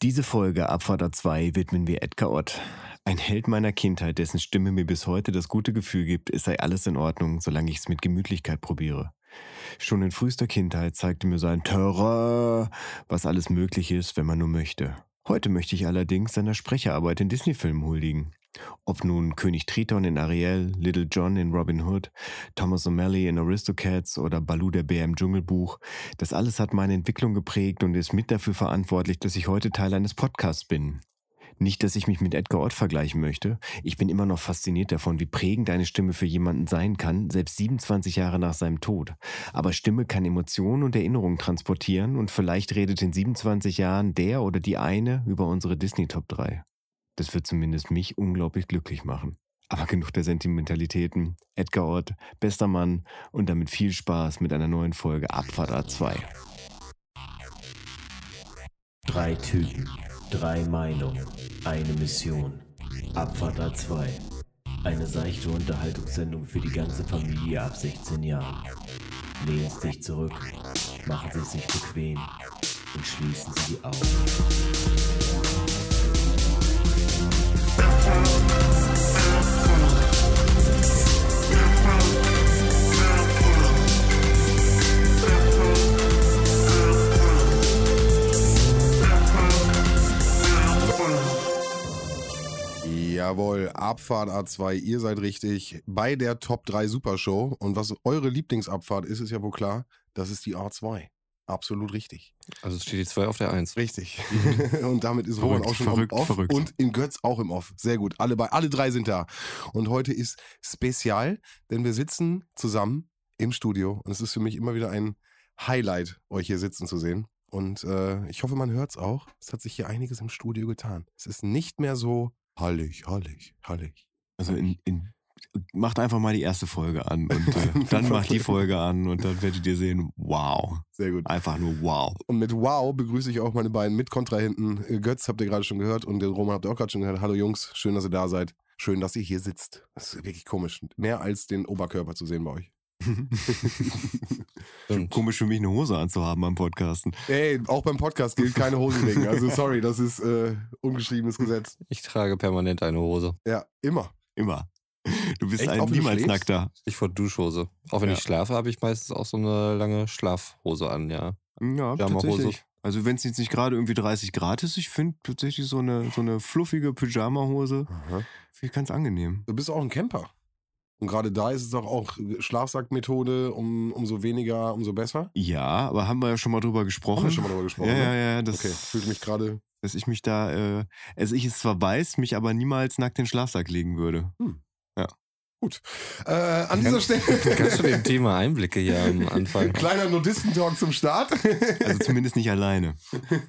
Diese Folge Abfahrt A2 widmen wir Edgar Ott. Ein Held meiner Kindheit, dessen Stimme mir bis heute das gute Gefühl gibt, es sei alles in Ordnung, solange ich es mit Gemütlichkeit probiere. Schon in frühester Kindheit zeigte mir sein Terror, was alles möglich ist, wenn man nur möchte. Heute möchte ich allerdings seiner Sprecherarbeit in Disney-Filmen huldigen. Ob nun König Triton in Ariel, Little John in Robin Hood, Thomas O'Malley in Aristocats oder Baloo der Bär im Dschungelbuch, das alles hat meine Entwicklung geprägt und ist mit dafür verantwortlich, dass ich heute Teil eines Podcasts bin. Nicht, dass ich mich mit Edgar Ott vergleichen möchte. Ich bin immer noch fasziniert davon, wie prägend eine Stimme für jemanden sein kann, selbst 27 Jahre nach seinem Tod. Aber Stimme kann Emotionen und Erinnerungen transportieren und vielleicht redet in 27 Jahren der oder die eine über unsere Disney Top 3. Das wird zumindest mich unglaublich glücklich machen. Aber genug der Sentimentalitäten. Edgar Ott, bester Mann und damit viel Spaß mit einer neuen Folge Abfahrt A2. Drei Typen, drei Meinungen, eine Mission. Abfahrt A2. Eine seichte Unterhaltungssendung für die ganze Familie ab 16 Jahren. Lehnen Sie sich zurück, machen Sie sich bequem und schließen Sie die Augen. Jawohl, Abfahrt A2, ihr seid richtig bei der Top 3 Supershow. Und was eure Lieblingsabfahrt ist, ist ja wohl klar, das ist die A2. Absolut richtig. Also es steht die 2 auf der 1. Richtig. und damit ist Roman Verrückt, auch schon verrückt, im Off verrückt. und in Götz auch im Off. Sehr gut. Alle, bei, alle drei sind da. Und heute ist Spezial, denn wir sitzen zusammen im Studio und es ist für mich immer wieder ein Highlight, euch hier sitzen zu sehen. Und äh, ich hoffe, man hört es auch. Es hat sich hier einiges im Studio getan. Es ist nicht mehr so hallig, hallig, hallig. Also in, in, macht einfach mal die erste Folge an und äh, dann macht die Folge an und dann werdet ihr sehen, wow. Sehr gut. Einfach nur wow. Und mit Wow begrüße ich auch meine beiden Mitkontrahenten. Äh, Götz habt ihr gerade schon gehört und den Roman habt ihr auch gerade schon gehört. Hallo Jungs, schön, dass ihr da seid. Schön, dass ihr hier sitzt. Das ist wirklich komisch. Mehr als den Oberkörper zu sehen bei euch. Komisch für mich eine Hose anzuhaben beim Podcasten. Ey, auch beim Podcast gilt keine Hosen legen. Also sorry, das ist äh, ungeschriebenes Gesetz. Ich trage permanent eine Hose. Ja, immer. Immer. Du bist Echt? ein niemals nackter. Ich vor Duschhose. Auch wenn Ja. ich schlafe, habe ich meistens auch so eine lange Schlafhose an, ja. Ja, Pyjama-Hose. tatsächlich. Also wenn es jetzt nicht gerade irgendwie 30 Grad ist, ich finde tatsächlich so eine, so eine fluffige Pyjama-Hose, finde ich ganz angenehm. Du bist auch ein Camper. Und gerade da ist es doch auch Schlafsackmethode, um, umso weniger, umso besser. Ja, aber haben wir ja schon mal drüber gesprochen. Haben wir schon mal drüber gesprochen. ja, ja, ne? ja, das, Okay, fühlt mich gerade. dass ich mich da, äh, also ich es zwar weiß, mich aber niemals nackt in den Schlafsack legen würde. Gut. Äh, an dieser Stelle. Kannst du dem Thema Einblicke hier am Anfang? Kleiner Nudistentalk zum Start. Also zumindest nicht alleine.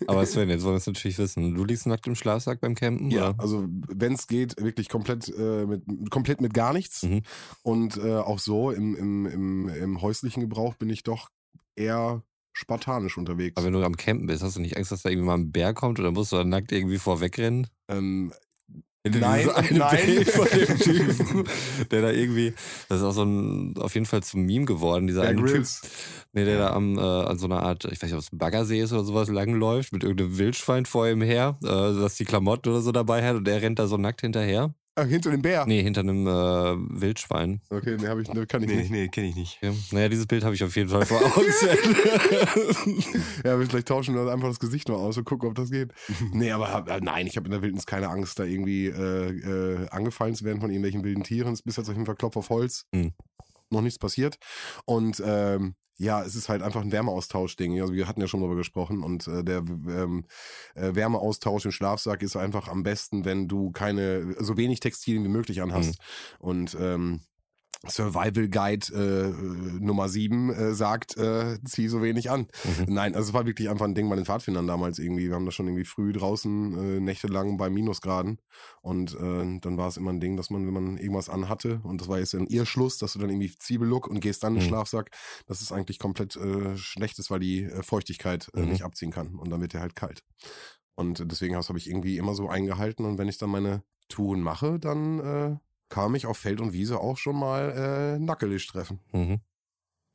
Aber Sven, jetzt wollen wir es natürlich wissen. Du liegst nackt im Schlafsack beim Campen? Ja, oder? also wenn es geht, wirklich komplett, äh, mit, komplett mit gar nichts. Mhm. Und äh, auch so im, im, im, im häuslichen Gebrauch bin ich doch eher spartanisch unterwegs. Aber wenn du am Campen bist, hast du nicht Angst, dass da irgendwie mal ein Bär kommt oder musst du dann nackt irgendwie vorwegrennen? ähm, Nein, nein. Bild von dem Typen, der da irgendwie, das ist auch so ein, auf jeden Fall zum Meme geworden, dieser Bear eine Typ, Grylls. nee, der da am, äh, an so einer Art, ich weiß nicht, ob es ein Baggersee ist oder sowas, langläuft, mit irgendeinem Wildschwein vor ihm her, äh, das die Klamotten oder so dabei hat und der rennt da so nackt hinterher. Ah, hinter dem Bär. Nee, hinter einem äh, Wildschwein. Okay, nee, hab ich, nee, kann ich Nee, nicht. nee, kenne ich nicht. Ja. Naja, dieses Bild habe ich auf jeden Fall vor Augen. Ja, wir vielleicht tauschen wir einfach das Gesicht noch aus und gucken, ob das geht. nee, aber hab- äh, nein, ich habe in der Wildnis keine Angst, da irgendwie äh, äh, angefallen zu werden von irgendwelchen wilden Tieren. Es ist bis jetzt auf jeden Fall Klopf auf Holz. Mhm. Noch nichts passiert. Und ähm, ja, es ist halt einfach ein Wärmeaustausch-Ding. Also wir hatten ja schon darüber gesprochen und äh, der ähm, äh, Wärmeaustausch im Schlafsack ist einfach am besten, wenn du keine, so wenig Textilien wie möglich anhast. Und ähm, Survival Guide äh, äh, Nummer 7 äh, sagt, äh, zieh so wenig an. Mhm. Nein, also es war wirklich einfach ein Ding bei den Pfadfindern damals irgendwie. Wir haben da schon irgendwie früh draußen äh, nächtelang bei Minusgraden und äh, dann war es immer ein Ding, dass man, wenn man irgendwas anhatte und das war jetzt ein Irrschluss, dass du dann irgendwie Zwiebellook und gehst dann in den Mhm. Schlafsack, dass es eigentlich komplett äh, schlecht ist, weil die äh, Feuchtigkeit äh, Mhm. nicht abziehen kann und dann wird er halt kalt. Und deswegen habe ich irgendwie immer so eingehalten und wenn ich dann meine Touren mache, dann äh, kam ich auf Feld und Wiese auch schon mal äh, nackelig treffen. Mhm.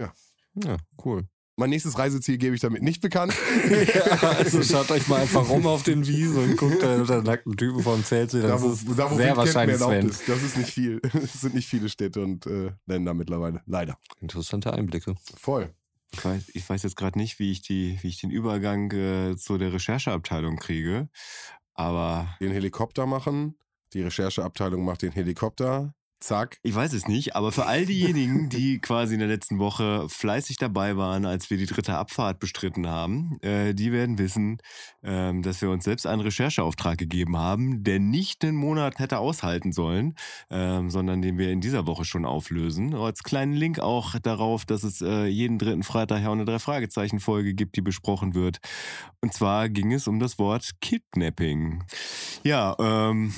Ja. Ja, cool. Mein nächstes Reiseziel gebe ich damit nicht bekannt. also schaut euch mal einfach rum auf den Wiesen und guckt da unter nackten Typen vom Zelt. Das da, wo, ist da, wo sehr wahrscheinlich erlaubt Sven. ist. Das ist nicht viel. Es sind nicht viele Städte und äh, Länder mittlerweile. Leider. Interessante Einblicke. Voll. Ich weiß, ich weiß jetzt gerade nicht, wie ich, die, wie ich den Übergang äh, zu der Rechercheabteilung kriege. Aber Den Helikopter machen. Die Rechercheabteilung macht den Helikopter. Zack. ich weiß es nicht. Aber für all diejenigen, die quasi in der letzten Woche fleißig dabei waren, als wir die dritte Abfahrt bestritten haben, äh, die werden wissen, ähm, dass wir uns selbst einen Rechercheauftrag gegeben haben, der nicht einen Monat hätte aushalten sollen, ähm, sondern den wir in dieser Woche schon auflösen. Als kleinen Link auch darauf, dass es äh, jeden dritten Freitag ja auch eine Drei-Fragezeichen-Folge gibt, die besprochen wird. Und zwar ging es um das Wort Kidnapping. Ja, ähm,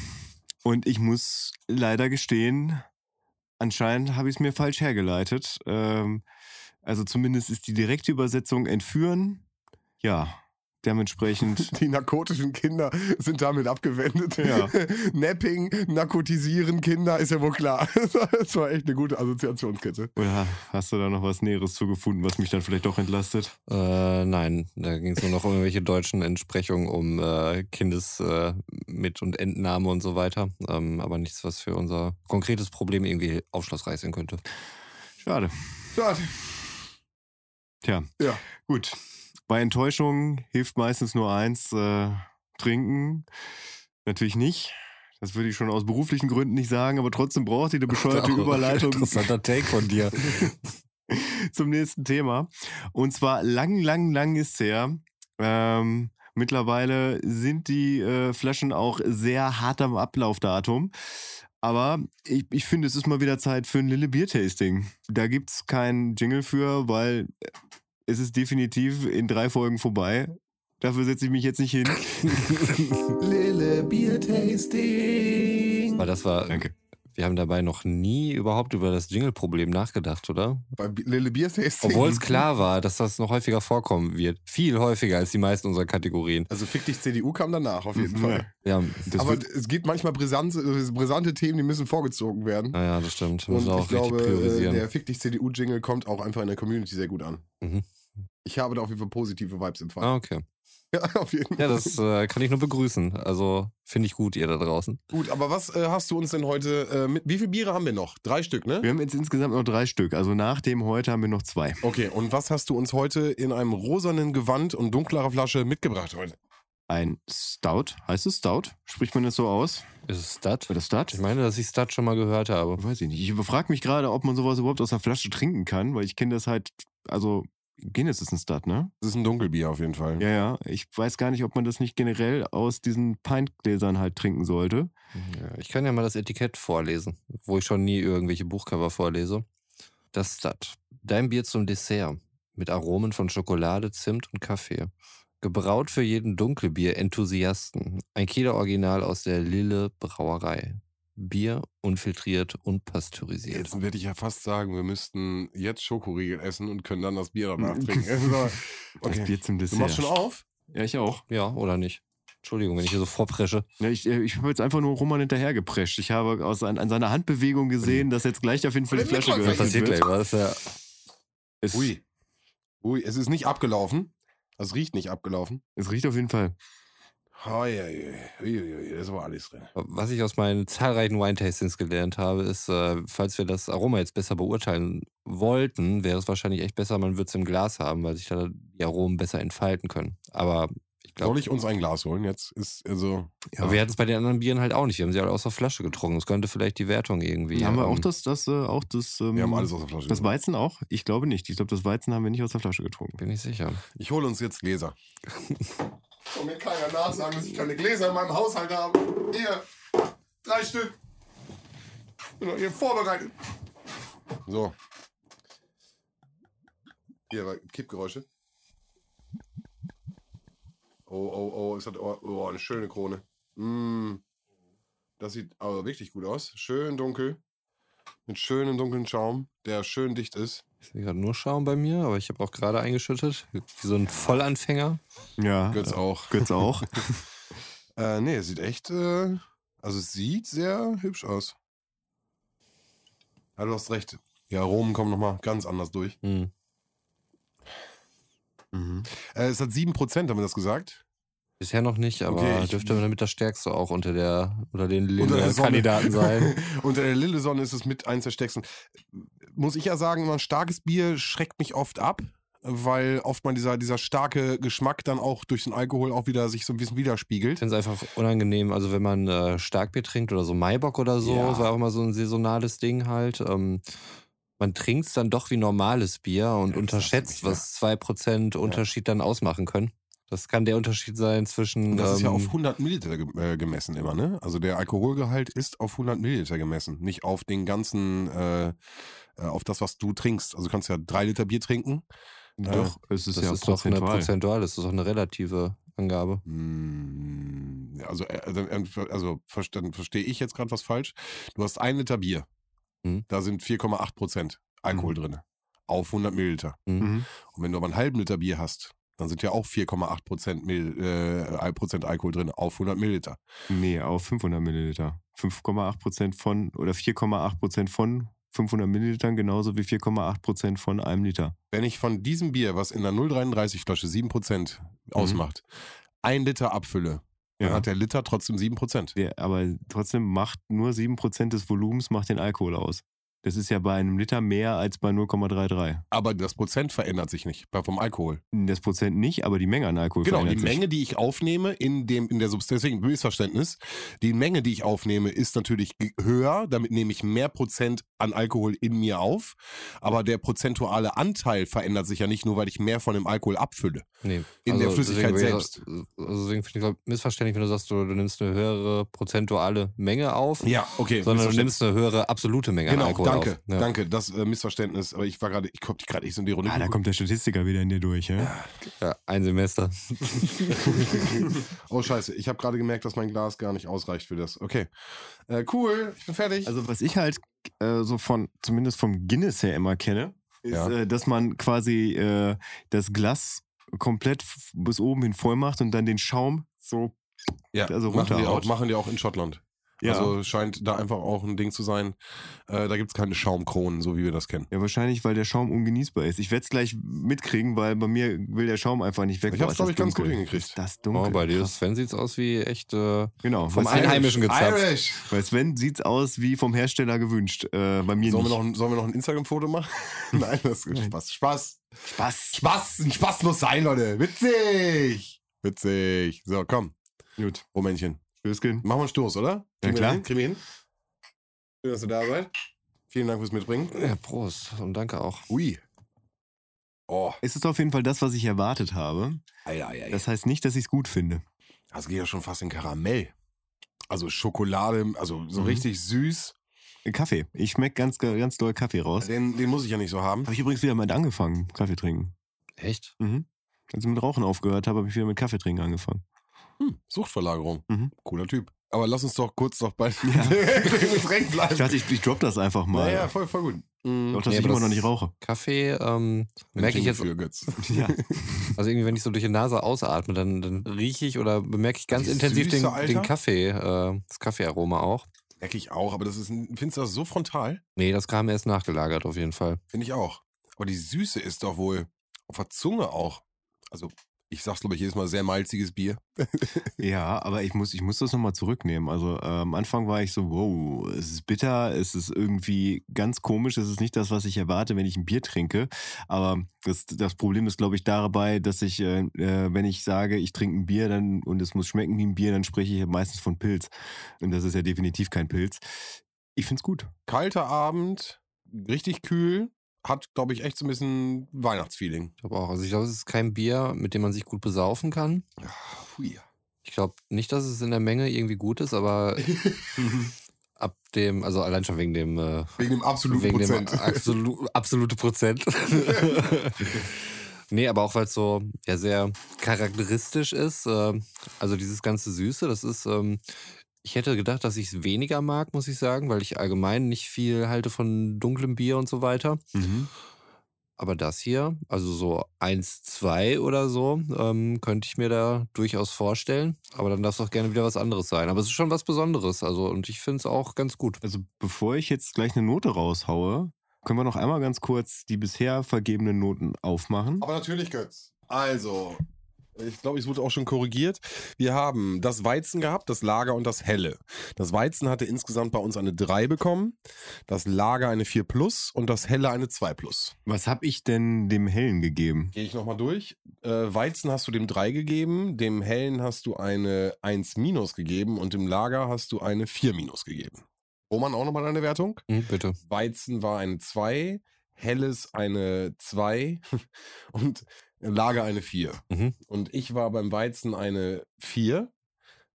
und ich muss leider gestehen, anscheinend habe ich es mir falsch hergeleitet. Ähm, also zumindest ist die direkte Übersetzung entführen. Ja, dementsprechend. Die narkotischen Kinder sind damit abgewendet. Ja. Napping, narkotisieren Kinder, ist ja wohl klar. Das war echt eine gute Assoziationskette. Oder hast du da noch was Näheres zugefunden, was mich dann vielleicht doch entlastet? Äh, nein, da ging es nur noch um irgendwelche deutschen Entsprechungen, um äh, Kindesmit- äh, Mit- und Entnahme und so weiter. Ähm, aber nichts, was für unser konkretes Problem irgendwie aufschlussreich sein könnte. Schade. Ja, Tja, Ja. gut. Bei Enttäuschung hilft meistens nur eins, äh, trinken. Natürlich nicht. Das würde ich schon aus beruflichen Gründen nicht sagen, aber trotzdem braucht ihr eine bescheuerte Überleitung Interessanter Take von dir. zum nächsten Thema. Und zwar lang, lang, lang ist her. Ähm, mittlerweile sind die äh, Flaschen auch sehr hart am Ablaufdatum. Aber ich, ich finde, es ist mal wieder Zeit für ein Lille Bier-Tasting. Da gibt es keinen Jingle für, weil es ist definitiv in drei Folgen vorbei. Dafür setze ich mich jetzt nicht hin. Lille Bier Tasting. Aber das war, Danke. wir haben dabei noch nie überhaupt über das Jingle-Problem nachgedacht, oder? Bei Lille Bier Tasting. Obwohl es klar war, dass das noch häufiger vorkommen wird. Viel häufiger als die meisten unserer Kategorien. Also Fick dich CDU kam danach auf jeden Fall. Ja, Das Aber es gibt manchmal brisante, brisante Themen, die müssen vorgezogen werden. naja, das stimmt. Und Müssen wir auch ich glaube, richtig äh, priorisieren. der Fick dich CDU-Jingle kommt auch einfach in der Community sehr gut an. Mhm. Ich habe da auf jeden Fall positive Vibes empfangen. Ah, okay. Ja, auf jeden Fall. Ja, das äh, kann ich nur begrüßen. Also finde ich gut, ihr da draußen. Gut, aber was äh, hast du uns denn heute äh, mit? Wie viele Biere haben wir noch? Drei Stück, ne? wir haben jetzt insgesamt noch drei Stück. Also nach dem heute haben wir noch zwei. Okay, und was hast du uns heute in einem rosanen Gewand und dunklerer Flasche mitgebracht heute? Ein Stout. Heißt es Stout? Spricht man das so aus? Ist es Stud? Oder Stout? Ich meine, dass ich Stud schon mal gehört habe. Weiß ich nicht. Ich überfrage mich gerade, ob man sowas überhaupt aus der Flasche trinken kann, weil ich kenne das halt, also Guinness ist ein Stud, ne? Das ist ein Dunkelbier auf jeden Fall. Ja, ja. Ich weiß gar nicht, ob man das nicht generell aus diesen Pintgläsern halt trinken sollte. Ja, ich kann ja mal das Etikett vorlesen, wo ich schon nie irgendwelche Buchcover vorlese. Das Stud. Dein Bier zum Dessert. Mit Aromen von Schokolade, Zimt und Kaffee. Gebraut für jeden Dunkelbier-Enthusiasten. Ein Kieler Original aus der Lille Brauerei. Bier unfiltriert und pasteurisiert. Jetzt würde ich ja fast sagen, wir müssten jetzt Schokoriegel essen und können dann das Bier danach Mhm. trinken. Also, Das okay. Bier zum Du Dessert. machst schon auf? Ja, ich auch. Ja, oder nicht? Entschuldigung, wenn ich hier so vorpresche. Ja, ich äh, ich habe jetzt einfach nur Roman hinterhergeprescht. Ich habe aus, an, an seiner Handbewegung gesehen, dass jetzt gleich auf jeden Fall die Flasche Was geöffnet passiert gleich? Was? Ja. Es, Ui. Ui, es ist nicht abgelaufen. Es riecht nicht abgelaufen. es riecht auf jeden Fall. Das war alles drin. Was ich aus meinen zahlreichen Wine-Tastings gelernt habe, ist, äh, falls wir das Aroma jetzt besser beurteilen wollten, wäre es wahrscheinlich echt besser, man würde es im Glas haben, weil sich da die Aromen besser entfalten können. Aber ich Soll glaube, ich uns ein Glas holen? Jetzt ist also. Ja. wir hatten es bei den anderen Bieren halt auch nicht. Wir haben sie alle aus der Flasche getrunken. Das könnte vielleicht die Wertung irgendwie. haben wir ähm, auch das, das, äh, auch das, ähm, Wir haben alles aus der Flasche. das getrunken. Weizen auch? Ich glaube nicht. Ich glaube, das Weizen haben wir nicht aus der Flasche getrunken. Bin ich sicher. Ich hole uns jetzt Gläser. Und mir keiner nachsagen, dass ich keine Gläser in meinem Haushalt habe. Hier, drei Stück. Bin doch hier vorbereitet. So. Hier, aber Kippgeräusche. Oh, oh, oh, es hat oh, oh, eine schöne Krone. Mm. Das sieht aber wirklich gut aus. Schön dunkel. Mit schönem dunklen Schaum, der schön dicht ist. Ich sehe gerade nur Schaum bei mir, aber ich habe auch gerade eingeschüttet. Wie so ein Vollanfänger. Ja. Götz auch. Götz auch. Äh, nee, es sieht echt, äh, also es sieht sehr hübsch aus. Ja, du hast recht. Die Aromen kommen nochmal ganz anders durch. Hm. Mhm. Äh, es hat 7%, haben wir das gesagt? Bisher noch nicht, aber Okay, ich- dürfte damit das Stärkste auch unter der unter den Unter der Sonne. Kandidaten sein. Unter der Lillesonne ist es mit eins der stärksten. Muss ich ja sagen, immer ein starkes Bier schreckt mich oft ab, weil oft mal dieser, dieser starke Geschmack dann auch durch den Alkohol auch wieder sich so ein bisschen Ich widerspiegelt. finde es einfach unangenehm, also wenn man äh, Starkbier trinkt oder so Maibock oder so, Ja. das war auch immer so ein saisonales Ding halt. Ähm, man trinkt es dann doch wie normales Bier und Ja, unterschätzt, was 2% Unterschied dann ausmachen können. Das kann der Unterschied sein zwischen. Und das ist ja ähm, auf 100 Milliliter ge äh, gemessen immer, ne? Also der Alkoholgehalt ist auf 100 Milliliter gemessen, nicht auf den ganzen, äh, äh, auf das, was du trinkst. Also du kannst ja drei Liter Bier trinken. Doch, es ist das ja ist doch eine prozentual. das ist doch eine relative Angabe. Hm, Also, äh, also, äh, also verstehe ich jetzt gerade was falsch. Du hast ein Liter Bier. Mhm. Da sind 4,8 Prozent Alkohol drin. Auf 100 Milliliter. Mhm. Und wenn du aber einen halben Liter Bier hast, dann sind ja auch 4,8 Prozent, äh, Prozent Alkohol drin. Auf 100 Milliliter. Nee, auf 500 Milliliter. 5,8 Prozent von oder 4,8 Prozent von 500 Millilitern, genauso wie 4,8 Prozent von einem Liter. Wenn ich von diesem Bier, was in der 0,33 Flasche 7 Prozent ausmacht, ein Liter abfülle, dann Ja. hat der Liter trotzdem 7 Prozent. Der, aber trotzdem macht nur 7 Prozent des Volumens macht den Alkohol aus. Das ist ja bei einem Liter mehr als bei 0,33. Aber das Prozent verändert sich nicht vom Alkohol. Das Prozent nicht, aber die Menge an Alkohol Genau, die verändert sich. Menge, die ich aufnehme in dem in der Substanz, deswegen Missverständnis, die Menge, die ich aufnehme, ist natürlich höher, damit nehme ich mehr Prozent an Alkohol in mir auf, aber der prozentuale Anteil verändert sich ja nicht nur, weil ich mehr von dem Alkohol abfülle. Nee. In der Flüssigkeit selbst. Also deswegen finde ich glaub, missverständlich, wenn du sagst, du, du nimmst eine höhere prozentuale Menge auf, Ja, okay. sondern du nimmst eine höhere absolute Menge an Genau, Alkohol danke, auf. Ja. danke, das äh, Missverständnis, aber ich war gerade, ich konnte gerade nicht so in die Runde. Ah, da kommt der Statistiker wieder in dir durch, ja? Ja, ein Semester. oh scheiße, ich habe gerade gemerkt, dass mein Glas gar nicht ausreicht für das. Okay, äh, cool, ich bin fertig. Also was ich halt äh, so von, zumindest vom Guinness her immer kenne, ist, Ja. äh, dass man quasi äh, das Glas komplett bis oben hin voll macht und dann den Schaum so ja, also machen, die auch, runterhaut. machen die auch in Schottland. Ja. Also scheint da einfach auch ein Ding zu sein. Äh, da gibt es keine Schaumkronen, so wie wir das kennen. Ja, wahrscheinlich, weil der Schaum ungenießbar ist. Ich werde es gleich mitkriegen, weil bei mir will der Schaum einfach nicht weg. Ich Boah, hab's, ist glaub das ich, ganz gut hingekriegt. Ist das Oh, dunkel. bei dir, Krass. Sven, sieht's aus wie echt äh, Genau. vom Einheimischen gezapft. Irish! Bei Sven sieht's aus wie vom Hersteller gewünscht. Äh, bei mir Sollen wir, nicht. noch, ein- sollen wir noch ein Instagram-Foto machen? Nein, das ist Spaß. Spaß. Spaß. Spaß. Ein Spaß muss sein, Leute. Witzig. Witzig. So, komm. Gut. Oh, Männchen. Stößchen. Machen wir einen Stoß, oder? Ja, klar. hin? Kriegen wir hin? Schön, dass ihr da seid. Vielen Dank fürs Mitbringen. Ja, Prost und danke auch. Ui. Oh. Es ist auf jeden Fall das, was ich erwartet habe. Alter, alter, Das heißt nicht, dass ich es gut finde. Das geht ja schon fast in Karamell. Also Schokolade, also so Mhm. richtig süß. Kaffee. Ich schmecke ganz, ganz doll Kaffee raus. Den, den muss ich ja nicht so haben. Habe ich übrigens wieder mit angefangen, Kaffee trinken. Echt? Mhm. Als ich mit Rauchen aufgehört habe, habe ich wieder mit Kaffee trinken angefangen. Hm, Suchtverlagerung. Mhm. Cooler Typ. Aber lass uns doch kurz noch bei Ja. dem Getränk bleiben. Ich dachte, ich, ich drop das einfach mal. Naja, voll, voll gut. Mhm. Auch, dass Nee, ich immer noch nicht rauche. Kaffee ähm, merke ich jetzt, Für Götz. Ja. also irgendwie, wenn ich so durch die Nase ausatme, dann, dann rieche ich oder bemerke ich ganz Die intensiv Süße, den, den Kaffee, äh, das Kaffeearoma auch. Merke ich auch, aber das ist, ein- findest du das so frontal? Nee, das kam erst nachgelagert auf jeden Fall. Finde ich auch. Aber die Süße ist doch wohl auf der Zunge auch. Also, ich sag's, glaube ich, jedes Mal sehr malziges Bier. Ja, aber ich muss, ich muss das nochmal zurücknehmen. Also äh, am Anfang war ich so, wow, es ist bitter, es ist irgendwie ganz komisch, es ist nicht das, was ich erwarte, wenn ich ein Bier trinke. Aber das, das Problem ist, glaube ich, dabei, dass ich, äh, äh, wenn ich sage, ich trinke ein Bier dann, und es muss schmecken wie ein Bier, dann spreche ich meistens von Pilz. Und das ist ja definitiv kein Pilz. Ich find's gut. Kalter Abend, richtig kühl, hat, glaube ich, echt so ein bisschen Weihnachtsfeeling. Ich glaube auch. Also ich glaube, es ist kein Bier, mit dem man sich gut besaufen kann. Hui. Ich glaube nicht, dass es in der Menge irgendwie gut ist, aber ab dem, also allein schon wegen dem, äh, Wegen dem absoluten wegen Prozent. dem absolu absolute Prozent. nee, aber auch weil es so ja sehr charakteristisch ist. Äh, also dieses ganze Süße, das ist, ähm, ich hätte gedacht, dass ich es weniger mag, muss ich sagen, weil ich allgemein nicht viel halte von dunklem Bier und so weiter. Mhm. Aber das hier, also so 1, 2 oder so, ähm, könnte ich mir da durchaus vorstellen. Aber dann darf es auch gerne wieder was anderes sein. Aber es ist schon was Besonderes. Also, und ich finde es auch ganz gut. Also bevor ich jetzt gleich eine Note raushaue, können wir noch einmal ganz kurz die bisher vergebenen Noten aufmachen. Aber natürlich, Götz. Also, ich glaube, es wurde auch schon korrigiert. Wir haben das Weizen gehabt, das Lager und das Helle. Das Weizen hatte insgesamt bei uns eine 3 bekommen, das Lager eine 4 plus und das Helle eine 2 plus. Was habe ich denn dem Hellen gegeben? Gehe ich nochmal durch. Äh, Weizen hast du dem 3 gegeben, dem Hellen hast du eine 1 minus gegeben und dem Lager hast du eine 4 minus gegeben. Roman, auch nochmal deine Wertung? Hm, bitte. Weizen war eine 2, Helles eine 2 und Lager eine 4. Mhm. Und ich war beim Weizen eine 4,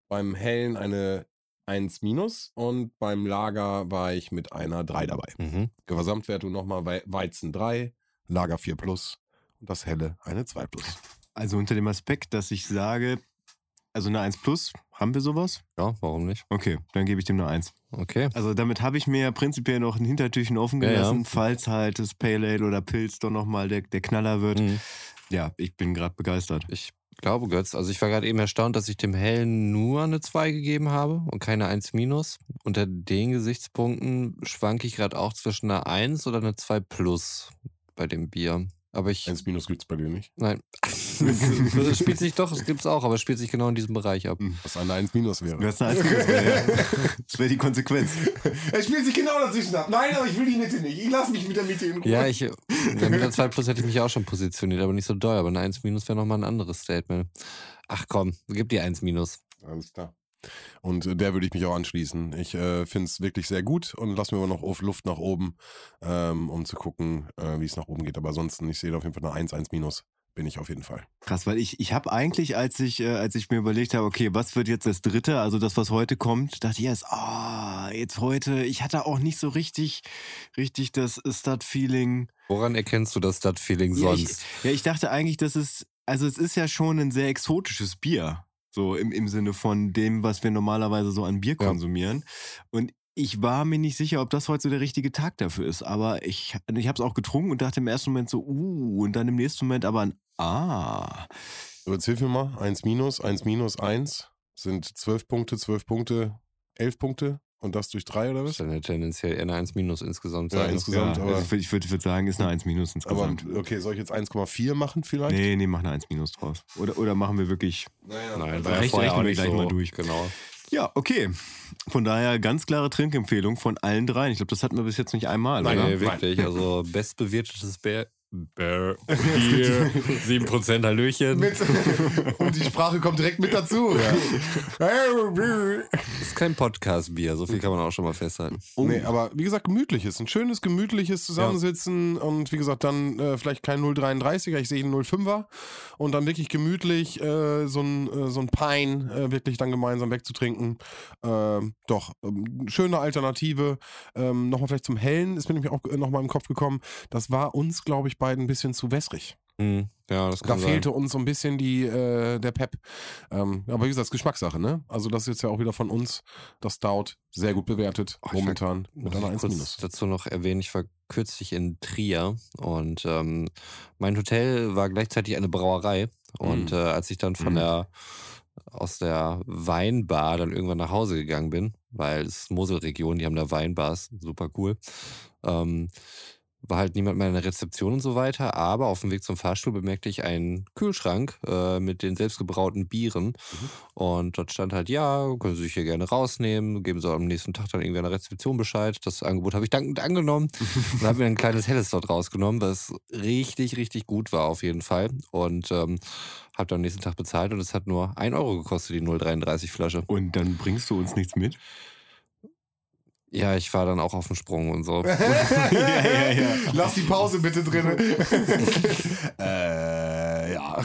beim Hellen eine 1 minus und beim Lager war ich mit einer 3 dabei. Mhm. Gesamtwertung nochmal Wei- Weizen 3, Lager 4 plus und das Helle eine 2 plus. Also unter dem Aspekt, dass ich sage, also eine 1 plus, haben wir sowas? Ja, warum nicht? Okay, dann gebe ich dem eine 1. Okay. Also damit habe ich mir ja prinzipiell noch ein Hintertürchen offen Ja, ja. gelassen, falls halt das Pale Ale oder Pilz doch nochmal der, der Knaller wird. Mhm. Ja, ich bin gerade begeistert. Ich glaube, Götz, also ich war gerade eben erstaunt, dass ich dem Hellen nur eine 2 gegeben habe und keine 1 minus. Unter den Gesichtspunkten schwanke ich gerade auch zwischen einer 1 oder einer 2 plus bei dem Bier. Aber ich. 1 minus gibt's bei dir nicht. Nein. es spielt sich doch, es gibt's auch, aber es spielt sich genau in diesem Bereich ab. Was eine 1 minus wäre. hast eine 1 minus, ja. Das wäre die Konsequenz. Er spielt sich genau dazwischen ab. Nein, aber ich will die Mitte nicht. Ich lasse mich mit der Mitte in Ruhe. Ja, ich, ja, mit der 2 Plus hätte ich mich auch schon positioniert, aber nicht so doll. Aber eine 1 Minus wäre nochmal ein anderes Statement. Ach komm, gib die 1 Minus. Alles klar. Und äh, der würde ich mich auch anschließen. Ich äh, finde es wirklich sehr gut und lass mir aber noch auf Luft nach oben, ähm, um zu gucken, äh, wie es nach oben geht. Aber ansonsten, ich sehe da auf jeden Fall eine 1, 1 minus. Bin ich auf jeden Fall. Krass, weil ich, ich habe eigentlich, als ich, äh, als ich mir überlegt habe, okay, was wird jetzt das dritte, also das, was heute kommt, dachte ich erst, ah, jetzt heute, ich hatte auch nicht so richtig, richtig das Start-Feeling. Woran erkennst du das Stadtfeeling Ja, ich, sonst? ja, ich dachte eigentlich, das ist, also es ist ja schon ein sehr exotisches Bier. So im, im Sinne von dem, was wir normalerweise so an Bier Ja. konsumieren. Und ich war mir nicht sicher, ob das heute so der richtige Tag dafür ist. Aber ich, ich habe es auch getrunken und dachte im ersten Moment so, uh, und dann im nächsten Moment aber ein Ah. So, jetzt hilf mir mal. 1 minus, 1 minus, 1 sind 12 Punkte, 12 Punkte, 11 Punkte. Und das durch 3 oder Das was? ist dann ja tendenziell eher eine 1 Minus insgesamt. Ja, sein. insgesamt. ja, aber- also ich würde würd, sagen, ist eine 1 minus Aber insgesamt. okay, soll ich jetzt 1,4 machen vielleicht? nee, nee, mach eine 1 minus draus. Oder, oder machen wir wirklich. Naja, Nein, also ja recht- rechnen wir gleich so. mal durch. Genau. Ja, okay. Von daher ganz klare Trinkempfehlung von allen dreien. Ich glaube, das hatten wir bis jetzt nicht einmal, Nein, oder? Nee, wirklich. Also bestbewirtetes Bär. Bier. 7% Hallöchen. Mit, und die Sprache kommt direkt mit dazu. Das ist kein Podcast-Bier, so viel kann man auch schon mal festhalten. Nee, aber wie gesagt, gemütliches. Ein schönes, gemütliches Zusammensitzen und wie gesagt, dann äh, vielleicht kein 0,33er, ich sehe einen 0,5er und dann wirklich gemütlich äh, so ein, äh, so ein Pine äh, wirklich dann gemeinsam wegzutrinken. Ähm, doch, ähm, schöne Alternative. Ähm, nochmal vielleicht zum Hellen, ist mir nämlich auch äh, nochmal im Kopf gekommen. Das war uns, glaube ich, beiden ein bisschen zu wässrig. Hm, ja, das Da kann sein. fehlte uns so ein bisschen die, äh, der Pep. Ähm, aber wie gesagt, Geschmackssache, ne? Also das ist jetzt ja auch wieder von uns, das Stout, sehr gut bewertet, Oh, momentan mit Muss einer ich 1 kurz minus. dazu noch erwähnen, ich war kürzlich in Trier und ähm, mein Hotel war gleichzeitig eine Brauerei. Und Mm. äh, als ich dann von Mm. der aus der Weinbar dann irgendwann nach Hause gegangen bin, weil es ist Moselregion, die haben da Weinbars, super cool. Ähm, war halt niemand mehr in der Rezeption und so weiter, aber auf dem Weg zum Fahrstuhl bemerkte ich einen Kühlschrank äh, mit den selbstgebrauten Bieren und dort stand halt, ja, können Sie sich hier gerne rausnehmen, geben Sie am nächsten Tag dann irgendwie an der Rezeption Bescheid. Das Angebot habe ich dankend angenommen und habe mir ein kleines Helles dort rausgenommen, was richtig, richtig gut war auf jeden Fall und ähm, habe dann am nächsten Tag bezahlt und es hat nur 1 Euro gekostet, die 0,33 Flasche. Und dann bringst du uns nichts mit? Ja, ich war dann auch auf dem Sprung und so. ja, ja, ja. Lass die Pause bitte drin. äh, ja.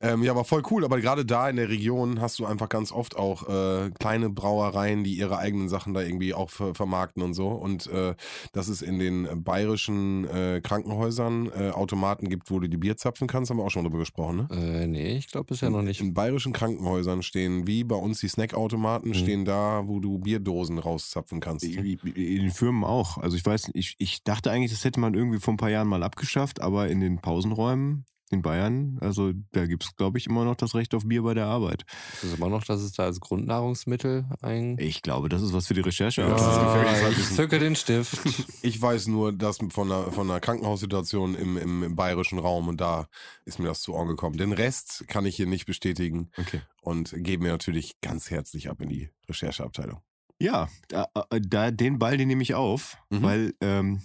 Ähm, ja, aber voll cool. Aber gerade da in der Region hast du einfach ganz oft auch äh, kleine Brauereien, die ihre eigenen Sachen da irgendwie auch ver vermarkten und so. Und äh, dass es in den bayerischen äh, Krankenhäusern äh, Automaten gibt, wo du die Bier zapfen kannst, haben wir auch schon drüber gesprochen, ne? äh, nee, ich glaube bisher noch nicht. In bayerischen Krankenhäusern stehen, wie bei uns die Snackautomaten, Mhm. stehen da, wo du Bierdosen rauszapfen kannst. In den Firmen auch. Also ich weiß, ich, ich dachte eigentlich, das hätte man irgendwie vor ein paar Jahren mal abgeschafft, aber in den Pausenräumen in Bayern, also da gibt es, glaube ich, immer noch das Recht auf Bier bei der Arbeit. Das ist immer noch, dass es da als Grundnahrungsmittel ein. Ich glaube, das ist was für die Recherche. Ja, gefährlich. ich zücke den Stift. Ich weiß nur, dass von einer, von einer Krankenhaussituation im, im, im bayerischen Raum und da ist mir das zu Ohren gekommen. Den Rest kann ich hier nicht bestätigen Okay. und gebe mir natürlich ganz herzlich ab in die Rechercheabteilung. Ja, da, äh, da, den Ball, den nehme ich auf, Mhm. weil ähm,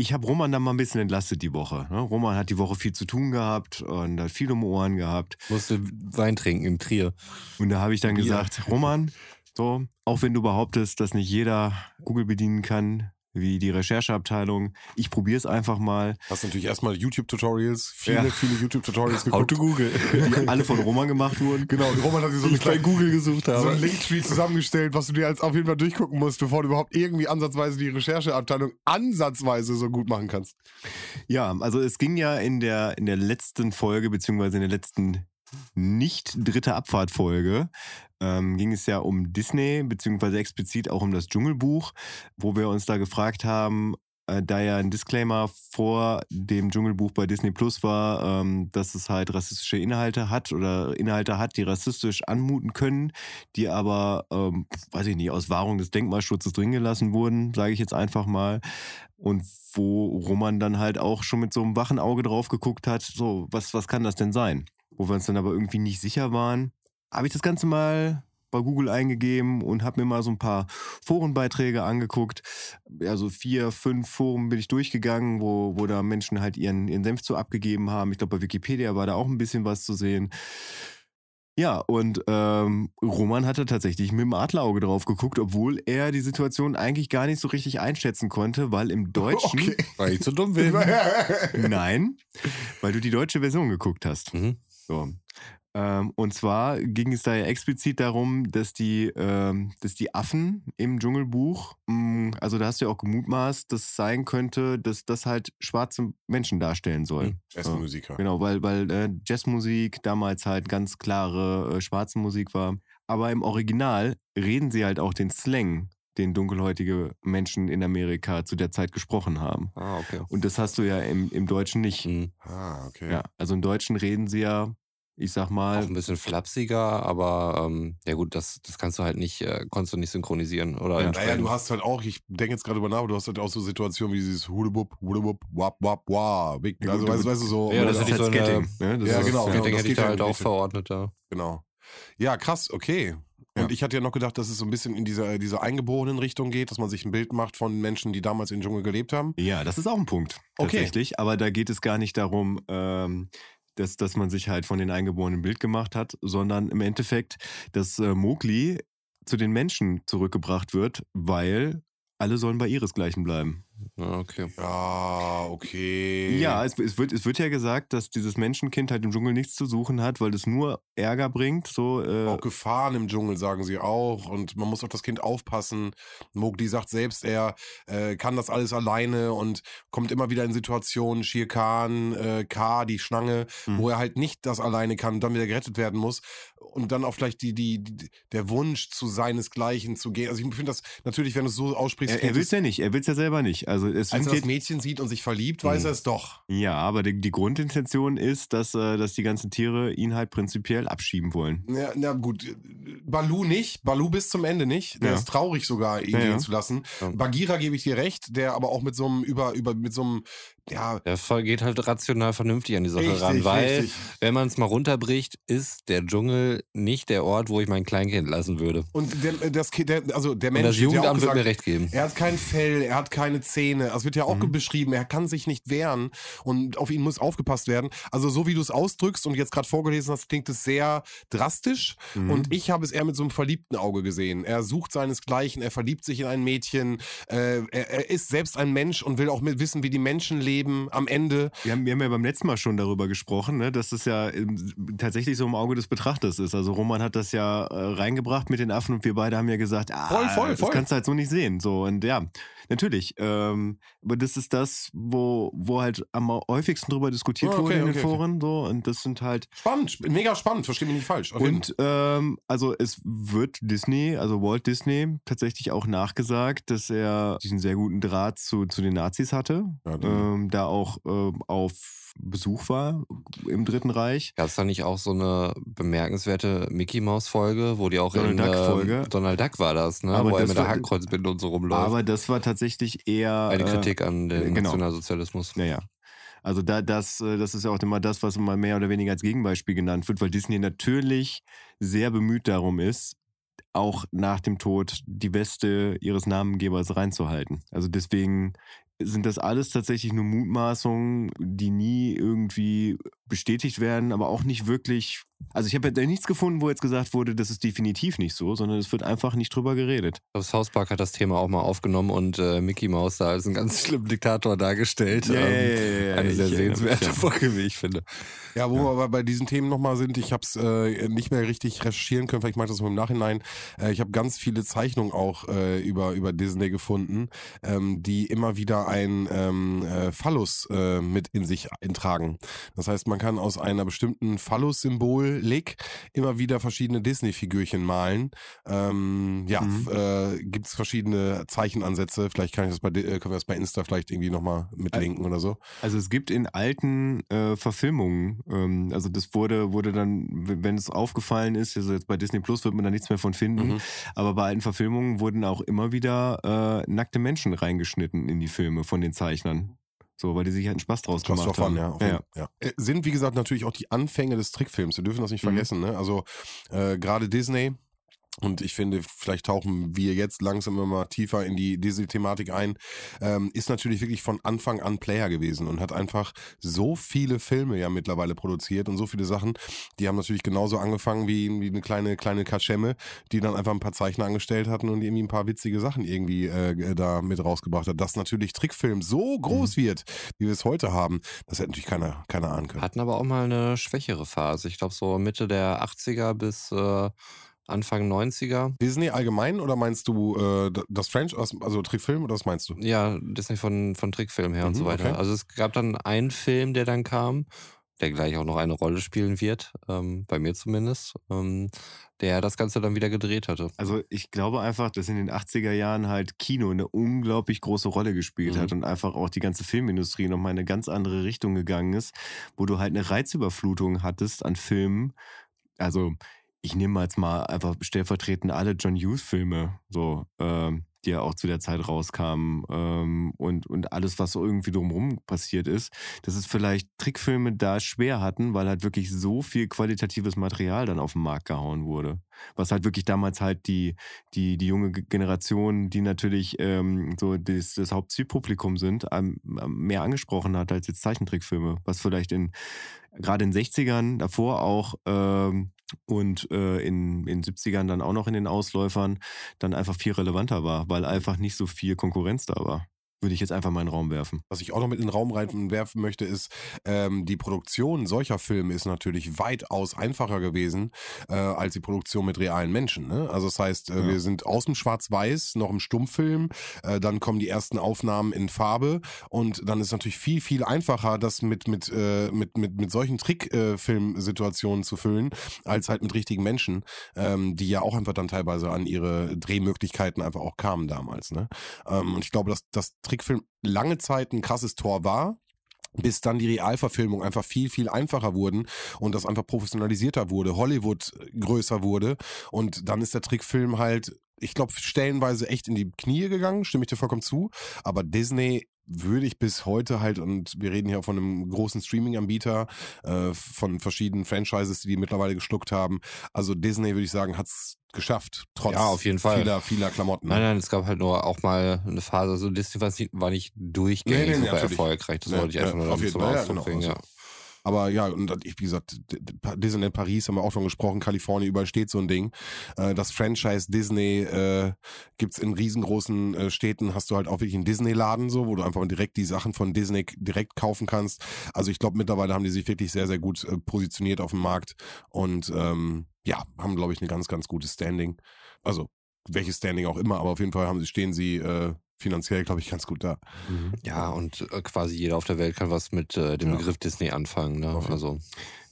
ich habe Roman da mal ein bisschen entlastet die Woche. Ne? Roman hat die Woche viel zu tun gehabt und hat viel um Ohren gehabt. Musste Wein trinken im Trier. Und da habe ich dann Bier. gesagt, Roman, so, auch wenn du behauptest, dass nicht jeder Google bedienen kann, wie die Rechercheabteilung, ich probiere es einfach mal. Hast natürlich erstmal YouTube-Tutorials, viele, Ja. viele YouTube-Tutorials geguckt. to Google. Die alle von Roman gemacht wurden. Genau, und Roman hat dir so, eine kleine, Google gesucht so ein Linktree zusammengestellt, was du dir als auf jeden Fall durchgucken musst, bevor du überhaupt irgendwie ansatzweise die Rechercheabteilung ansatzweise so gut machen kannst. Ja, also es ging ja in der, in der letzten Folge, beziehungsweise in der letzten nicht dritte Abfahrtfolge, ähm, ging es ja um Disney, beziehungsweise explizit auch um das Dschungelbuch, wo wir uns da gefragt haben, äh, da ja ein Disclaimer vor dem Dschungelbuch bei Disney Plus war, ähm, dass es halt rassistische Inhalte hat oder Inhalte hat, die rassistisch anmuten können, die aber, ähm, weiß ich nicht, aus Wahrung des Denkmalschutzes drin gelassen wurden, sage ich jetzt einfach mal. Und wo Roman dann halt auch schon mit so einem wachen Auge drauf geguckt hat, so, was, was kann das denn sein? Wo wir uns dann aber irgendwie nicht sicher waren, habe ich das Ganze mal bei Google eingegeben und habe mir mal so ein paar Forenbeiträge angeguckt. Also vier, fünf Foren bin ich durchgegangen, wo, wo da Menschen halt ihren, ihren Senf zu abgegeben haben. Ich glaube, bei Wikipedia war da auch ein bisschen was zu sehen. Ja, und ähm, Roman hatte tatsächlich mit dem Adlerauge drauf geguckt, obwohl er die Situation eigentlich gar nicht so richtig einschätzen konnte, weil im Deutschen. Okay. Weil ich zu dumm bin. Nein, weil du die deutsche Version geguckt hast. Mhm. So. Ähm, und zwar ging es da ja explizit darum, dass die, ähm, dass die Affen im Dschungelbuch, mh, also da hast du ja auch gemutmaßt, dass es sein könnte, dass das halt schwarze Menschen darstellen soll. Mhm. Jazzmusiker. Genau, weil, weil äh, Jazzmusik damals halt ganz klare äh, schwarze Musik war. Aber im Original reden sie halt auch den Slang, den dunkelhäutige Menschen in Amerika zu der Zeit gesprochen haben. Ah, okay. Und das hast du ja im, im Deutschen nicht. Mhm. Ah, okay. Ja, also im Deutschen reden sie ja, ich sag Auch mal, ein bisschen flapsiger, aber ähm, ja gut, das, das kannst du halt nicht, äh, konntest du nicht synchronisieren oder Ja. Naja, du hast halt auch, ich denke jetzt gerade drüber nach, aber du hast halt auch so Situationen wie dieses Hudebub, Hudebub, wap, wap, wap. Ja, Also, weißt, du- weißt du, so. Ja, das das ist halt so eine- Skating. Ne? Das Ja, ist, genau, Ich genau. das hätte ich geht da ja halt auch verordnet da. Genau. Ja, krass, okay. Und Ja. ich hatte ja noch gedacht, dass es so ein bisschen in dieser, dieser eingeborenen Richtung geht, dass man sich ein Bild macht von Menschen, die damals im Dschungel gelebt haben. Ja, das ist auch ein Punkt. Okay. Tatsächlich. Aber da geht es gar nicht darum, ähm, dass, dass man sich halt von den Eingeborenen ein Bild gemacht hat, sondern im Endeffekt, dass äh, Mowgli zu den Menschen zurückgebracht wird, weil alle sollen bei ihresgleichen bleiben. Ja, okay. Ja, okay. Ja, es, es, wird, es wird ja gesagt, dass dieses Menschenkind halt im Dschungel nichts zu suchen hat, weil es nur Ärger bringt. So, äh, Auch Gefahren im Dschungel, sagen sie auch. Und man muss auf das Kind aufpassen. Mowgli sagt selbst, er äh, kann das alles alleine und kommt immer wieder in Situationen, Shere Khan, äh, K, die Schlange, Mhm. wo er halt nicht das alleine kann und dann wieder gerettet werden muss. Und dann auch vielleicht die, die, die, der Wunsch zu seinesgleichen zu gehen. Also ich finde das natürlich, wenn du es so aussprichst, er er will es ja nicht. Er will es ja selber nicht. Also es als er das Mädchen sieht und sich verliebt, weiß Mhm. er es doch. Ja, aber die, die Grundintention ist, dass, äh, dass die ganzen Tiere ihn halt prinzipiell abschieben wollen. Ja, na gut, Balu nicht, Balu bis zum Ende nicht. Der Ja. ist traurig sogar, ihn Ja, gehen zu lassen. Ja. Bagheera gebe ich dir recht, der aber auch mit so einem über über mit so einem ja Der Fall geht halt rational vernünftig an die Sache richtig, ran, weil, richtig. wenn man es mal runterbricht, ist der Dschungel nicht der Ort, wo ich mein Kleinkind lassen würde. Und der, das der, also der Und Mensch das wird ja auch Jugendamt wird gesagt, mir recht geben. Er hat kein Fell, er hat keine Zähne. Es wird ja auch Mhm. beschrieben, er kann sich nicht wehren und auf ihn muss aufgepasst werden. Also so wie du es ausdrückst und jetzt gerade vorgelesen hast, klingt es sehr drastisch. Mhm. Und ich habe es eher mit so einem verliebten Auge gesehen. Er sucht seinesgleichen, er verliebt sich in ein Mädchen, äh, er, er ist selbst ein Mensch und will auch mit wissen, wie die Menschen leben am Ende. Wir haben, wir haben ja beim letzten Mal schon darüber gesprochen, ne, dass das ja ähm, tatsächlich so im Auge des Betrachters ist. Also Roman hat das ja äh, reingebracht mit den Affen und wir beide haben ja gesagt, ah, Voll, voll, das voll. kannst du halt so nicht sehen. So und ja, natürlich. Ähm, aber das ist das, wo, wo halt am häufigsten drüber diskutiert Ah, okay, wurde in den okay, okay. Foren. So und das sind halt Spannend, mega spannend, versteh mich nicht falsch. Auf und ähm, also es wird Disney, also Walt Disney, tatsächlich auch nachgesagt, dass er diesen sehr guten Draht zu, zu den Nazis hatte. Ja, ähm, ähm, da auch äh, auf Besuch war im Dritten Reich. Gab es da nicht auch so eine bemerkenswerte Mickey Maus Folge, wo die auch Donald in Duck Folge. ähm, Donald Duck war das, ne? Aber wo er das mit der war- Hakenkreuzbinde und so rumläuft. Aber das war tatsächlich eher Eine äh, Kritik an den genau. Nationalsozialismus. Naja. Also da, das, äh, das ist ja auch immer das, was immer mehr oder weniger als Gegenbeispiel genannt wird, weil Disney natürlich sehr bemüht darum ist, auch nach dem Tod die Weste ihres Namengebers reinzuhalten. Also deswegen sind das alles tatsächlich nur Mutmaßungen, die nie irgendwie bestätigt werden, aber auch nicht wirklich. Also ich habe ja nichts gefunden, wo jetzt gesagt wurde, das ist definitiv nicht so, sondern es wird einfach nicht drüber geredet. Ich glaube, South Park hat das Thema auch mal aufgenommen und äh, Mickey Mouse da als einen ganz schlimmen Diktator dargestellt. Ähm, Eine ich sehr sehenswerte ja. Folge, wie ich finde. Ja, wo wir aber bei diesen Themen nochmal sind, ich habe es äh, nicht mehr richtig recherchieren können, vielleicht mache ich das mal im Nachhinein. Äh, ich habe ganz viele Zeichnungen auch äh, über, über Disney gefunden, ähm, die immer wieder ein ähm, äh, Phallus äh, mit in sich eintragen. Das heißt, man kann aus einer bestimmten Phallus-Symbolik immer wieder verschiedene Disney-Figürchen malen. Ähm, ja, Mhm. äh, gibt es verschiedene Zeichenansätze. Vielleicht kann ich das bei, äh, können wir das bei Insta vielleicht irgendwie nochmal mitlinken oder so. Also es gibt in alten äh, Verfilmungen, ähm, also das wurde, wurde dann, wenn es aufgefallen ist, also jetzt bei Disney Plus wird man da nichts mehr von finden, Mhm. aber bei alten Verfilmungen wurden auch immer wieder äh, nackte Menschen reingeschnitten in die Filme von den Zeichnern. So, weil die sich halt einen Spaß draus Just gemacht haben. ja. auf ja, jeden- ja. ja. Äh, Sind, wie gesagt, natürlich auch die Anfänge des Trickfilms. Wir dürfen das nicht Mhm. vergessen. Ne? Also äh, gerade Disney. Und ich finde, vielleicht tauchen wir jetzt langsam immer tiefer in die Disney-Thematik ein, ähm, ist natürlich wirklich von Anfang an Player gewesen und hat einfach so viele Filme ja mittlerweile produziert und so viele Sachen. Die haben natürlich genauso angefangen wie, wie eine kleine, kleine Kaschemme, die dann einfach ein paar Zeichner angestellt hatten und irgendwie ein paar witzige Sachen irgendwie äh, da mit rausgebracht hat. Dass natürlich Trickfilm so groß wird, wie wir es heute haben, das hätte natürlich keiner, keiner ahnen können. Hatten aber auch mal eine schwächere Phase. Ich glaube, so Mitte der 80er bis äh, Anfang 90er. Disney allgemein oder meinst du äh, das Franchise, also Trickfilm oder was meinst du? Ja, Disney von, von Trickfilm her und Mhm, so weiter. okay. Also es gab dann einen Film, der dann kam, der gleich auch noch eine Rolle spielen wird, ähm, bei mir zumindest, ähm, der das Ganze dann wieder gedreht hatte. Also ich glaube einfach, dass in den 80er Jahren halt Kino eine unglaublich große Rolle gespielt Mhm. hat und einfach auch die ganze Filmindustrie nochmal in eine ganz andere Richtung gegangen ist, wo du halt eine Reizüberflutung hattest an Filmen. Also ich nehme jetzt mal einfach stellvertretend alle John Hughes-Filme, so, ähm, die ja auch zu der Zeit rauskamen ähm, und, und alles, was so irgendwie drumherum passiert ist, dass es vielleicht Trickfilme da schwer hatten, weil halt wirklich so viel qualitatives Material dann auf den Markt gehauen wurde. Was halt wirklich damals halt die, die, die junge Ge- Generation, die natürlich ähm, so das, das Hauptzielpublikum sind, mehr angesprochen hat als jetzt Zeichentrickfilme. Was vielleicht in gerade in 60ern, davor auch ähm, und äh, in, in 70ern dann auch noch in den Ausläufern dann einfach viel relevanter war, weil einfach nicht so viel Konkurrenz da war. Würde ich jetzt einfach mal in den Raum werfen. Was ich auch noch mit in den Raum reinwerfen möchte, ist, ähm, die Produktion solcher Filme ist natürlich weitaus einfacher gewesen äh, als die Produktion mit realen Menschen. Ne? Also das heißt, äh, Ja. wir sind aus dem Schwarz-Weiß noch im Stummfilm, äh, dann kommen die ersten Aufnahmen in Farbe und dann ist es natürlich viel, viel einfacher, das mit, mit, äh, mit, mit, mit solchen Trickfilmsituationen zu füllen, als halt mit richtigen Menschen, ähm, die ja auch einfach dann teilweise an ihre Drehmöglichkeiten einfach auch kamen damals. Ne? Ähm, und ich glaube, dass das Trickfilm lange Zeit ein krasses Tor war, bis dann die Realverfilmung einfach viel, viel einfacher wurden und das einfach professionalisierter wurde, Hollywood größer wurde. Und dann ist der Trickfilm halt, ich glaube, stellenweise echt in die Knie gegangen, stimme ich dir vollkommen zu, aber Disney würde ich bis heute halt, und wir reden hier von einem großen Streaming-Anbieter, äh, von verschiedenen Franchises, die die mittlerweile geschluckt haben. Also Disney, würde ich sagen, hat's geschafft, trotz Ja, auf jeden Fall. vieler, vieler Klamotten. Nein, nein, es gab halt nur auch mal eine Phase, so Disney war nicht- war nicht durchgängig Nee, nee, nee, super erfolgreich. Das wollte ich einfach nur auf jeden zum Fall, ja, genau. bringen. Ja. Aber ja, und ich, wie gesagt, Disneyland Paris haben wir auch schon gesprochen, Kalifornien, überall steht so ein Ding. Äh, Das Franchise Disney äh, gibt's in riesengroßen äh, Städten, hast du halt auch wirklich einen Disney-Laden so, wo du einfach direkt die Sachen von Disney direkt kaufen kannst. Also ich glaube, mittlerweile haben die sich wirklich sehr, sehr gut äh, positioniert auf dem Markt und ähm, ja, haben, glaube ich, ein ganz, ganz gutes Standing. Also welches Standing auch immer, aber auf jeden Fall haben sie, stehen sie äh, finanziell, glaube ich, ganz gut da. Ja, und äh, quasi jeder auf der Welt kann was mit äh, dem Ja. Begriff Disney anfangen. Ne? Also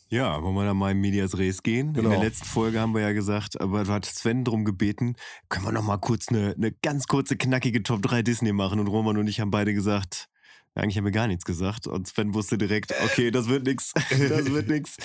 Ja, wollen wir da mal in Medias Res gehen? In Genau. der letzten Folge haben wir ja gesagt, aber da hat Sven drum gebeten, können wir noch mal kurz eine, eine ganz kurze, knackige Top 3 Disney machen? Und Roman und ich haben beide gesagt, Eigentlich haben wir gar nichts gesagt und Sven wusste direkt, okay, das wird nix. Das wird nix.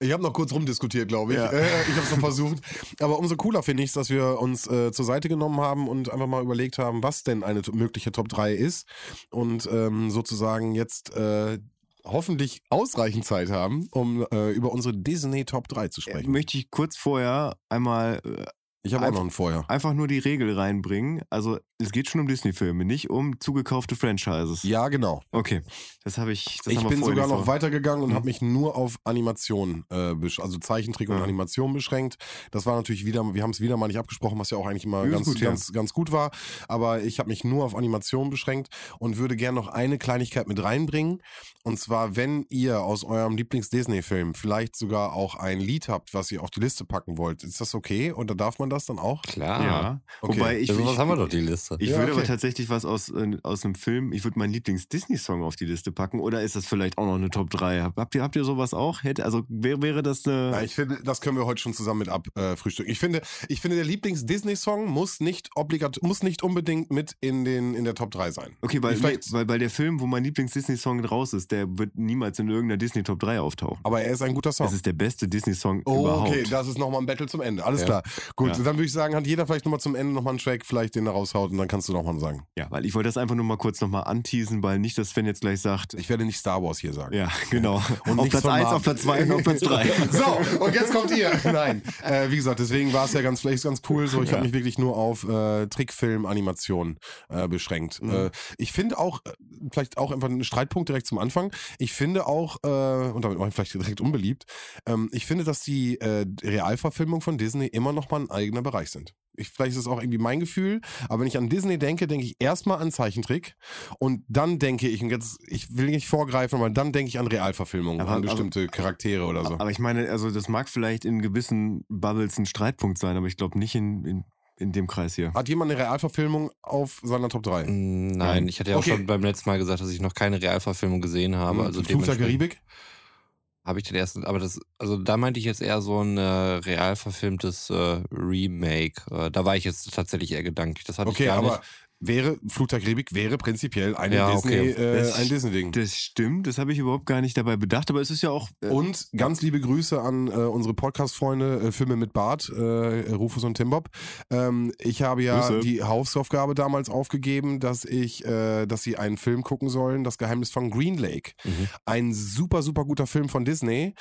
Ich habe noch kurz rumdiskutiert, glaube ich. Ja. Äh, ich habe es noch versucht. Aber umso cooler finde ich es, dass wir uns äh, zur Seite genommen haben und einfach mal überlegt haben, was denn eine mögliche Top 3 ist. Und ähm, sozusagen jetzt äh, hoffentlich ausreichend Zeit haben, um äh, über unsere Disney Top 3 zu Äh, sprechen. Möchte ich kurz vorher einmal äh, Ich habe auch einfach- noch einen vorher. einfach nur die Regel reinbringen. Also es geht schon um Disney-Filme, nicht um zugekaufte Franchises. Ja, genau. Okay, das habe ich. Das ich bin sogar noch weitergegangen und Mhm. habe mich nur auf Animation, äh, also Zeichentrick und Ja. Animation beschränkt. Das war natürlich wieder, wir haben es wieder mal nicht abgesprochen, was ja auch eigentlich immer Ja, ganz, gut, ja. ganz, ganz gut war. Aber ich habe mich nur auf Animation beschränkt und würde gerne noch eine Kleinigkeit mit reinbringen. Und zwar, wenn ihr aus eurem Lieblings-Disney-Film vielleicht sogar auch ein Lied habt, was ihr auf die Liste packen wollt, ist das okay? Oder darf man das dann auch? Klar. Ja, Okay. wobei ich. Ich, also, was ich, haben wir doch die Liste. Ich Ja, würde aber okay. tatsächlich was aus, äh, aus einem Film, ich würde meinen Lieblings-Disney-Song auf die Liste packen. Oder ist das vielleicht auch noch eine Top 3? Hab- Habt ihr, habt ihr sowas auch? Hätte, also wäre, wäre das eine. Ja, ich finde, das können wir heute schon zusammen mit abfrühstücken. Ich finde, ich finde, der Lieblings-Disney-Song muss nicht obligat, muss nicht unbedingt mit in den in der Top 3 sein. Okay, weil, Vielleicht- weil, weil der Film, wo mein Lieblings-Disney-Song raus ist, der wird niemals in irgendeiner Disney-Top 3 auftauchen. Aber er ist ein guter Song. Das ist der beste Disney-Song Oh, überhaupt. okay, das ist nochmal ein Battle zum Ende. Alles Ja. klar. Gut, Ja. dann würde ich sagen, hat jeder vielleicht nochmal zum Ende nochmal einen Track, vielleicht den er raushaut und dann kannst du nochmal sagen. Ja, weil ich wollte das einfach nur mal kurz nochmal anteasen, weil nicht, dass Sven jetzt gleich sagt, Ich werde nicht Star Wars hier sagen. ja, genau. Und auf Platz von 1, Marvel. auf Platz 2 und auf Platz 3. So, und jetzt kommt ihr. Nein, äh, wie gesagt, deswegen war es ja ganz vielleicht ganz cool. So, ich habe mich wirklich nur auf äh, Trickfilm, Animation äh, beschränkt. Mhm. Äh, ich finde auch, äh, vielleicht auch einfach einen Streitpunkt direkt zum Anfang. Ich finde auch, äh, und damit mache ich vielleicht direkt unbeliebt, ähm, ich finde, dass die Realverfilmung von Disney immer noch mal ein eigener Bereich sind. Ich, vielleicht ist es auch irgendwie mein Gefühl, aber wenn ich an Disney denke, denke ich erstmal an Zeichentrick und dann denke ich, und jetzt, ich will nicht vorgreifen, aber dann denke ich an Realverfilmungen, Aber- an aber- bestimmte Charaktere oder so. Aber ich meine, also das mag vielleicht in gewissen Bubbles ein Streitpunkt sein, aber ich glaube nicht in, in, in dem Kreis hier. Hat jemand eine Realverfilmung auf seiner Top 3? Mm, Nein, ich hatte ja auch Okay. schon beim letzten Mal gesagt, dass ich noch keine Realverfilmung gesehen habe. Also Hm, Fluch der Karibik? Habe ich den ersten, aber das, also da meinte ich jetzt eher so ein äh, real verfilmtes äh, Remake. Äh, da war ich jetzt tatsächlich eher gedanklich. Das hatte Okay, ich gar aber nicht. Wäre der Karibik wäre prinzipiell eine Ja, Disney, okay. äh, ein Disney-Ding. Das stimmt, das habe ich überhaupt gar nicht dabei bedacht, aber es ist ja auch. äh, Und ganz liebe Grüße an äh, unsere Podcast-Freunde, äh, Filme mit Bart, äh, Rufus und Timbob. Ähm, ich habe ja Grüße. die Hausaufgabe damals aufgegeben, dass ich, äh, dass sie einen Film gucken sollen, Das Geheimnis von Green Lake. Mhm. Ein super, super guter Film von Disney.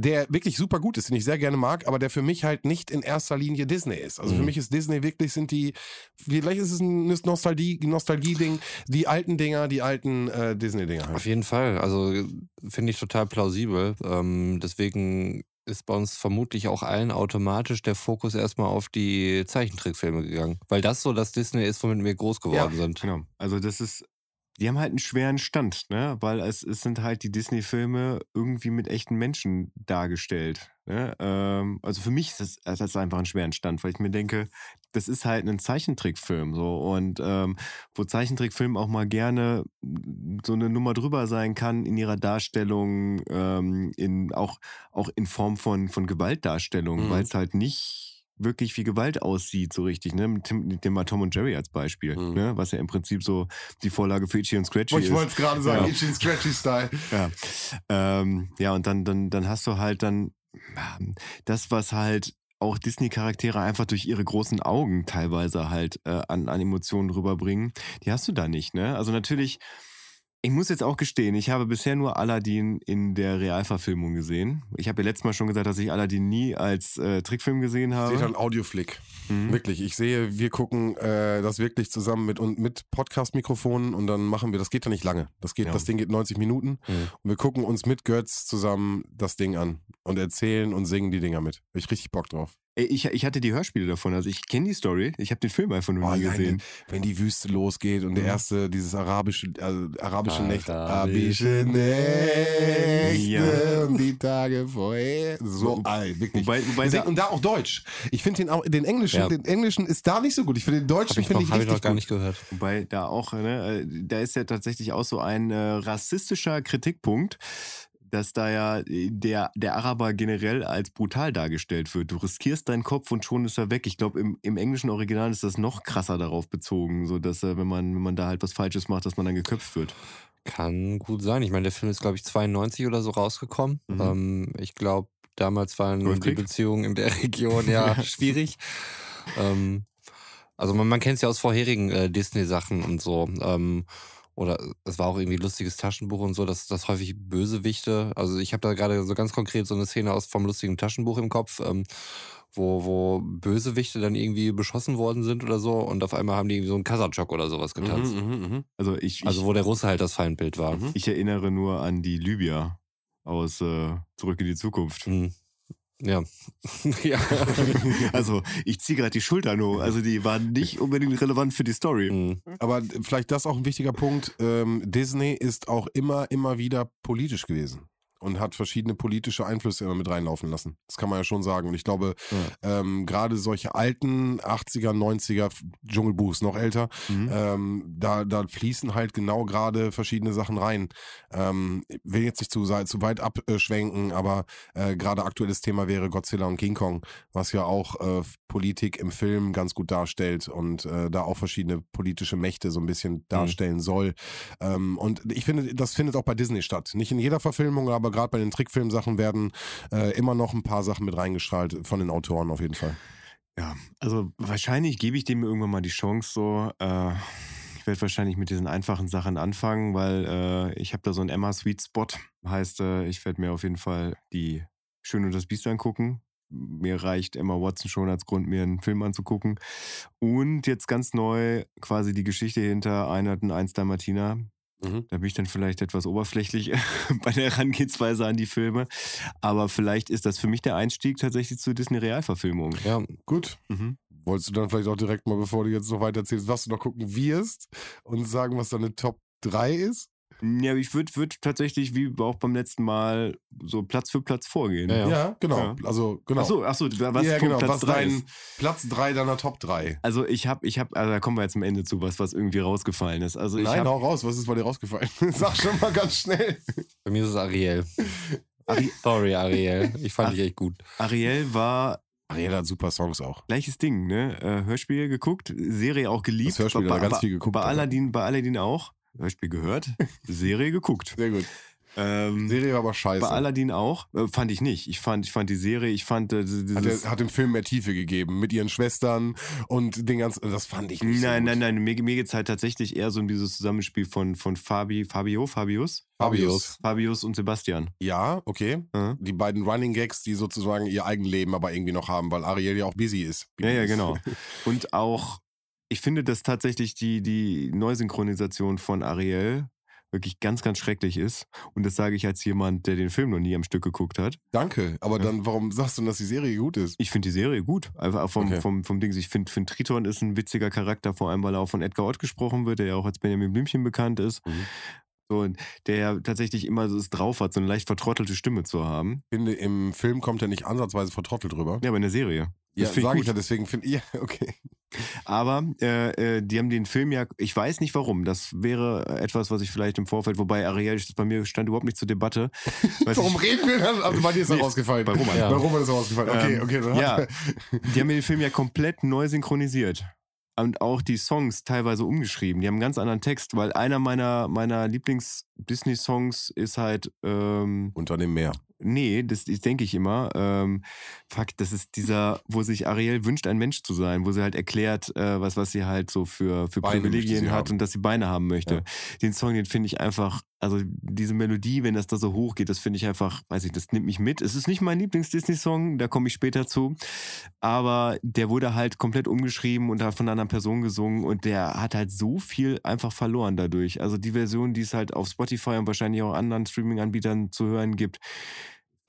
Der wirklich super gut ist, den ich sehr gerne mag, aber der für mich halt nicht in erster Linie Disney ist. Also für Mhm. mich ist Disney wirklich, sind die, vielleicht ist es ein Nostalgie, Nostalgie-Ding, die alten Dinger, die alten äh, Disney-Dinger halt. Auf jeden Fall. Also finde ich total plausibel. Ähm, deswegen ist bei uns vermutlich auch allen automatisch der Fokus erstmal auf die Zeichentrickfilme gegangen. Weil das so das Disney ist, womit wir groß geworden sind. Genau. Also das ist, die haben halt einen schweren Stand, ne? Weil es, es sind halt die Disney-Filme irgendwie mit echten Menschen dargestellt. Ne? Ähm, also für mich ist das, das ist einfach einen schweren Stand, weil ich mir denke, das ist halt ein Zeichentrickfilm so und ähm, wo Zeichentrickfilm auch mal gerne so eine Nummer drüber sein kann in ihrer Darstellung, ähm, in auch auch in Form von von Gewaltdarstellung, Mhm. weil es halt nicht wirklich wie Gewalt aussieht, so richtig, ne? Mit mit dem mal Tom und Jerry als Beispiel, Mhm. ne? Was ja im Prinzip so die Vorlage für Itchy und Scratchy Ich ist. wollte es gerade sagen, Ja. Itchy and Scratchy Style. Ja, ähm, ja und dann, dann, dann hast du halt dann das, was halt auch Disney-Charaktere einfach durch ihre großen Augen teilweise halt äh, an, an Emotionen rüberbringen, die hast du da nicht, ne? Also natürlich, ich muss jetzt auch gestehen, ich habe bisher nur Aladdin in der Realverfilmung gesehen. Ich habe ja letztes Mal schon gesagt, dass ich Aladdin nie als äh, Trickfilm gesehen habe. Seht ein Audioflick. Mhm. Wirklich, ich sehe, wir gucken äh, das wirklich zusammen mit und mit Podcast-Mikrofonen und dann machen wir, das geht ja nicht lange. Das geht, Ja. das Ding geht 90 Minuten Mhm. und wir gucken uns mit Götz zusammen das Ding an und erzählen und singen die Dinger mit. Hab ich richtig Bock drauf. Ey, Ich, ich hatte die Hörspiele davon, also ich kenne die Story, ich habe den Film einfach nur Oh, nie gesehen. wenn die Wüste losgeht und der Mhm. erste, dieses arabische, also arabische Nächte, Arabische Nächte Ja. und die Tage vorher. So, ey, wirklich. Wobei, wobei da, und da auch Deutsch. Ich finde den, den englischen, Ja. den englischen ist da nicht so gut. Ich finde den deutschen Habe ich, finde noch- ich ich richtig noch gar nicht gehört. Wobei da auch, ne, äh, da ist ja tatsächlich auch so ein äh, rassistischer Kritikpunkt, dass da ja äh, der, der Araber generell als brutal dargestellt wird. Du riskierst deinen Kopf und schon ist er weg. Ich glaube, im, im englischen Original ist das noch krasser darauf bezogen, so dass äh, wenn man, wenn man da halt was Falsches macht, dass man dann geköpft wird. Kann gut sein. Ich meine, der Film ist, glaube ich, 92 oder so rausgekommen. Mhm. Ähm, ich glaube, damals waren die Golfkrieg? Beziehungen in der Region ja schwierig. Ähm, also man, man kennt es ja aus vorherigen äh, Disney-Sachen und so. Ähm, oder es war auch irgendwie ein lustiges Taschenbuch und so, dass das häufig Bösewichte. Also ich habe da gerade so ganz konkret so eine Szene aus vom lustigen Taschenbuch im Kopf, ähm, wo, wo Bösewichte dann irgendwie beschossen worden sind oder so und auf einmal haben die irgendwie so einen Kasachok oder sowas getanzt. Mhm, mhm, mhm. Also ich, Also ich, wo der Russe halt das Feindbild war. Mhm. ich erinnere nur an die Libyer aus äh, Zurück in die Zukunft. Hm. Ja. ja. Also ich ziehe gerade die Schultern hoch. Also die waren nicht unbedingt relevant für die Story. Hm. Aber vielleicht das auch ein wichtiger Punkt. Ähm, Disney ist auch immer, immer wieder politisch gewesen. Und hat verschiedene politische Einflüsse immer mit reinlaufen lassen. Das kann man ja schon sagen. Und ich glaube, ähm, gerade solche alten 80er, 90er Dschungelbuchs, noch älter, Mhm. ähm, da, da fließen halt genau gerade verschiedene Sachen rein. Ähm, ich will jetzt nicht zu, zu weit abschwenken, aber äh, gerade aktuelles Thema wäre Godzilla und King Kong, was ja auch äh, Politik im Film ganz gut darstellt und äh, da auch verschiedene politische Mächte so ein bisschen darstellen soll. Ähm, und ich finde, das findet auch bei Disney statt. Nicht in jeder Verfilmung, aber gerade bei den Trickfilmsachen werden äh, immer noch ein paar Sachen mit reingestrahlt von den Autoren auf jeden Fall. Ja, also wahrscheinlich gebe ich dem irgendwann mal die Chance so. Äh, ich werde wahrscheinlich mit diesen einfachen Sachen anfangen, weil äh, ich habe da so einen Emma Sweet Spot. Heißt, äh, ich werde mir auf jeden Fall die Schön und das Biest angucken. Mir reicht Emma Watson schon als Grund, mir einen Film anzugucken. Und jetzt ganz neu quasi die Geschichte hinter Einheiten 1 der Martina. Mhm. Da bin ich dann vielleicht etwas oberflächlich bei der Herangehensweise an die Filme. Aber vielleicht ist das für mich der Einstieg tatsächlich zur Disney-Realverfilmung. Ja, Gut. Mhm. Wolltest du dann vielleicht auch direkt mal, bevor du jetzt noch weiter erzählst, was du noch gucken wirst und sagen, was deine Top 3 ist? Ja, ich würde würd tatsächlich, wie auch beim letzten Mal, so Platz für Platz vorgehen. Ja, ja. genau. Ja. Also, genau. Achso, achso, was ja, genau. Platz was drei dein ist. Platz 3 deiner Top 3? Also ich habe, ich habe, also da kommen wir jetzt am Ende zu, was, was irgendwie rausgefallen ist. Also ich Nein, hau raus. Was ist bei dir rausgefallen? Sag schon mal ganz schnell. bei mir ist es Ariel. Ari Sorry, Ariel. Ich fand Ah. dich echt gut. Ariel war Ariel hat super Songs auch. gleiches Ding, ne? Äh, Hörspiel geguckt, Serie auch geliebt. Das Hörspiel bei, hat ganz viel geguckt, Bei. Aladdin, bei Aladdin auch. Hörspiel gehört, Serie geguckt. Sehr gut. Ähm, Serie war aber scheiße. bei Aladdin auch. Äh, fand ich nicht. Ich fand, ich fand die Serie, ich fand äh, hat, der, hat dem Film mehr Tiefe gegeben mit ihren Schwestern und den ganzen. Das fand ich nicht Nein, so nein, nein. Mir, mir geht es halt tatsächlich eher so um dieses Zusammenspiel von, von Fabi, Fabio, Fabius? Fabius. Fabius und Sebastian. Ja, okay. Ja, Die beiden Running Gags, die sozusagen ihr Eigenleben aber irgendwie noch haben, weil Ariel ja auch busy ist. ja, ja genau. Und auch, ich finde, dass tatsächlich die, die Neusynchronisation von Ariel wirklich ganz, ganz schrecklich ist. Und das sage ich als jemand, der den Film noch nie am Stück geguckt hat. Danke, aber Ja. dann, warum sagst du, dass die Serie gut ist? Ich finde die Serie gut. Einfach vom, Okay. vom, vom Ding. Ich finde, find Triton ist ein witziger Charakter, vor allem, weil er auch von Edgar Ott gesprochen wird, der ja auch als Benjamin Blümchen bekannt ist. Mhm. So, der ja tatsächlich immer so es drauf hat, so eine leicht vertrottelte Stimme zu haben. Ich finde, im Film kommt er nicht ansatzweise vertrottelt rüber. Ja, aber in der Serie. Ja, Das find sage ich ja, deswegen finde ich, ja, okay. Aber äh, äh, die haben den Film ja, ich weiß nicht warum, das wäre etwas, was ich vielleicht im Vorfeld, wobei Ariel, das bei mir stand überhaupt nicht zur Debatte. Warum ich, reden wir dann? Also bei dir ist Nee, rausgefallen. bei Roman. Ja. Bei Roman ist rausgefallen. Okay, Ähm, okay. Dann ja. die haben den Film ja komplett neu synchronisiert. Und auch die Songs teilweise umgeschrieben. Die haben einen ganz anderen Text, weil einer meiner, meiner Lieblings-Disney-Songs ist halt ähm, Unter dem Meer. Nee, das, das denke ich immer. Ähm, fuck, das ist dieser, wo sich Ariel wünscht, ein Mensch zu sein, wo sie halt erklärt, äh, was, was sie halt so für, für Beine Privilegien hat haben. und dass sie Beine haben möchte. Ja. Den Song, den finde ich einfach, also diese Melodie, wenn das da so hoch geht, das finde ich einfach, weiß ich, das nimmt mich mit. Es ist nicht mein Lieblings-Disney-Song, da komme ich später zu. Aber der wurde halt komplett umgeschrieben und von einer Person gesungen und der hat halt so viel einfach verloren dadurch. Also die Version, die es halt auf Spotify und wahrscheinlich auch anderen Streaming-Anbietern zu hören gibt,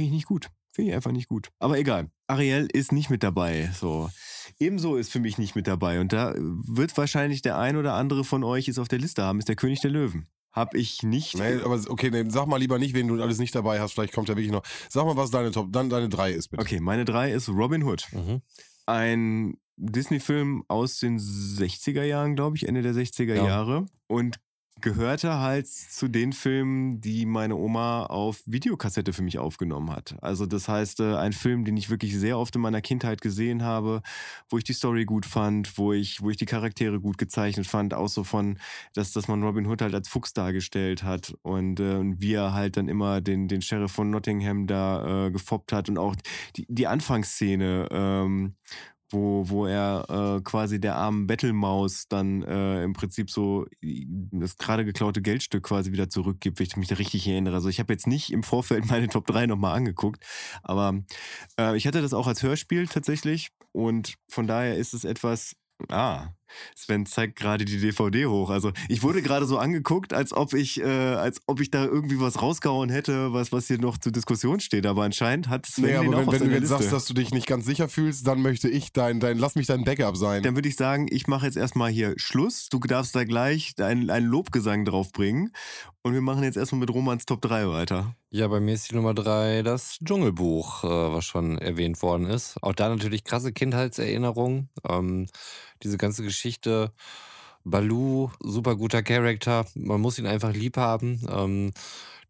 Finde ich nicht gut. Finde ich einfach nicht gut. Aber egal. Ariel ist nicht mit dabei. So. Ebenso ist für mich nicht mit dabei. Und da wird wahrscheinlich der ein oder andere von euch es auf der Liste haben, ist der König der Löwen. Hab ich nicht. Nee, aber okay, nee, sag mal lieber nicht, wen du alles nicht dabei hast. Vielleicht kommt er wirklich noch. Sag mal, was deine Top, dann deine drei ist, bitte. Okay, meine drei ist Robin Hood. Mhm. Ein Disney-Film aus den 60er Jahren, glaube ich, Ende der 60er Ja. Jahre. Und gehörte halt zu den Filmen, die meine Oma auf Videokassette für mich aufgenommen hat. Also das heißt, äh, ein Film, den ich wirklich sehr oft in meiner Kindheit gesehen habe, wo ich die Story gut fand, wo ich, wo ich die Charaktere gut gezeichnet fand, auch so von, dass, dass man Robin Hood halt als Fuchs dargestellt hat und, äh, und wie er halt dann immer den, den Sheriff von Nottingham da äh, gefoppt hat und auch die, die Anfangsszene, ähm, wo, wo er äh, quasi der armen Bettelmaus dann äh, im Prinzip so das gerade geklaute Geldstück quasi wieder zurückgibt, wenn ich mich da richtig erinnere. Also ich habe jetzt nicht im Vorfeld meine Top 3 nochmal angeguckt, aber äh, ich hatte das auch als Hörspiel tatsächlich und von daher ist es etwas, ah, Sven zeigt gerade die DVD hoch. Also ich wurde gerade so angeguckt, als ob ich, äh, als ob ich da irgendwie was rausgehauen hätte, was, was hier noch zur Diskussion steht. Aber anscheinend hat Sven Nee, den aber auch wenn, wenn du jetzt Liste. sagst, dass du dich nicht ganz sicher fühlst, dann möchte ich dein, dein lass mich dein Backup sein. Dann würde ich sagen, ich mache jetzt erstmal hier Schluss. Du darfst da gleich einen, einen Lobgesang draufbringen. Und wir machen jetzt erstmal mit Romans Top 3 weiter. Ja, bei mir ist die Nummer drei das Dschungelbuch, äh, was schon erwähnt worden ist. Auch da natürlich krasse Kindheitserinnerungen. Ähm, diese ganze Geschichte. Baloo, super guter Charakter. Man muss ihn einfach lieb haben. Ähm,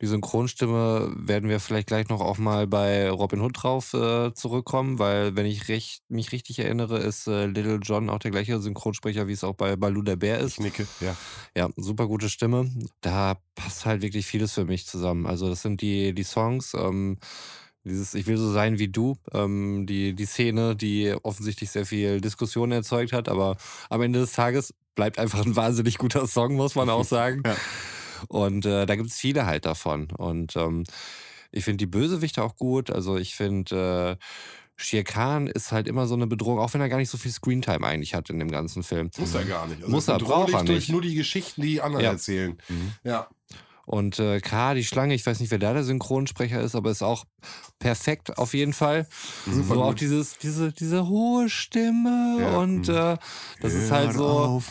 die Synchronstimme werden wir vielleicht gleich noch auch mal bei Robin Hood drauf äh, zurückkommen, weil, wenn ich recht, mich richtig erinnere, ist äh, Little John auch der gleiche Synchronsprecher, wie es auch bei Baloo der Bär ist. Ich nicke, ja. Ja, super gute Stimme. Da passt halt wirklich vieles für mich zusammen. Also das sind die, die Songs, ähm, dieses Ich will so sein wie du, ähm, die, die Szene, die offensichtlich sehr viel Diskussion erzeugt hat, aber am Ende des Tages bleibt einfach ein wahnsinnig guter Song, muss man auch sagen. Ja. Und äh, da gibt es viele halt davon. Und ähm, ich finde die Bösewichte auch gut. Also ich finde... Äh, Shere Khan ist halt immer so eine Bedrohung, auch wenn er gar nicht so viel Screentime eigentlich hat in dem ganzen Film. Muss er gar nicht. Also Muss er, braucht er durch nicht. nur die Geschichten, die anderen Ja. erzählen. Ja. Und äh, K, die Schlange, ich weiß nicht, wer da der Synchronsprecher ist, aber ist auch perfekt auf jeden Fall. Super so auch dieses, diese, diese hohe Stimme Ja. und äh, das ist halt Hört so.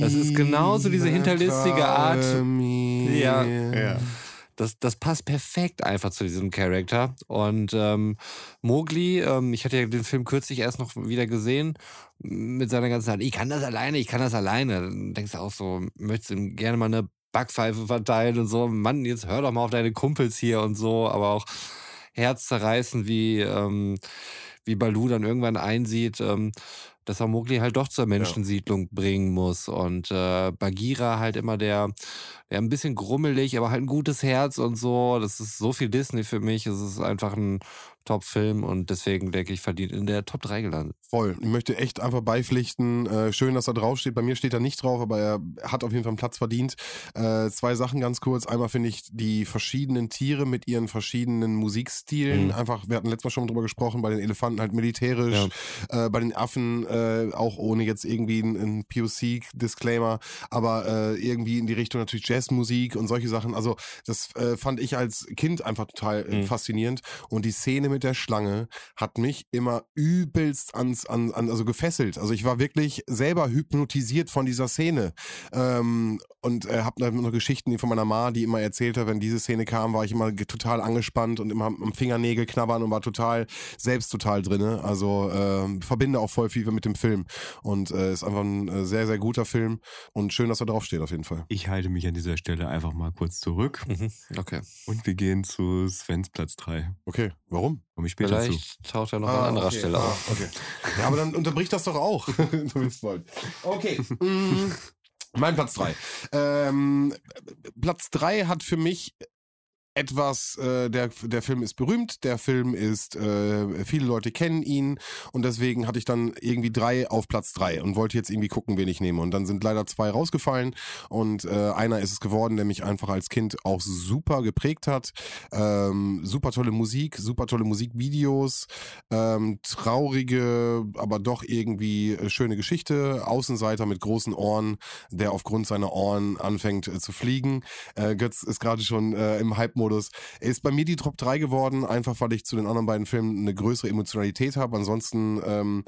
das ist genauso diese hinterlistige Art. Ja. Ja. Das, das passt perfekt einfach zu diesem Charakter. Und ähm, Mowgli, ähm, ich hatte ja den Film kürzlich erst noch wieder gesehen, mit seiner ganzen Art, ich kann das alleine, ich kann das alleine. Dann denkst du auch so, möchtest ihm gerne mal eine Backpfeife verteilen und so. Mann, jetzt hör doch mal auf deine Kumpels hier und so, aber auch herzzerreißend, wie, ähm, wie Balu dann irgendwann einsieht, ähm, dass er Mowgli halt doch zur Menschensiedlung bringen muss. Und äh, Bagheera halt immer der, der ein bisschen grummelig, aber halt ein gutes Herz und so. Das ist so viel Disney für mich. Es ist einfach ein Top-Film und deswegen denke ich, verdient in der Top 3 gelandet. Voll. Ich möchte echt einfach beipflichten. Äh, schön, dass er draufsteht. Bei mir steht er nicht drauf, aber er hat auf jeden Fall einen Platz verdient. Äh, zwei Sachen ganz kurz. Einmal finde ich die verschiedenen Tiere mit ihren verschiedenen Musikstilen. Mhm. Einfach, wir hatten letztes Mal schon drüber gesprochen, bei den Elefanten halt militärisch, äh, bei den Affen äh, auch ohne jetzt irgendwie einen POC-Disclaimer, aber äh, irgendwie in die Richtung natürlich Jazzmusik und solche Sachen. Also das äh, fand ich als Kind einfach total Mhm. faszinierend. Und die Szene mit der Schlange hat mich immer übelst ans, an, an, also gefesselt. Also ich war wirklich selber hypnotisiert von dieser Szene. Ähm, und äh, habe dann noch Geschichten von meiner Ma, die immer erzählt hat, wenn diese Szene kam, war ich immer total angespannt und immer am Fingernägel knabbern und war total selbst total drinne. Also äh, verbinde auch voll viel mit dem Film und äh, ist einfach ein äh, sehr sehr guter Film und schön, dass er draufsteht auf jeden Fall. Ich halte mich an dieser Stelle einfach mal kurz zurück Mhm. Okay. und wir gehen zu Svens Platz 3. Okay, warum? Komme ich später zu. Vielleicht taucht er noch an anderer okay. Stelle Ah, auf. Okay. Ja, aber dann unterbricht das doch auch. du willst wollen. Okay. Mm, mein Platz drei. Ähm, Platz drei hat für mich etwas, äh, der, der Film ist berühmt, der Film ist, äh, viele Leute kennen ihn und deswegen hatte ich dann irgendwie drei auf Platz drei und wollte jetzt irgendwie gucken, wen ich nehme. Und dann sind leider zwei rausgefallen und äh, einer ist es geworden, der mich einfach als Kind auch super geprägt hat. Ähm, super tolle Musik, super tolle Musikvideos, ähm, traurige, aber doch irgendwie äh, schöne Geschichte. Außenseiter mit großen Ohren, der aufgrund seiner Ohren anfängt äh, zu fliegen. Äh, Götz ist gerade schon äh, im Hype-Modus. Ist bei mir die Top 3 geworden, einfach weil ich zu den anderen beiden Filmen eine größere Emotionalität habe. Ansonsten ähm,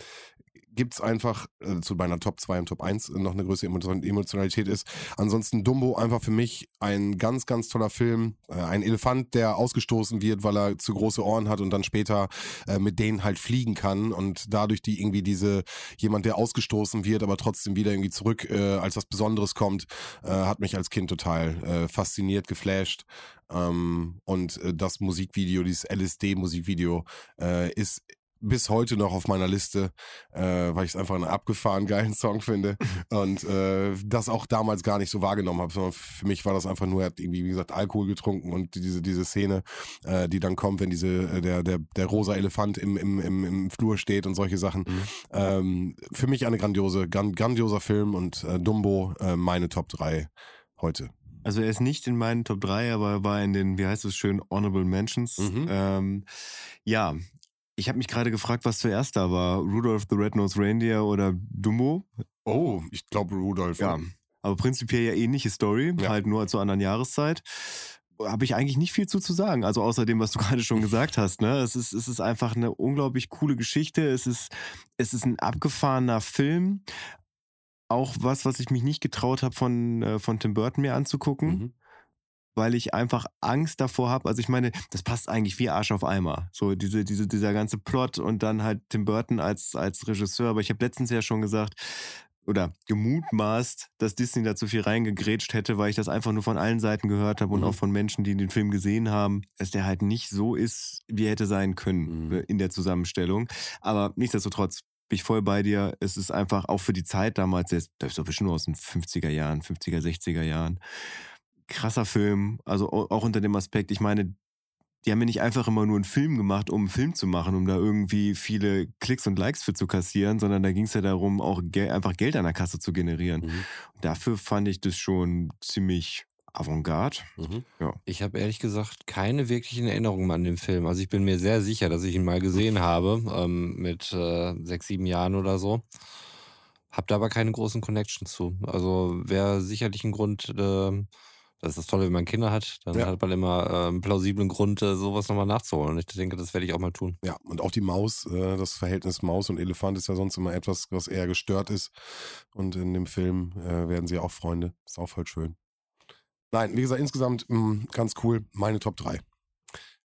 gibt's einfach äh, zu meiner Top 2 und Top 1 noch eine größere Emotion- Emotionalität ist. Ansonsten Dumbo einfach für mich ein ganz, ganz toller Film. Äh, ein Elefant, der ausgestoßen wird, weil er zu große Ohren hat und dann später äh, mit denen halt fliegen kann und dadurch die irgendwie diese, jemand, der ausgestoßen wird, aber trotzdem wieder irgendwie zurück äh, als was Besonderes kommt, äh, hat mich als Kind total äh, fasziniert, geflasht. Ähm, und äh, das Musikvideo, dieses LSD-Musikvideo, äh, ist bis heute noch auf meiner Liste, äh, weil ich es einfach einen abgefahren geilen Song finde und äh, das auch damals gar nicht so wahrgenommen habe, sondern für mich war das einfach nur, er hat irgendwie, wie gesagt, Alkohol getrunken und diese, diese Szene, äh, die dann kommt, wenn diese, äh, der, der, der rosa Elefant im, im, im, im Flur steht und solche Sachen. Mhm. Ähm, für mich eine grandiose, gran, grandioser Film und äh, Dumbo äh, meine Top 3 heute. Also er ist nicht in meinen Top 3, aber er war in den, wie heißt es schön, Honorable Mentions. Mhm. Ähm, ja, ich habe mich gerade gefragt, was zuerst da war. Rudolph the Red-Nosed Reindeer oder Dumbo? Oh, ich glaube Rudolf. Ja, aber prinzipiell ja ähnliche Story, Ja. halt nur zur anderen Jahreszeit. Habe ich eigentlich nicht viel zu zu sagen. Also außer dem, was du gerade schon gesagt hast. Ne? Es, ist, es ist einfach eine unglaublich coole Geschichte. Es ist, es ist ein abgefahrener Film. Auch was, was ich mich nicht getraut habe, von, äh, von Tim Burton mir anzugucken Mhm. Weil ich einfach Angst davor habe. Also ich meine, das passt eigentlich wie Arsch auf Eimer. So diese, diese, dieser ganze Plot und dann halt Tim Burton als, als Regisseur. Aber ich habe letztens ja schon gesagt oder gemutmaßt, dass Disney da zu viel reingegrätscht hätte, weil ich das einfach nur von allen Seiten gehört habe und Mhm. auch von Menschen, die den Film gesehen haben, dass der halt nicht so ist, wie er hätte sein können Mhm. äh, in der Zusammenstellung. Aber nichtsdestotrotz bin ich voll bei dir. Es ist einfach auch für die Zeit damals, der ist doch bestimmt nur aus den 50er Jahren, 50er, 60er Jahren krasser Film, also au- auch unter dem Aspekt, ich meine, die haben ja nicht einfach immer nur einen Film gemacht, um einen Film zu machen, um da irgendwie viele Klicks und Likes für zu kassieren, sondern da ging es ja darum, auch Gel einfach Geld an der Kasse zu generieren. Mhm. Dafür fand ich das schon ziemlich avantgarde. Mhm. Ich habe ehrlich gesagt keine wirklichen Erinnerungen an den Film. Also ich bin mir sehr sicher, dass ich ihn mal gesehen habe, ähm, mit äh, sechs, sieben Jahren oder so. Hab da aber keine großen Connections zu. Also wäre sicherlich ein Grund, ähm, das ist das Tolle, wenn man Kinder hat, dann Ja. hat man immer äh, einen plausiblen Grund, äh, sowas nochmal nachzuholen. Und ich denke, das werde ich auch mal tun. Ja, und auch die Maus, äh, das Verhältnis Maus und Elefant ist ja sonst immer etwas, was eher gestört ist. Und in dem Film äh, werden sie auch Freunde. Ist auch voll schön. Nein, wie gesagt, insgesamt mh, ganz cool. Meine Top 3.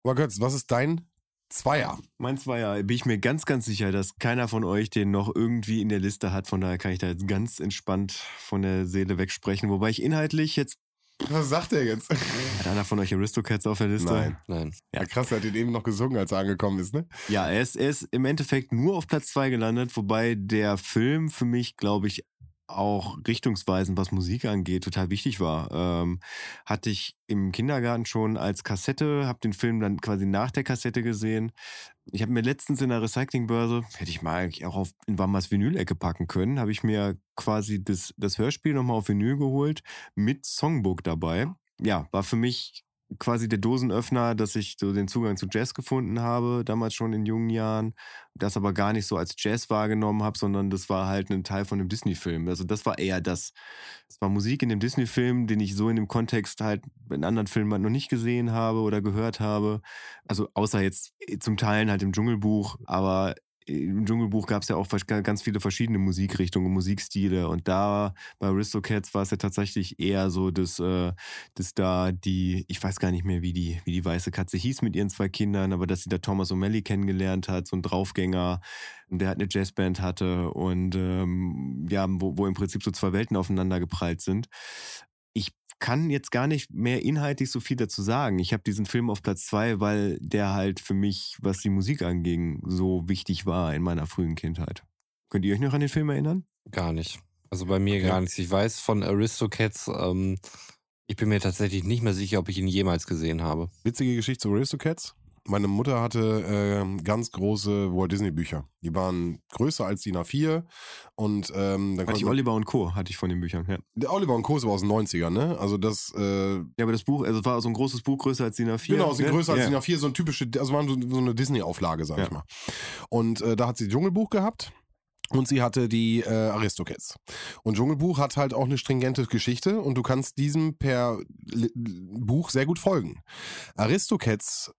Aber Götz, was ist dein Zweier? Mein Zweier, bin ich mir ganz, ganz sicher, dass keiner von euch den noch irgendwie in der Liste hat. Von daher kann ich da jetzt ganz entspannt von der Seele wegsprechen. Wobei ich inhaltlich jetzt. Was sagt er jetzt? Hat einer von euch Aristocats auf der Liste? Nein. Nein. Ja, krass, er hat ihn eben noch gesungen, als er angekommen ist, ne? Ja, er ist, er ist im Endeffekt nur auf Platz zwei gelandet, wobei der Film für mich, glaube ich, auch richtungsweisend, was Musik angeht, total wichtig war. Ähm, hatte ich im Kindergarten schon als Kassette, habe den Film dann quasi nach der Kassette gesehen. Ich habe mir letztens in der Recyclingbörse, hätte ich mal eigentlich auch auf in Wammers Vinyl-Ecke packen können, habe ich mir quasi das, das Hörspiel nochmal auf Vinyl geholt mit Songbook dabei. Ja, war für mich quasi der Dosenöffner, dass ich so den Zugang zu Jazz gefunden habe, damals schon in jungen Jahren, das aber gar nicht so als Jazz wahrgenommen habe, sondern das war halt ein Teil von einem Disney-Film. Also das war eher das. Es war Musik in dem Disney-Film, den ich so in dem Kontext halt in anderen Filmen halt noch nicht gesehen habe oder gehört habe. Also außer jetzt zum Teilen halt im Dschungelbuch, aber im Dschungelbuch gab es ja auch ganz viele verschiedene Musikrichtungen, Musikstile. Und da bei Aristocats war es ja tatsächlich eher so, dass, äh, dass da die, ich weiß gar nicht mehr, wie die, wie die weiße Katze hieß mit ihren zwei Kindern, aber dass sie da Thomas O'Malley kennengelernt hat, so ein Draufgänger, der halt eine Jazzband hatte und ähm, ja, wo, wo im Prinzip so zwei Welten aufeinander geprallt sind. Ich kann jetzt gar nicht mehr inhaltlich so viel dazu sagen. Ich habe diesen Film auf Platz zwei, weil der halt für mich, was die Musik anging, so wichtig war in meiner frühen Kindheit. Könnt ihr euch noch an den Film erinnern? Gar nicht. Also bei mir Okay. gar nichts. Ich weiß von Aristocats, ähm, ich bin mir tatsächlich nicht mehr sicher, ob ich ihn jemals gesehen habe. Witzige Geschichte zu Aristocats. Meine Mutter hatte ähm, ganz große Walt Disney Bücher. Die waren größer als DIN A4 und ähm, dann Hatte ich Oliver und Co. hatte ich von den Büchern, ja. der Oliver und Co. ist aber aus den 90ern, ne? Also das äh, Ja, aber das Buch, also es war so ein großes Buch, größer als DIN A4. Genau, sind ne? größer als ja. DIN A4, so ein typische, also waren so, so eine Disney-Auflage, sag Ja. ich mal. Und äh, da hat sie Dschungelbuch gehabt. Und sie hatte die äh, Aristocats. Und Dschungelbuch hat halt auch eine stringente Geschichte und du kannst diesem per Li- Buch sehr gut folgen. Aristocats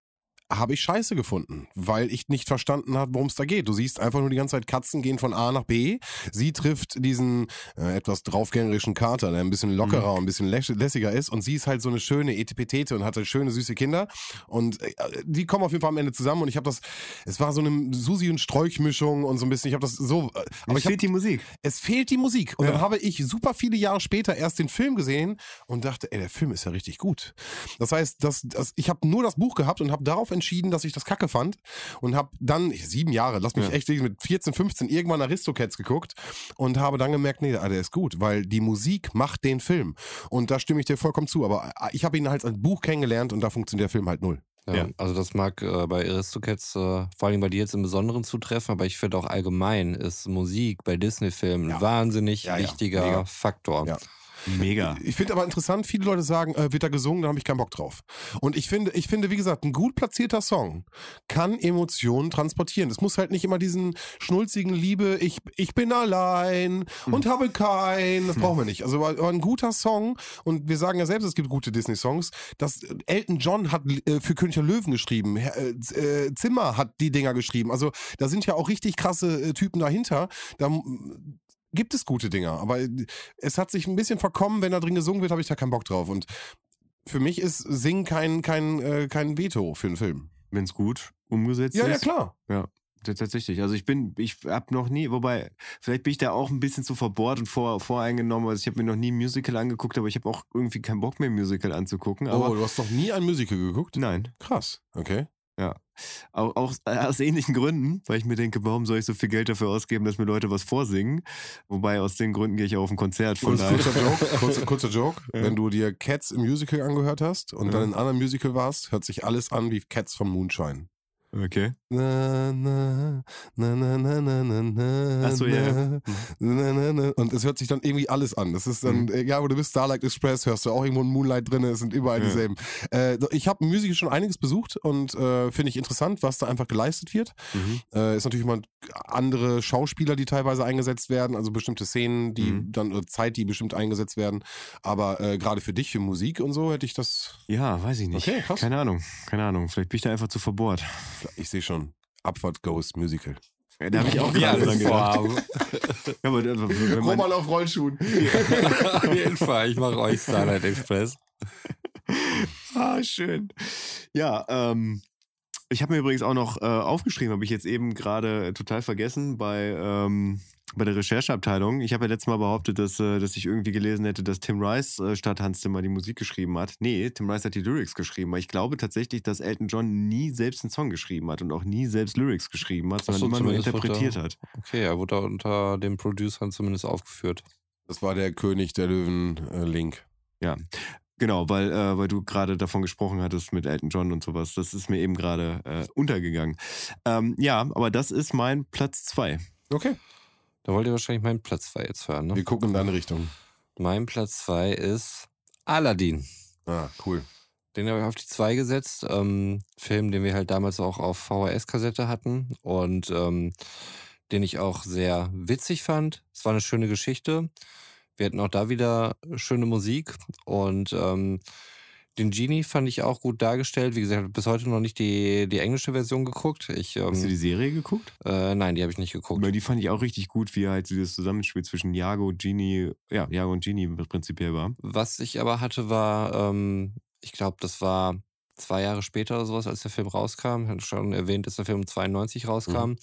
habe ich scheiße gefunden, weil ich nicht verstanden habe, worum es da geht. Du siehst einfach nur die ganze Zeit Katzen gehen von A nach B. Sie trifft diesen äh, etwas draufgängerischen Kater, der ein bisschen lockerer und ein bisschen lä lässiger ist. Und sie ist halt so eine schöne Etipetete und hatte schöne, süße Kinder. Und äh, die kommen auf jeden Fall am Ende zusammen. Und ich habe das, es war so eine Susi- und Sträuchmischung und so ein bisschen, ich habe das so... Äh, aber es ich hab, fehlt die Musik. es fehlt die Musik. Und Ja. dann habe ich super viele Jahre später erst den Film gesehen und dachte, ey, der Film ist ja richtig gut. Das heißt, das, das, ich habe nur das Buch gehabt und habe darauf entschieden, dass ich das kacke fand und habe dann, ich, sieben Jahre, lass mich Ja. echt mit 14, 15 irgendwann Aristocats geguckt und habe dann gemerkt, nee, der ist gut, weil die Musik macht den Film. Und da stimme ich dir vollkommen zu. Aber äh, ich habe ihn halt als Buch kennengelernt und da funktioniert der Film halt null. Ja, Ja. Also das mag äh, bei Aristocats äh, vor allem bei dir jetzt im Besonderen zutreffen, aber ich finde auch allgemein ist Musik bei Disney-Filmen Ja. ein wahnsinnig wichtiger. Faktor. Ja. Mega. Ich finde aber interessant, viele Leute sagen, äh, wird da gesungen, da habe ich keinen Bock drauf. Und ich finde, ich finde, wie gesagt, ein gut platzierter Song kann Emotionen transportieren. Es muss halt nicht immer diesen schnulzigen Liebe, ich, ich bin allein und habe keinen, das brauchen wir nicht. Also aber ein guter Song, und wir sagen ja selbst, es gibt gute Disney-Songs, dass äh, Elton John hat äh, für König der Löwen geschrieben, äh, äh, Zimmer hat die Dinger geschrieben. Also da sind ja auch richtig krasse äh, Typen dahinter. Da gibt es gute Dinger, aber es hat sich ein bisschen verkommen, wenn da drin gesungen wird, habe ich da keinen Bock drauf. Und für mich ist Singen kein, kein, äh, kein Veto für einen Film. Wenn es gut umgesetzt Ja, ist. ja, klar. T- Tatsächlich. Also ich bin, ich habe noch nie, wobei, vielleicht bin ich da auch ein bisschen zu verbohrt und vor, voreingenommen. Also ich habe mir noch nie ein Musical angeguckt, aber ich habe auch irgendwie keinen Bock mehr, ein Musical anzugucken. Aber oh, du hast noch nie ein Musical geguckt? nein. Krass, okay. Auch, auch aus ähnlichen Gründen, weil ich mir denke, warum soll ich so viel Geld dafür ausgeben, dass mir Leute was vorsingen? Wobei aus den Gründen gehe ich auch auf ein Konzert. Von Kurz, kurzer. Joke, kurzer, kurzer Joke. Ja. Wenn du dir Cats im Musical angehört hast und Ja. dann in einem anderen Musical warst, hört sich alles an wie Cats von Moonshine. Okay. Na, na, na, na, na, na, na, na, Ach so, ja, ja. na, na, na. Und es hört sich dann irgendwie alles an. Das ist dann, Mhm. äh, ja, wo du bist, Starlight Express, hörst du auch irgendwo ein Moonlight drin, es sind überall Ja. dieselben. Äh, ich habe Musical schon einiges besucht und äh, finde ich interessant, was da einfach geleistet wird. Mhm. Äh, ist natürlich immer andere Schauspieler, die teilweise eingesetzt werden, also bestimmte Szenen, die Mhm. dann, oder Zeit, die bestimmt eingesetzt werden. Aber äh, gerade für dich, für Musik und so, hätte ich das, Ja, weiß ich nicht. Okay, krass. Keine Ahnung. Keine Ahnung. Vielleicht bin ich da einfach zu verbohrt. Ich sehe schon, Abfahrt Ghost Musical. Ja, da habe ich auch Ja, gerade dran gedacht. vorhaben. Ja, aber, aber wenn man, auf Rollschuhen. Auf jeden Fall, ich mache euch Starlight Express. Ah, schön. Ja, ähm, ich habe mir übrigens auch noch äh, aufgeschrieben, habe ich jetzt eben gerade total vergessen bei, ähm, bei der Rechercheabteilung. Ich habe ja letztes Mal behauptet, dass, äh, dass ich irgendwie gelesen hätte, dass Tim Rice äh, statt Hans Zimmer die Musik geschrieben hat. Nee, Tim Rice hat die Lyrics geschrieben. Aber ich glaube tatsächlich, dass Elton John nie selbst einen Song geschrieben hat und auch nie selbst Lyrics geschrieben hat, sondern so, immer nur interpretiert er- hat. Okay, er wurde unter den Producern zumindest aufgeführt. Das war der König der Löwen äh, Link. Genau, weil, äh, weil du gerade davon gesprochen hattest mit Elton John und sowas. Das ist mir eben gerade äh, untergegangen. Ähm, ja, aber das ist mein Platz zwei. Okay. Da wollt ihr wahrscheinlich meinen Platz 2 jetzt hören, ne? Wir gucken in deine Richtung. Mein Platz 2 ist Aladdin. Ah, cool. Den habe ich auf die 2 gesetzt. Ähm, Film, den wir halt damals auch auf VHS-Kassette hatten und ähm, den ich auch sehr witzig fand. Es war eine schöne Geschichte. Wir hatten auch da wieder schöne Musik und ähm, den Genie fand ich auch gut dargestellt. Wie gesagt, ich habe bis heute noch nicht die, die englische Version geguckt. Ich, Hast du die ähm, Serie geguckt? äh, nein, die habe ich nicht geguckt. Weil die fand ich auch richtig gut, wie halt dieses Zusammenspiel zwischen Jago, Genie, ja, Jago und Genie prinzipiell war. Was ich aber hatte, war, ähm, ich glaube, das war zwei Jahre später oder sowas, als der Film rauskam. Ich hatte schon erwähnt, dass der Film 92 rauskam.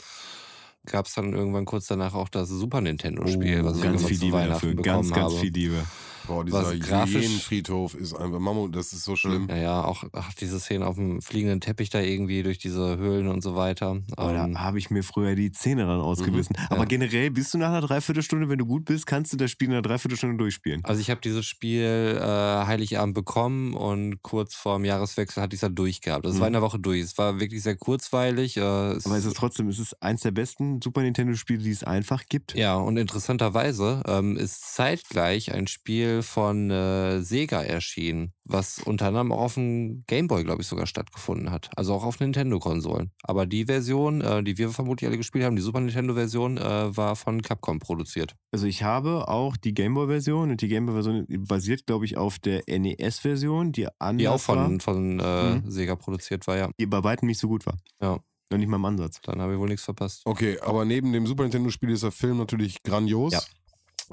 Gab es dann irgendwann kurz danach auch das Super Nintendo-Spiel, was ich Oh, ganz viel Liebe dafür. Ganz, ganz habe. viel Liebe. Boah, Was dieser grafisch- Hyänenfriedhof ist einfach Mammut, das ist so schlimm. Ja, ja, auch ach, diese Szene auf dem fliegenden Teppich da irgendwie durch diese Höhlen und so weiter. Aber Ähm, da habe ich mir früher die Zähne ran ausgebissen. Aber ja. generell bist du nach einer Dreiviertelstunde, wenn du gut bist, kannst du das Spiel in einer Dreiviertelstunde durchspielen. also ich habe dieses Spiel äh, Heiligabend bekommen und kurz vorm Jahreswechsel hatte ich es dann durchgehabt. Also Es war in der Woche durch. Es war wirklich sehr kurzweilig. Äh, es, Mhm. Aber es ist trotzdem, es ist eins der besten Super Nintendo-Spiele, die es einfach gibt. Ja, und interessanterweise ähm, ist zeitgleich ein Spiel Spiel von äh, Sega erschienen, was unter anderem auch auf dem Gameboy, glaube ich, sogar stattgefunden hat. Also auch auf Nintendo-Konsolen. Aber die Version, äh, die wir vermutlich alle gespielt haben, die Super Nintendo-Version, äh, war von Capcom produziert. Also ich habe auch die Gameboy-Version und die Gameboy-Version basiert, glaube ich, auf der NES-Version, die anders Die auch von, war, von äh, Mhm. Sega produziert war, ja. die bei weitem nicht so gut war. Ja. Noch nicht mal im Ansatz. Dann habe ich wohl nichts verpasst. Okay, aber neben dem Super Nintendo-Spiel ist der Film natürlich grandios. Ja.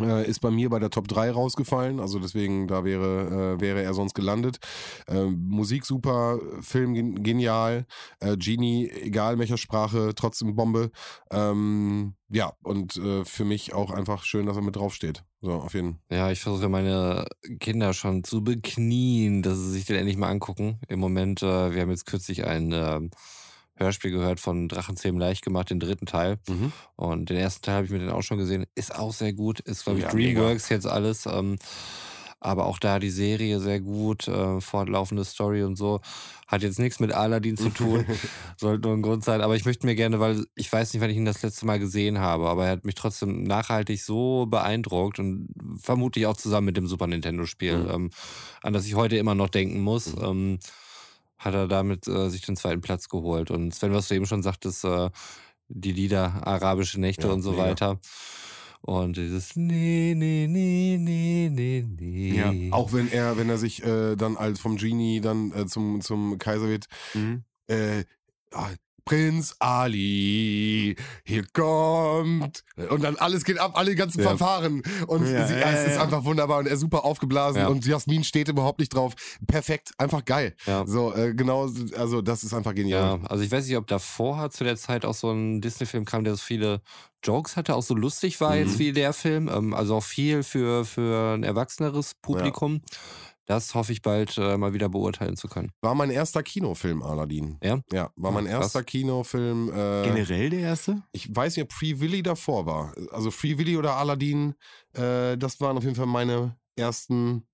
Äh, ist bei mir bei der Top 3 rausgefallen, also deswegen, da wäre, äh, wäre er sonst gelandet. Äh, Musik super, Film gen genial, äh, Genie, egal welcher Sprache, trotzdem Bombe. Ähm, ja, und äh, für mich auch einfach schön, dass er mit draufsteht. So, auf jeden Fall. Ja, ich versuche meine Kinder schon zu beknien, dass sie sich den endlich mal angucken. Im Moment, äh, wir haben jetzt kürzlich ein ähm, Hörspiel gehört von Drachenzähmen leicht gemacht, den dritten Teil. Mhm. Und den ersten Teil habe ich mir dann auch schon gesehen. Ist auch sehr gut. Ist, glaube ich, Ja, mega. Dreamworks jetzt alles. Ähm, aber auch da die Serie sehr gut, äh, fortlaufende Story und so. Hat jetzt nichts mit Aladdin zu tun. Sollte nur ein Grund sein. Aber ich möchte mir gerne, weil ich weiß nicht, wann ich ihn das letzte Mal gesehen habe, aber er hat mich trotzdem nachhaltig so beeindruckt und vermutlich auch zusammen mit dem Super Nintendo-Spiel, Mhm. ähm, an das ich heute immer noch denken muss. Mhm. Ähm, hat er damit äh, sich den zweiten Platz geholt. Und Sven, was du eben schon sagtest, äh, die Lieder, arabische Nächte Ja, und so mega. weiter. Und dieses Nee, nee, nee, nee, nee, nee. Ja, Auch wenn er, wenn er sich äh, dann als vom Genie dann äh, zum, zum Kaiser wird, Mhm. äh, ah, Prinz Ali, hier kommt. Und dann alles geht ab, alle ganzen Ja. Fanfaren. Und Ja, sie, ja, es ist ja. einfach wunderbar und er ist super aufgeblasen Ja. und Jasmin steht überhaupt nicht drauf. Perfekt, einfach geil. Ja. So, äh, genau, also das ist einfach genial. Ja, also ich weiß nicht, ob davor zu der Zeit auch so ein Disney-Film kam, der so viele Jokes hatte, auch so lustig war jetzt Mhm. wie der Film. Ähm, also auch viel für, für ein erwachseneres Publikum. Das hoffe ich bald äh, mal wieder beurteilen zu können. War mein erster Kinofilm, Aladdin. Ja? Ja, war mein erster Kinofilm. Äh, Generell der erste? Ich weiß nicht, ob Free Willy davor war. Also Free Willy oder Aladdin, äh, das waren auf jeden Fall meine ersten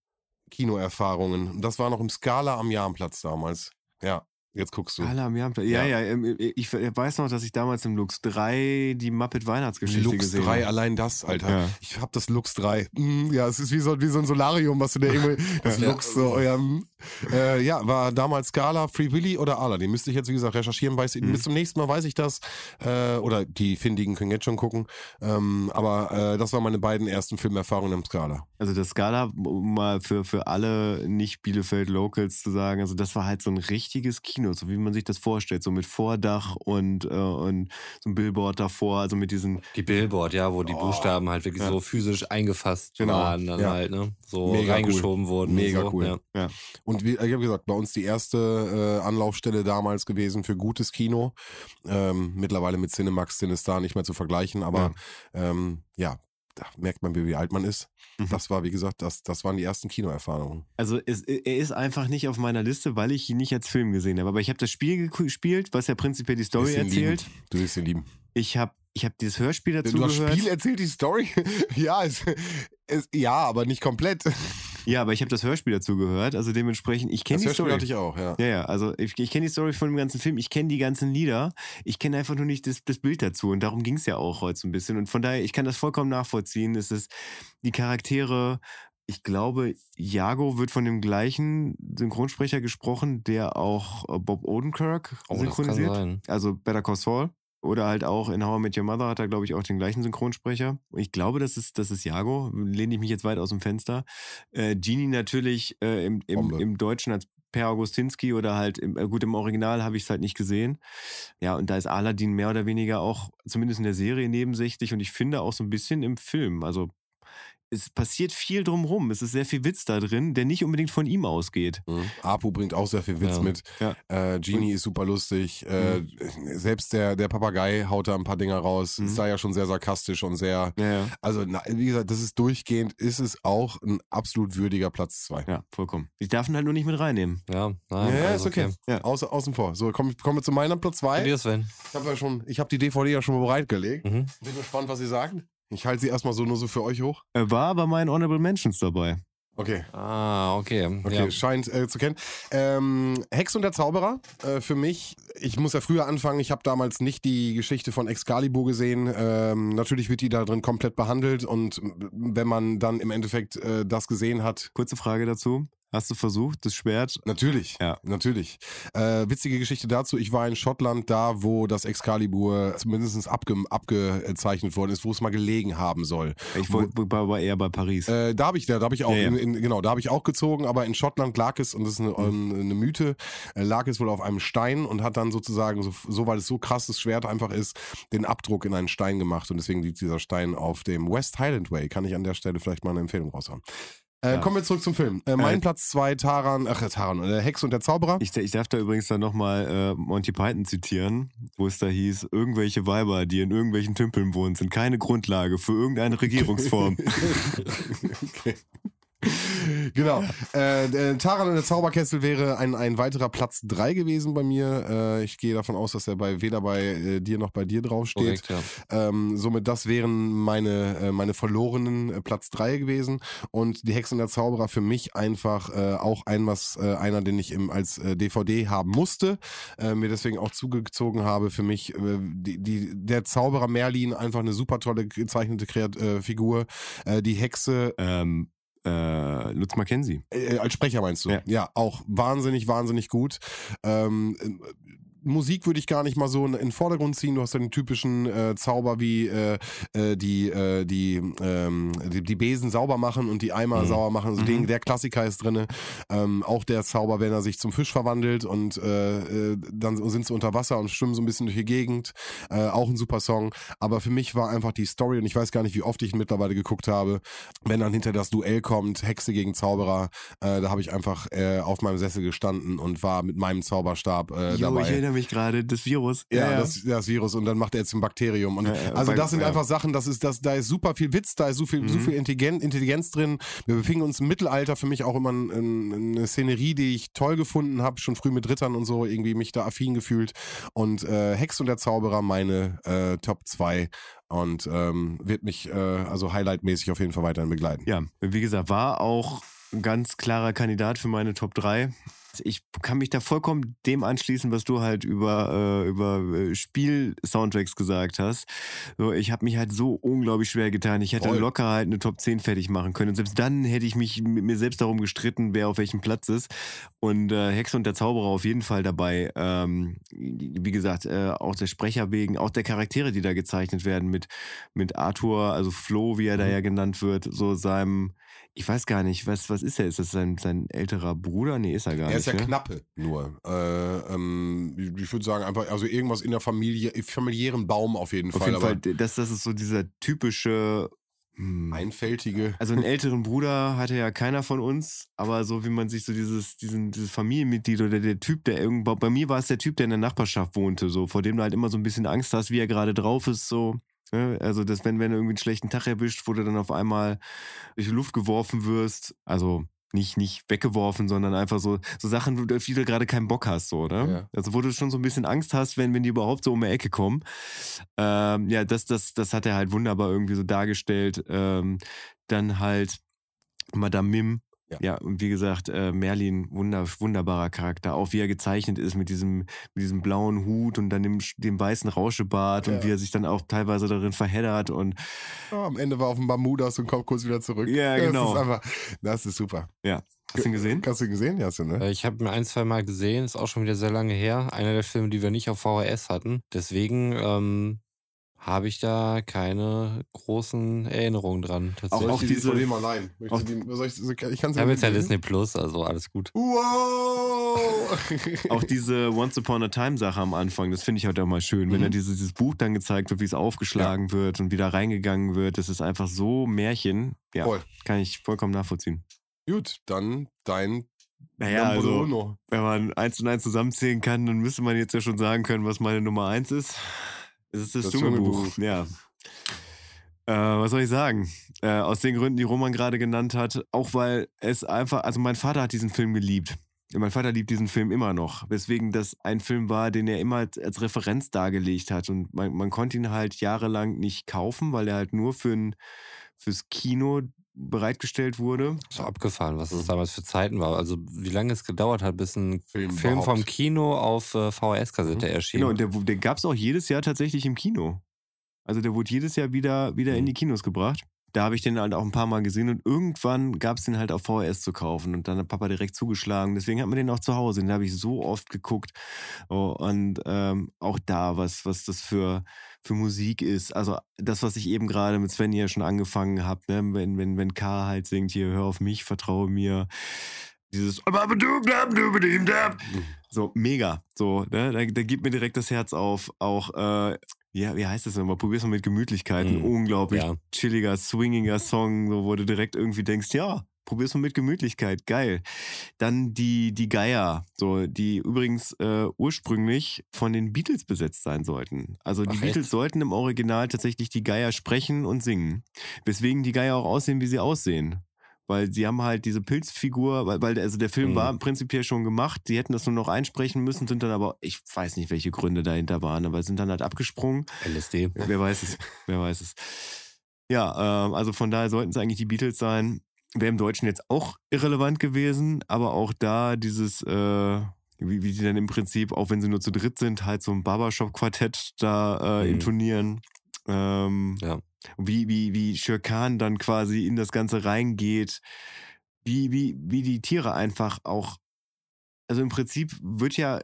Kinoerfahrungen. Und Das war noch im Scala am Jahrenplatz damals. Ja, jetzt guckst du. Jahr. Ja, Ja. ja, ähm, ich weiß noch, dass ich damals im Lux 3 die Muppet Weihnachtsgeschichte Lux gesehen 3, habe. allein das, Alter. Ja. Ich hab das Lux 3. Mm, ja, es ist wie so, wie so ein Solarium, was du da irgendwie, das Ja. Lux so, ja, mm. Äh, ja, war damals Scala, Free Willy oder Aladdin. Müsste ich jetzt, wie gesagt, recherchieren. Weiß, Mhm. Bis zum nächsten Mal weiß ich das. Äh, oder die Findigen können jetzt schon gucken. Ähm, aber äh, das waren meine beiden ersten Filmerfahrungen im Scala. Also das Scala, um mal für, für alle nicht Bielefeld-Locals zu sagen, also das war halt so ein richtiges Kino, so wie man sich das vorstellt, so mit Vordach und, äh, und so ein Billboard davor, also mit diesen, Die Billboard, ja, wo die Oh. Buchstaben halt wirklich Ja. so physisch eingefasst Genau. waren, dann Ja. halt, ne? So Mega reingeschoben wurden. Mega so. cool. Ja. Und wie, ich habe gesagt, bei uns die erste äh, Anlaufstelle damals gewesen für gutes Kino. Ähm, mittlerweile mit Cinemax, Cinestar nicht mehr zu vergleichen, aber ja, ähm, ja da merkt man, wie alt man ist. Mhm. Das war, wie gesagt, das, das waren die ersten Kinoerfahrungen. Also es, er ist einfach nicht auf meiner Liste, weil ich ihn nicht als Film gesehen habe. Aber ich habe das Spiel gespielt, was ja prinzipiell die Story erzählt. Lieben. Du wirst ihn lieben. Ich habe ich hab dieses Hörspiel dazu du gehört. Spiel erzählt die Story? ja, es, es, ja, aber nicht komplett. Ja, aber ich habe das Hörspiel dazu gehört. Also dementsprechend, ich kenne die Hörspiel Story. hatte ich auch, ja. Ja, ja, also ich, ich kenne die Story von dem ganzen Film, ich kenne die ganzen Lieder, ich kenne einfach nur nicht das, das Bild dazu und darum ging es ja auch heute so ein bisschen und von daher, ich kann das vollkommen nachvollziehen, es ist die Charaktere, ich glaube, Jago wird von dem gleichen Synchronsprecher gesprochen, der auch äh, Bob Odenkirk Oh, synchronisiert, also Better Call Saul. Oder halt auch in How I Met Your Mother hat er, glaube ich, auch den gleichen Synchronsprecher. Ich glaube, das ist, das ist Jago. Lehne ich mich jetzt weit aus dem Fenster. Äh, Genie natürlich äh, im, im, im Deutschen als Per Augustinski oder halt, im, äh, gut, im Original habe ich es halt nicht gesehen. Ja, und da ist Aladdin mehr oder weniger auch, zumindest in der Serie, nebensächlich und ich finde auch so ein bisschen im Film. Also es passiert viel drumrum. Es ist sehr viel Witz da drin, der nicht unbedingt von ihm ausgeht. Mhm. Apu bringt auch sehr viel Witz Ja. mit. Ja. Äh, Genie ist super lustig. Äh, selbst der, der Papagei haut da ein paar Dinger raus. Mhm. Ist da ja schon sehr sarkastisch und sehr. Ja, ja. Also, na, wie gesagt, das ist durchgehend, ist es auch ein absolut würdiger Platz 2. Ja, vollkommen. Ich darf ihn halt nur nicht mit reinnehmen. Ja, Ja, nein, ja, alles ist okay. Ja. Außer, außen vor. So, komm, kommen wir zu meinem Platz Bei 2. dir, Sven. Ich habe ja schon, ich habe die DVD ja schon mal bereitgelegt. Mhm. Bin gespannt, was Sie sagen. Ich halte sie erstmal so nur so für euch hoch. Er war bei meinen Honorable Mentions dabei. Okay. Ah, okay. Okay, Ja. scheint äh, zu kennen. Ähm, Hex und der Zauberer, äh, für mich, ich muss ja früher anfangen, ich habe damals nicht die Geschichte von Excalibur gesehen. Ähm, natürlich wird die da drin komplett behandelt und äh, wenn man dann im Endeffekt äh, das gesehen hat, Kurze Frage dazu. Hast du versucht, das Schwert? Natürlich, Ja. natürlich. Äh, witzige Geschichte dazu, ich war in Schottland da, wo das Excalibur zumindest abge abgezeichnet worden ist, wo es mal gelegen haben soll. Ich war eher bei Paris. Äh, da habe ich, da, da habe ich auch, Ja, ja. In, in, genau, da habe ich auch gezogen, aber in Schottland lag es, und das ist eine, Mhm. eine Mythe, äh, lag es wohl auf einem Stein und hat dann sozusagen, so, so weil es so krasses Schwert einfach ist, den Abdruck in einen Stein gemacht und deswegen liegt dieser Stein auf dem West Highland Way. Kann ich an der Stelle vielleicht mal eine Empfehlung raushauen. Äh, Ja. Kommen wir zurück zum Film. Äh, mein Äh, Platz zwei Taran, ach äh, Taran, äh, Hex und der Zauberer. Ich, ich darf da übrigens dann nochmal äh, Monty Python zitieren, wo es da hieß, irgendwelche Weiber, die in irgendwelchen Tümpeln wohnen, sind keine Grundlage für irgendeine Regierungsform. okay. Genau. Äh, der Taran und der Zauberkessel wäre ein, ein weiterer Platz 3 gewesen bei mir. Äh, ich gehe davon aus, dass er bei weder bei äh, dir noch bei dir draufsteht. Korrekt, ja. Ähm, somit, das wären meine, äh, meine verlorenen äh, Platz 3 gewesen. Und die Hexe und der Zauberer für mich einfach äh, auch ein, was, äh, einer, den ich im, als äh, DVD haben musste, äh, mir deswegen auch zugezogen habe. Für mich äh, die, die, der Zauberer Merlin, einfach eine super tolle gezeichnete Kreat äh, Figur. Äh, die Hexe ähm, äh, Lutz Mackenzie. äh, als Sprecher meinst du? Ja. auch wahnsinnig, wahnsinnig gut. Ähm, äh, Musik würde ich gar nicht mal so in, in den Vordergrund ziehen. Du hast ja den typischen äh, Zauber wie äh, äh, die, äh, die, ähm, die, die Besen sauber machen und die Eimer Mhm. sauber machen. Also Mhm. den, der Klassiker ist drin. Ähm, auch der Zauber, wenn er sich zum Fisch verwandelt und äh, äh, dann sind sie unter Wasser und schwimmen so ein bisschen durch die Gegend. Auch ein super Song. Aber für mich war einfach die Story, und ich weiß gar nicht, wie oft ich ihn mittlerweile geguckt habe, wenn dann hinter das Duell kommt, Hexe gegen Zauberer, da habe ich einfach auf meinem Sessel gestanden und war mit meinem Zauberstab dabei. Mich gerade, das Virus. Ja, Das, das Virus und dann macht er jetzt ein Bakterium. Und Ja, ja, also das sind ja. einfach Sachen, das ist, das, da ist super viel Witz, da ist so viel, so Mhm. viel Intelligenz, Intelligenz drin. Wir befinden uns im Mittelalter, für mich auch immer ein, ein, eine Szenerie, die ich toll gefunden habe, schon früh mit Rittern und so, irgendwie mich da affin gefühlt. Und äh, Hex und der Zauberer, meine äh, Top 2 und ähm, wird mich äh, also highlightmäßig auf jeden Fall weiterhin begleiten. Ja, wie gesagt, war auch ein ganz klarer Kandidat für meine Top 3. Ich kann mich da vollkommen dem anschließen, was du halt über, äh, über äh, Spiel-Soundtracks gesagt hast. So, ich habe mich halt so unglaublich schwer getan. Ich hätte Voll. locker halt eine Top 10 fertig machen können. Und selbst dann hätte ich mich mit mir selbst darum gestritten, wer auf welchem Platz ist. Und äh, Hexe und der Zauberer auf jeden Fall dabei. Ähm, wie gesagt, äh, auch der Sprecher wegen, auch der Charaktere, die da gezeichnet werden mit, mit Arthur, also Flo, wie er da Mhm. ja genannt wird, so seinem, ich weiß gar nicht, was, was ist er? Ist das sein, sein älterer Bruder? Nee, ist er gar Er ist ja nicht. ne? Knappe nur. Äh, ähm, ich würde sagen, einfach, also irgendwas in der Familie, familiären Baum auf jeden Auf Fall. jeden aber Fall, das, das ist so dieser typische. hm, einfältige. Also einen älteren Bruder hatte ja keiner von uns, aber so wie man sich so dieses, diesen, dieses Familienmitglied oder der Typ, der irgendwo, bei mir war es der Typ, der in der Nachbarschaft wohnte, so, vor dem du halt immer so ein bisschen Angst hast, wie er gerade drauf ist, so. Ne? Also, dass wenn, wenn du irgendwie einen schlechten Tag erwischt, wo du dann auf einmal durch die Luft geworfen wirst, also nicht, nicht weggeworfen, sondern einfach so, so Sachen, auf die du gerade keinen Bock hast, so, ne? Ja. Also, wo du schon so ein bisschen Angst hast, wenn, wenn die überhaupt so um die Ecke kommen. Ähm, ja, das, das, das hat er halt wunderbar irgendwie so dargestellt. Ähm, dann halt Madame Mim. Ja. Ja. und wie gesagt, äh, Merlin, wunder, wunderbarer Charakter. Auch wie er gezeichnet ist mit diesem, mit diesem blauen Hut und dann dem, dem weißen Rauschebart Ja. und wie er sich dann auch teilweise darin verheddert und Ja, am Ende war auf dem Bermudas und kommt kurz wieder zurück. Ja, genau. Das ist einfach, das ist super. hast du ihn gesehen? Hast du gesehen? Ja, hast du, ne? Äh, Ich habe ihn ein, zwei Mal gesehen, ist auch schon wieder sehr lange her. Einer der Filme, die wir nicht auf VHS hatten. Deswegen ähm, habe ich da keine großen Erinnerungen dran. Auch- Tatsächlich. auch diese- von dem allein. Möchtest auch- die, soll ich, ich ich habe jetzt ja Disney Plus, also alles gut. Wow! Auch diese Once Upon a Time Sache am Anfang, das finde ich halt auch mal schön, wenn Mhm. da dieses, dieses Buch dann gezeigt wird, wie es aufgeschlagen wird und wie da reingegangen wird. Das ist einfach so Märchen. Ja, Voll. kann ich vollkommen nachvollziehen. Gut, dann dein Naja, also, uno. wenn man eins und eins zusammenzählen kann, dann müsste man jetzt ja schon sagen können, was meine Nummer eins ist. Es ist das, Das Dschungelbuch. Dschungelbuch. Ja. Äh, was soll ich sagen? Äh, aus den Gründen, die Roman gerade genannt hat, auch weil es einfach, also mein Vater hat diesen Film geliebt. Mein Vater liebt diesen Film immer noch, weswegen das ein Film war, den er immer als, als Referenz dargelegt hat. Und man, man konnte ihn halt jahrelang nicht kaufen, weil er halt nur für ein fürs Kino bereitgestellt wurde. So abgefahren, was es damals für Zeiten war. Also wie lange es gedauert hat, bis ein Film Film, vom Kino auf äh, VHS-Kassette erschien. Genau, und der, der gab es auch jedes Jahr tatsächlich im Kino. Also der wurde jedes Jahr wieder, wieder in Mhm. die Kinos gebracht. Da habe ich den halt auch ein paar Mal gesehen und irgendwann gab es den halt auf VHS zu kaufen und dann hat Papa direkt zugeschlagen. Deswegen hat man den auch zu Hause. Den habe ich so oft geguckt. Oh, und ähm, auch da, was, was das für, für Musik ist. Also das, was ich eben gerade mit Sven ja schon angefangen habe, ne? wenn, wenn, wenn K halt singt, hier, hör auf mich, vertraue mir. Dieses so mega. So, ne? da, da gibt mir direkt das Herz auf. Auch, äh, ja, wie heißt das nochmal? Probier's mal mit Gemütlichkeit. Ein Mhm. unglaublich Ja. chilliger, swingiger Song, so, wo du direkt irgendwie denkst, ja, probier's mal mit Gemütlichkeit. Geil. Dann die, die Geier, so, die übrigens äh, ursprünglich von den Beatles besetzt sein sollten. Also die Ach, Beatles echt? sollten im Original tatsächlich die Geier sprechen und singen. Weswegen die Geier auch aussehen, wie sie aussehen. Weil sie haben halt diese Pilzfigur, weil, weil also der Film Mhm. war prinzipiell schon gemacht. Sie hätten das nur noch einsprechen müssen, sind dann aber, ich weiß nicht, welche Gründe dahinter waren, aber sind dann halt abgesprungen. LSD. Wer weiß es, wer weiß es. Ja, ähm, also von daher sollten es eigentlich die Beatles sein. Wäre im Deutschen jetzt auch irrelevant gewesen, aber auch da dieses, äh, wie, wie die dann im Prinzip, auch wenn sie nur zu dritt sind, halt so ein Barbershop-Quartett da äh, Mhm. intonieren. Ähm, Ja. Wie, wie, wie Shirkan dann quasi in das Ganze reingeht. Wie, wie, wie die Tiere einfach auch. Also im Prinzip wird ja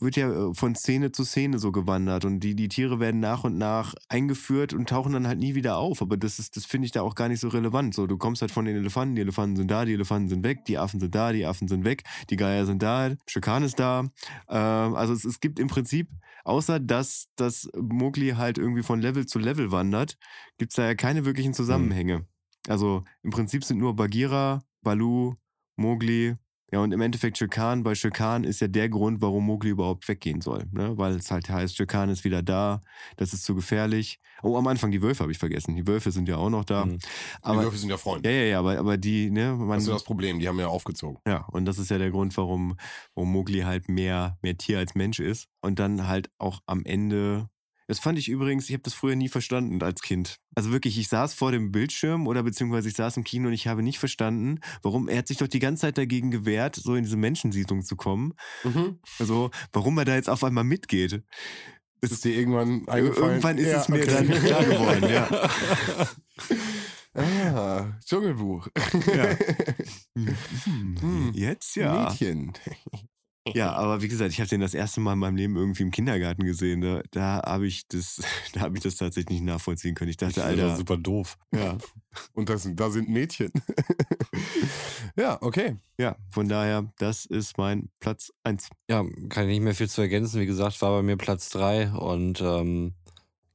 wird ja äh, von Szene zu Szene so gewandert und die, die Tiere werden nach und nach eingeführt und tauchen dann halt nie wieder auf. Aber das ist, das finde ich da auch gar nicht so relevant. So, du kommst halt von den Elefanten, die Elefanten sind da, die Elefanten sind weg, die Affen sind da, die Affen sind weg, die Geier sind da, Schirkan ist da. Ähm, also es, es gibt im Prinzip, außer dass das Mowgli halt irgendwie von Level zu Level wandert, gibt es da ja keine wirklichen Zusammenhänge. Also im Prinzip sind nur Bagheera, Balu, Mowgli, ja, und im Endeffekt Shirkan, bei Shirkan ist ja der Grund, warum Mowgli überhaupt weggehen soll. Ne? Weil es halt heißt, Shirkan ist wieder da, das ist zu gefährlich. Oh, am Anfang die Wölfe habe ich vergessen. Die Wölfe sind ja auch noch da. Mhm. die Aber, Würfel sind ja Freunde. ja, ja, ja, aber, aber die, ne, man, Das ist ja das Problem, die haben ja aufgezogen. ja, und das ist ja der Grund, warum, warum Mowgli halt mehr, mehr Tier als Mensch ist. Und dann halt auch am Ende. Das fand ich übrigens, ich habe das früher nie verstanden als Kind. Also wirklich, ich saß vor dem Bildschirm oder beziehungsweise ich saß im Kino und ich habe nicht verstanden, warum, er hat sich doch die ganze Zeit dagegen gewehrt, so in diese Menschensiedlung zu kommen. Mhm. Also, warum er da jetzt auf einmal mitgeht. Das ist dir irgendwann eingefallen? Irgendwann ist Ja, es mir okay. dann klar geworden, ja. Ah, Dschungelbuch. Ja. Hm. Hm, Jetzt ja. Mädchen. Ja, aber wie gesagt, ich habe den das erste Mal in meinem Leben irgendwie im Kindergarten gesehen. Da, da habe ich das, da habe ich das tatsächlich nicht nachvollziehen können. Ich dachte, Das war Alter, super doof. ja, Und das, da sind Mädchen. ja, okay. ja, von daher, das ist mein Platz 1. Ja, kann ich nicht mehr viel zu ergänzen. Wie gesagt, war bei mir Platz 3 und ähm,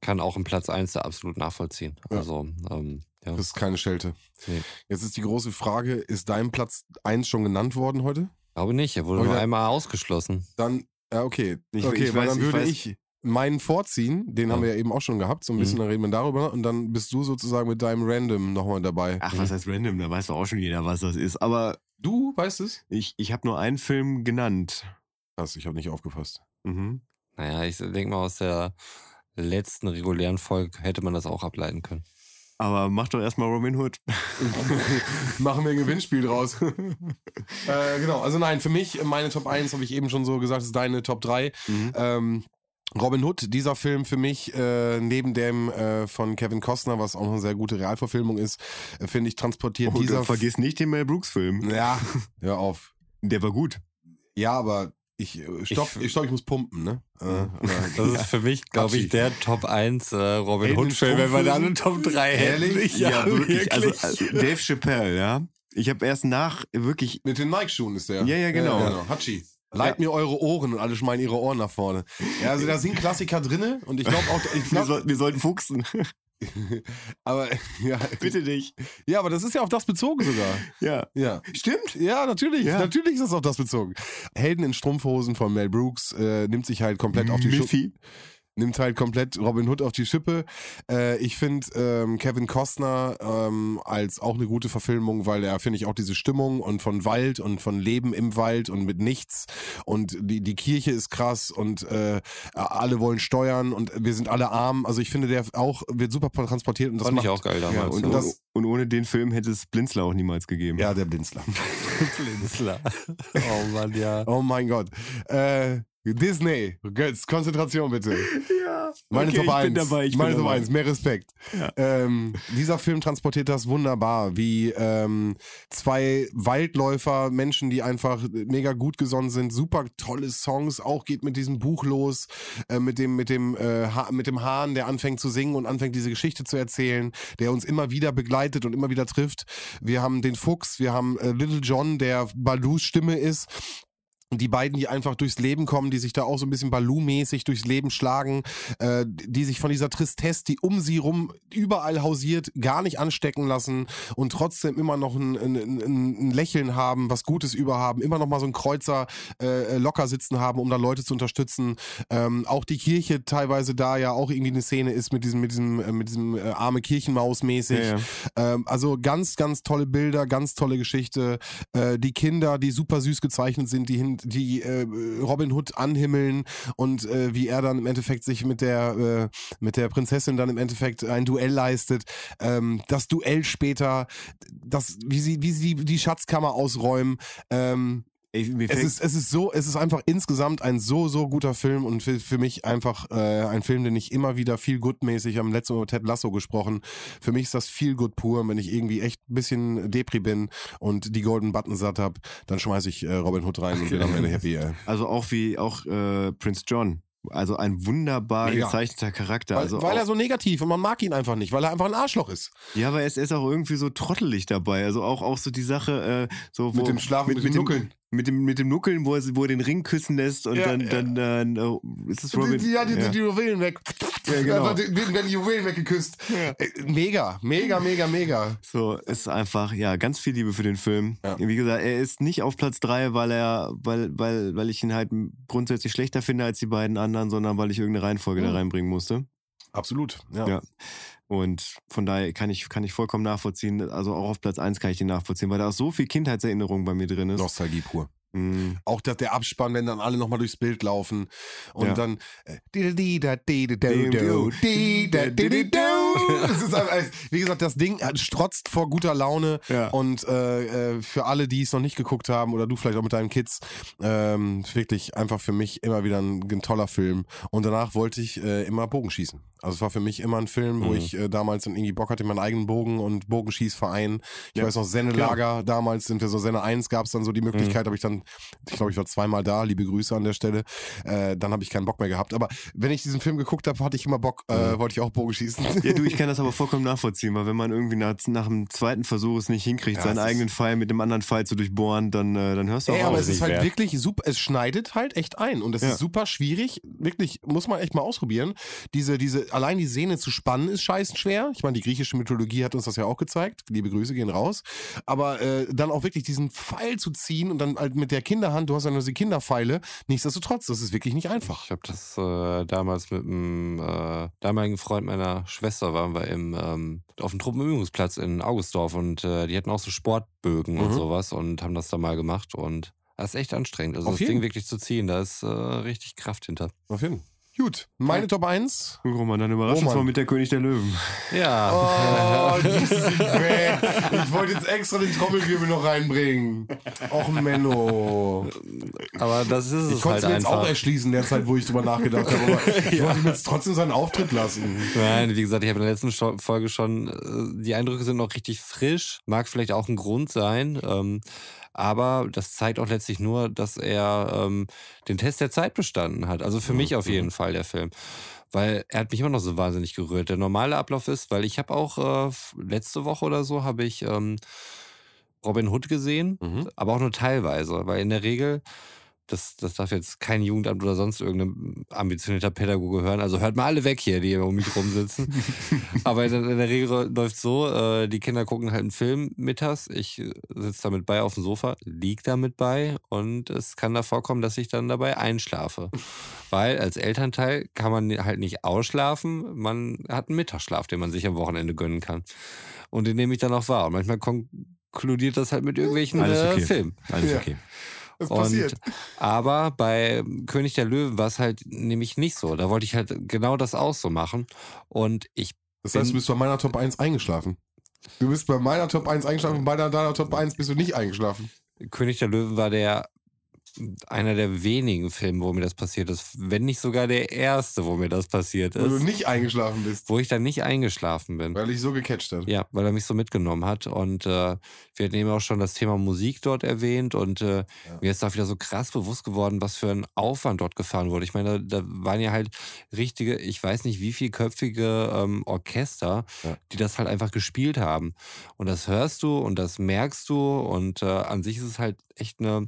kann auch im Platz 1 da absolut nachvollziehen. Ja. Also, ähm, ja. Das ist keine Schelte. Nee. Jetzt ist die große Frage, ist dein Platz 1 schon genannt worden heute? Glaube nicht. Er wurde Okay. nur einmal ausgeschlossen. Dann, ja, okay. Ich- okay, ich weil weiß- dann ich würde weiß- ich, meinen vorziehen, den Ja. haben wir ja eben auch schon gehabt, so ein bisschen, Mhm. dann reden wir darüber und dann bist du sozusagen mit deinem Random nochmal dabei. Ach, was heißt random? Da weiß doch auch schon jeder, was das ist. Aber Du weißt es? ich, ich habe nur einen Film genannt. Krass, ich habe nicht aufgepasst. Mhm. Naja, ich denke mal, aus der letzten regulären Folge hätte man das auch ableiten können. Aber mach doch erstmal Robin Hood. Machen wir ein Gewinnspiel draus. äh, genau, also nein, für mich, meine Top 1 habe ich eben schon so gesagt, ist deine Top 3. Mhm. Ähm, Robin Hood, dieser Film für mich, äh, neben dem äh, von Kevin Costner, was auch eine sehr gute Realverfilmung ist, äh, finde ich, transportiert Oh, dieser. vergiss nicht den Mel Brooks Film. ja, hör auf. Der war gut. Ja, aber ich, äh, stopp, ich, Ich- stopp, ich muss pumpen, ne? Äh, Das ist für mich, glaube ich, der Top 1 äh, Robin Hood-Film, wenn wir da eine Strumpfhosen? Top 3 hätten. Ehrlich? Ja, wirklich. Also, also Dave Chappelle, ja. Ich habe erst nach wirklich Mit den Nike-Schuhen ist der. Ja, ja, genau. Hatschi. Leiht mir eure Ohren und alle schmeinen ihre Ohren nach vorne. Ja, also da sind Klassiker drinne und ich glaube auch, ich wir, glaub, soll, wir sollten fuchsen. aber ja, Bitte nicht. ja, aber das ist ja auf das bezogen sogar. Ja. Ja. Stimmt. Ja, natürlich. Ja. Natürlich ist das auf das bezogen. Helden in Strumpfhosen von Mel Brooks äh, nimmt sich halt komplett auf die Schulter. Nimmt halt komplett Robin Hood auf die Schippe. Äh, ich finde ähm, Kevin Costner ähm, als auch eine gute Verfilmung, weil er, finde ich, auch diese Stimmung und von Wald und von Leben im Wald und mit nichts und die, die Kirche ist krass und äh, alle wollen steuern und wir sind alle arm. Also ich finde, der auch wird super transportiert und das Fand macht ich auch geil Ja, damals. und, ja. das- und ohne den Film hätte es Blinzler auch niemals gegeben. ja der Blinzler. Blinzler. oh Mann, ja. Oh mein Gott. Äh, Disney, Götz, Konzentration bitte. Ja. Meine Okay, Top ich 1. bin dabei, ich Meine bin Top dabei. 1, mehr Respekt. Ja. Ähm, dieser Film transportiert das wunderbar, wie ähm, zwei Waldläufer, Menschen, die einfach mega gut gesonnen sind, super tolle Songs, auch geht mit diesem Buch los, äh, mit dem, mit dem, äh, mit dem Hahn, der anfängt zu singen und anfängt diese Geschichte zu erzählen, der uns immer wieder begleitet und immer wieder trifft. Wir haben den Fuchs, wir haben äh, Little John, der Balus Stimme ist. Die beiden, die einfach durchs Leben kommen, die sich da auch so ein bisschen Baloo-mäßig durchs Leben schlagen, äh, die sich von dieser Tristesse, die um sie rum überall hausiert, gar nicht anstecken lassen und trotzdem immer noch ein, ein, ein, ein Lächeln haben, was Gutes überhaben, immer noch mal so ein Kreuzer äh, locker sitzen haben, um da Leute zu unterstützen. Ähm, auch die Kirche teilweise da ja auch irgendwie eine Szene ist mit diesem, mit diesem, äh, mit diesem äh, arme Kirchenmaus mäßig. Ja, ja. Ähm, also ganz, ganz tolle Bilder, ganz tolle Geschichte. Äh, die Kinder, die super süß gezeichnet sind, die, hin, die äh, Robin Hood anhimmeln und äh, wie er dann im Endeffekt sich mit der, äh, mit der Prinzessin dann im Endeffekt ein Duell leistet. Ähm, das Duell später, das, wie sie, wie sie die, die Schatzkammer ausräumen. Ähm, Mir es ist, es ist so, es ist einfach insgesamt ein so, so guter Film und für, für mich einfach äh, ein Film, den ich immer wieder viel gut-mäßig, am letzten Mal über Ted Lasso gesprochen. Für mich ist das viel gut pur, wenn ich irgendwie echt ein bisschen Depri bin und die Golden Button satt hab, dann schmeiß ich äh, Robin Hood rein und bin am Ende happy. Ey. also auch wie auch äh, Prince John. Also ein wunderbar Mega. gezeichneter Charakter. Weil, also weil er so negativ und man mag ihn einfach nicht, weil er einfach ein Arschloch ist. ja, aber er ist, er ist auch irgendwie so trottelig dabei. Also auch, auch so die Sache, äh, so wo, Mit dem Schlafen, mit dem Nuckeln. Mit dem, mit dem Nuckeln, wo er, wo er den Ring küssen lässt und Ja, dann, ja. dann äh, ist es Robin. Die, die, ja, die, ja. die Juwelen weg. Ja, genau. Einfach, die, werden die Juwelen weggeküsst. Äh, Mega, mega, mega, mega. So, ist einfach, ja, ganz viel Liebe für den Film. Ja. Wie gesagt, er ist nicht auf Platz 3, weil er, weil, weil, weil ich ihn halt grundsätzlich schlechter finde als die beiden anderen, sondern weil ich irgendeine Reihenfolge da Mhm. reinbringen musste. Absolut. Ja. Ja. Und von daher kann ich, kann ich vollkommen nachvollziehen. Also auch auf Platz 1 kann ich den nachvollziehen, weil da auch so viel Kindheitserinnerung bei mir drin ist. Nostalgie pur. Mm. Auch dass der Abspann, wenn dann alle nochmal durchs Bild laufen und Ja. dann einfach, wie gesagt, das Ding äh, strotzt vor guter Laune Ja. und äh, äh, für alle, die es noch nicht geguckt haben oder du vielleicht auch mit deinen Kids, ähm, wirklich einfach für mich immer wieder ein, ein toller Film. Und danach wollte ich äh, immer Bogenschießen. Also es war für mich immer ein Film, wo Mhm. ich äh, damals dann irgendwie Bock hatte, meinen eigenen Bogen und Bogenschießverein. Ich Ja, weiß noch, Sennelager, damals sind wir so Senne 1, gab es dann so die Möglichkeit, habe ich dann, ich glaube, ich war zweimal da, liebe Grüße an der Stelle. Äh, dann habe ich keinen Bock mehr gehabt. Aber wenn ich diesen Film geguckt habe, hatte ich immer Bock, äh, wollte ich auch Bogenschießen. Ja, du, ich kann das aber vollkommen nachvollziehen, weil wenn man irgendwie nach, nach dem zweiten Versuch es nicht hinkriegt, Ja, seinen eigenen Pfeil mit dem anderen Pfeil zu durchbohren, dann, äh, dann hörst du auch Ey, auf. aber es ist halt wert. wirklich super, es schneidet halt echt ein und es Ja. ist super schwierig, wirklich, muss man echt mal ausprobieren. Diese, diese, allein die Sehne zu spannen ist scheißen schwer. Ich meine, die griechische Mythologie hat uns das ja auch gezeigt. Liebe Grüße gehen raus. Aber äh, dann auch wirklich diesen Pfeil zu ziehen und dann halt mit der Kinderhand, du hast ja nur die Kinderpfeile, nichtsdestotrotz, das ist wirklich nicht einfach. Ich habe das äh, damals mit einem äh, damaligen Freund meiner Schwester waren wir im, ähm, auf dem Truppenübungsplatz in Augustdorf und äh, die hatten auch so Sportbögen und Mhm. sowas und haben das da mal gemacht und das ist echt anstrengend. Also Auf das jeden. Ding wirklich zu ziehen, da ist äh, richtig Kraft hinter. Auf jeden Fall. Gut, meine Top 1. Gut, Roman, dann überrasch uns Roman. mal mit der König der Löwen. Ja. Oh, die sind weg. Ich wollte jetzt extra den Trommelwirbel noch reinbringen. Och, Menno. Aber das ist Ich es konnte halt es mir jetzt auch erschließen, in der Zeit, wo ich drüber nachgedacht habe. Aber ich wollte ihm jetzt trotzdem seinen Auftritt lassen. Nein, wie gesagt, ich habe in der letzten Folge schon, äh, die Eindrücke sind noch richtig frisch. Mag vielleicht auch ein Grund sein. Ähm, aber das zeigt auch letztlich nur, dass er ähm, den Test der Zeit bestanden hat. Also für mich auf jeden Fall der Film. Weil er hat mich immer noch so wahnsinnig gerührt. Der normale Ablauf ist, weil ich habe auch äh, letzte Woche oder so habe ich ähm, Robin Hood gesehen, Mhm. aber auch nur teilweise. Weil in der Regel das, das darf jetzt kein Jugendamt oder sonst irgendein ambitionierter Pädagoge hören. Also hört mal alle weg hier, die hier um mich rumsitzen. Aber in, in der Regel läuft so, äh, die Kinder gucken halt einen Film mittags. Ich sitze damit bei auf dem Sofa, lieg damit bei und es kann da vorkommen, dass ich dann dabei einschlafe. Weil als Elternteil kann man halt nicht ausschlafen, man hat einen Mittagsschlaf, den man sich am Wochenende gönnen kann. Und den nehme ich dann auch wahr. Und manchmal konkludiert das halt mit irgendwelchen Alles äh, okay. Filmen. Alles Ja. Das Und, passiert. aber bei König der Löwen war es halt nämlich nicht so. Da wollte ich halt genau das auch so machen. Und ich Das heißt, du bist bei meiner Top 1 eingeschlafen. Du bist bei meiner Top 1 eingeschlafen und bei deiner, deiner Top 1 bist du nicht eingeschlafen. König der Löwen war der einer der wenigen Filme, wo mir das passiert ist. Wenn nicht sogar der erste, wo mir das passiert Wo du ist. nicht eingeschlafen bist. Wo ich dann nicht eingeschlafen bin. Weil dich so gecatcht hat. Ja, weil er mich so mitgenommen hat. Und äh, wir hatten eben auch schon das Thema Musik dort erwähnt. Und äh, mir ist da wieder so krass bewusst geworden, was für ein Aufwand dort gefahren wurde. Ich meine, da, da waren ja halt richtige, ich weiß nicht wie vielköpfige ähm, Orchester, Ja. die das halt einfach gespielt haben. Und das hörst du und das merkst du. Und äh, an sich ist es halt echt eine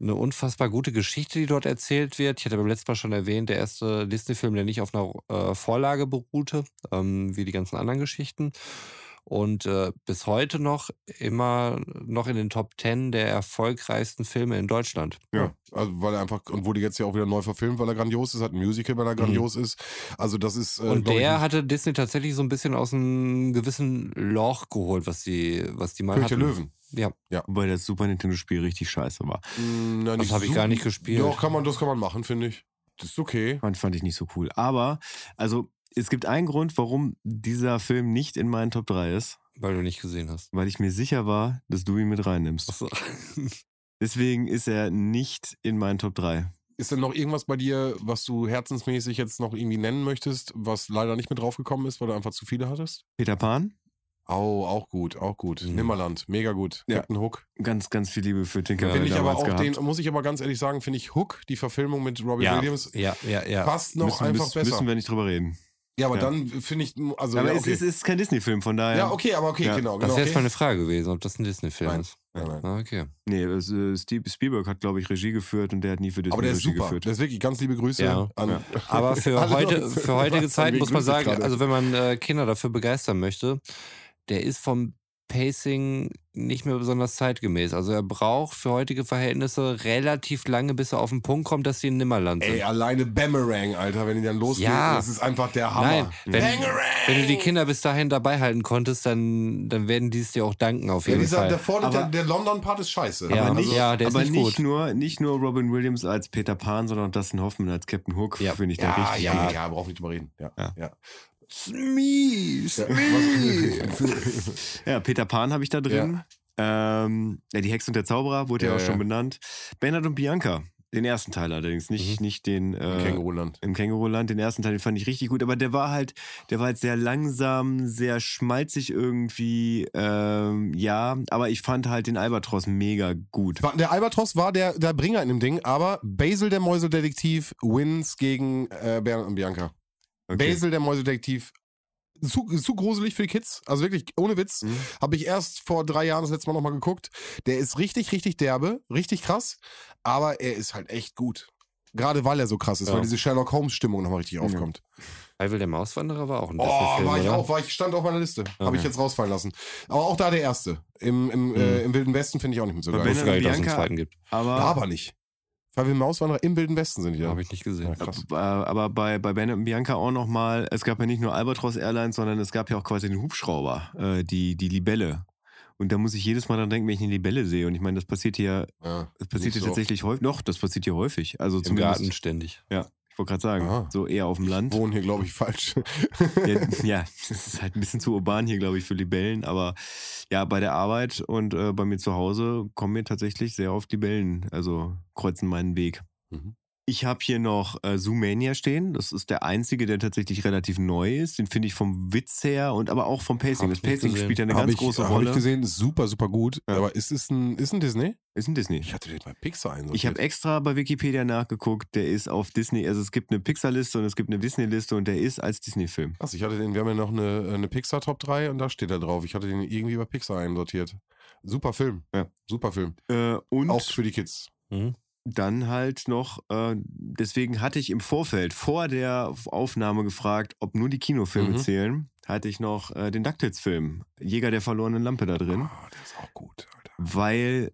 eine unfassbar gute Geschichte, die dort erzählt wird. Ich hatte beim letzten Mal schon erwähnt, der erste Disney-Film, der nicht auf einer äh, Vorlage beruhte, ähm, wie die ganzen anderen Geschichten. Und äh, bis heute noch immer noch in den Top 10 der erfolgreichsten Filme in Deutschland. Ja, also weil er einfach, und wurde jetzt ja auch wieder neu verfilmt, weil er grandios ist, hat ein Musical, weil er grandios ist. Also das ist. Äh, Mhm. Und glaub ich, der hatte Disney tatsächlich so ein bisschen aus einem gewissen Loch geholt, was die, was die mal König der hatten. Löwen. Ja, Wobei das Super Nintendo-Spiel richtig scheiße war. Mm, na, das habe ich so- gar nicht gespielt. Ja, kann man, das kann man machen, finde ich. Das ist okay. Fand, fand ich nicht so cool. Aber, also, es gibt einen Grund, warum dieser Film nicht in meinen Top 3 ist, Weil du nicht gesehen hast. weil ich mir sicher war, dass du ihn mit reinnimmst. Achso. Deswegen ist er nicht in meinen Top 3. Ist denn noch irgendwas bei dir, was du herzensmäßig jetzt noch irgendwie nennen möchtest, was leider nicht mit draufgekommen ist, weil du einfach zu viele hattest? Peter Pan, Au, auch gut, auch gut. Mhm. Nimmerland, mega gut. Ja. Captain Hook. ganz, ganz viel Liebe für Tinker Finde ich aber auch gehabt. den, muss ich aber ganz ehrlich sagen, finde ich Hook, die Verfilmung mit Robin Ja, Williams, ja, ja, ja. fast noch müssen, einfach müssen, besser. müssen wir nicht drüber reden. ja, aber ja. dann finde ich, also aber ja, es, okay. ist, es ist kein Disney-Film, von daher. ja, okay, aber okay, Ja. genau, Das genau. wäre jetzt Okay. meine Frage gewesen, ob das ein Disney-Film ist. Nein, nein. Ah, okay. Nee, es, äh, Steve Spielberg hat, glaube ich, Regie geführt und der hat nie für Disney Aber der ist Regie super. geführt. Der ist wirklich ganz liebe Grüße Ja. an. Ja. Aber für, heute, für heutige Zeit muss man sagen, also wenn man äh, Kinder dafür begeistern möchte, der ist vom Pacing nicht mehr besonders zeitgemäß. Also er braucht für heutige Verhältnisse relativ lange, bis er auf den Punkt kommt, dass sie in Nimmerland sind. Ey, alleine Boomerang, Alter, wenn die dann losgeht, Ja. das ist einfach der Hammer. Nein, wenn, wenn du die Kinder bis dahin dabei halten konntest, dann, dann werden die es dir auch danken auf Ja, jeden dieser, Fall. der vorne, Aber- der, der London-Part ist scheiße. Ja, aber also- nicht, ja, der ist aber nicht nicht, gut. nur, nicht nur Robin Williams als Peter Pan, sondern auch Dustin Hoffman als Captain Hook, Ja. finde ich da ja, richtig ja, ja, braucht nicht drüber reden. Ja, Ja. Ja. Smee, Ja, Ja, Peter Pan habe ich da drin. Ähm, ja, die Hexe und der Zauberer wurde ja, Ja, auch schon ja. benannt. Bernhard und Bianca, den ersten Teil allerdings, nicht, Mhm. nicht den äh, Känguruland. im Känguruland. Den ersten Teil, den fand ich richtig gut, aber der war halt, der war halt sehr langsam, sehr schmalzig irgendwie. Ähm, ja, aber ich fand halt den Albatros mega gut. Der Albatros war der, der Bringer in dem Ding, aber Basil der Mäusedetektiv wins gegen äh, Bernhard und Bianca. Okay. Basil der Mäusedetektiv. Zu, zu gruselig für die Kids. Also wirklich, ohne Witz. Mhm. Habe ich erst vor drei Jahren das letzte Mal nochmal geguckt. Der ist richtig, richtig derbe, richtig krass. Aber er ist halt echt gut. Gerade weil er so krass ist, Ja. weil diese Sherlock Holmes-Stimmung nochmal richtig aufkommt. Feivel der Mauswanderer war auch ein Oh, Disney-Film, war ich oder? auch, war ich, stand auf meiner Liste. Habe ich Okay. jetzt rausfallen lassen. Aber auch da der erste. Im, im, äh, im Wilden Westen finde ich auch nicht mehr so geil. Ich wusste gar nicht, dass es einen zweiten gibt. Aber, Da aber nicht. Weil wir Mauswanderer im Wilden Westen sind da. Habe ich nicht gesehen. Ja, äh, aber bei, bei Bernhard und Bianca auch nochmal, es gab ja nicht nur Albatros Airlines, sondern es gab ja auch quasi den Hubschrauber, äh, die, die Libelle. Und da muss ich jedes Mal dran denken, wenn ich eine Libelle sehe. Und ich meine, das passiert hier, Ja, das passiert hier so tatsächlich häufig. Doch, das passiert hier häufig. Also Im zumindest, Garten ständig. ich wollte gerade sagen, Aha. so eher auf dem Ich Land. wohne hier, glaube ich, falsch. Ja, ja, das ist halt ein bisschen zu urban hier, glaube ich, für Libellen. Aber ja, bei der Arbeit und äh, bei mir zu Hause kommen mir tatsächlich sehr oft Libellen, also kreuzen meinen Weg. Mhm. Ich habe hier noch äh, Zoomania stehen. Das ist der einzige, der tatsächlich relativ neu ist. Den finde ich vom Witz her und aber auch vom Pacing. Hab Das Pacing gesehen. spielt ja eine Habe ganz ich, große hab Rolle. ich gesehen, super, super gut. Ja. Aber ist es ein, ist ein Disney? Ist ein Disney. Ich hatte den bei Pixar einsortiert. Ich habe extra bei Wikipedia nachgeguckt. Der ist auf Disney. Also es gibt eine Pixar-Liste und es gibt eine Disney-Liste und der ist als Disney-Film. Krass, ich hatte den, wir haben ja noch eine, eine Pixar Top 3 und da steht er drauf. Ich hatte den irgendwie bei Pixar einsortiert. Super Film. Ja. Super Film. Äh, und Auch für die Kids. Mhm. Dann halt noch, äh, deswegen hatte ich im Vorfeld, vor der Aufnahme gefragt, ob nur die Kinofilme Mhm. zählen, hatte ich noch äh, den DuckTales-Film, Jäger der verlorenen Lampe da drin, Ah, der ist auch gut, Alter. weil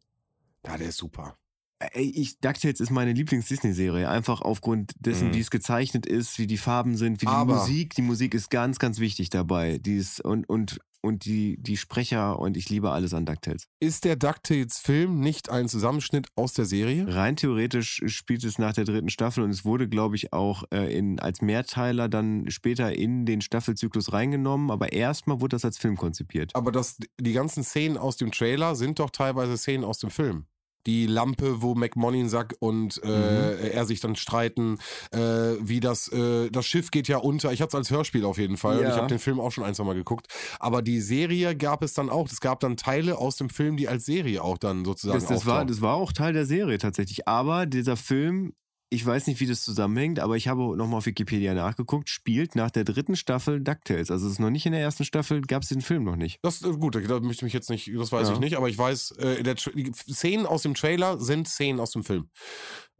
Ja, der ist super. Ey, ich, DuckTales ist meine Lieblings-Disney-Serie. Einfach aufgrund dessen, Mhm. wie es gezeichnet ist, wie die Farben sind, wie die Aber- Musik. Die Musik ist ganz, ganz wichtig dabei. Die ist, und, und, und die, die Sprecher und ich liebe alles an DuckTales. Ist der DuckTales-Film nicht ein Zusammenschnitt aus der Serie? Rein theoretisch spielt es nach der dritten Staffel und es wurde, glaube ich, auch äh, in, als Mehrteiler dann später in den Staffelzyklus reingenommen. Aber erstmal wurde das als Film konzipiert. Aber das, die ganzen Szenen aus dem Trailer sind doch teilweise Szenen aus dem Film. Die Lampe, wo McMonninsack und äh, Mhm. er sich dann streiten, äh, wie das, äh, das Schiff geht ja unter. Ich hatte es als Hörspiel auf jeden Fall und Ja. ich habe den Film auch schon ein, zwei Mal geguckt. Aber die Serie gab es dann auch. Es gab dann Teile aus dem Film, die als Serie auch dann sozusagen Das, das, war, das war auch Teil der Serie tatsächlich. Aber dieser Film, ich weiß nicht, wie das zusammenhängt, aber ich habe nochmal auf Wikipedia nachgeguckt, spielt nach der dritten Staffel DuckTales. Also es ist noch nicht in der ersten Staffel, gab es den Film noch nicht. Das äh, gut, da möchte ich mich jetzt nicht, das weiß Ja. ich nicht, aber ich weiß, äh, der, die Szenen aus dem Trailer sind Szenen aus dem Film.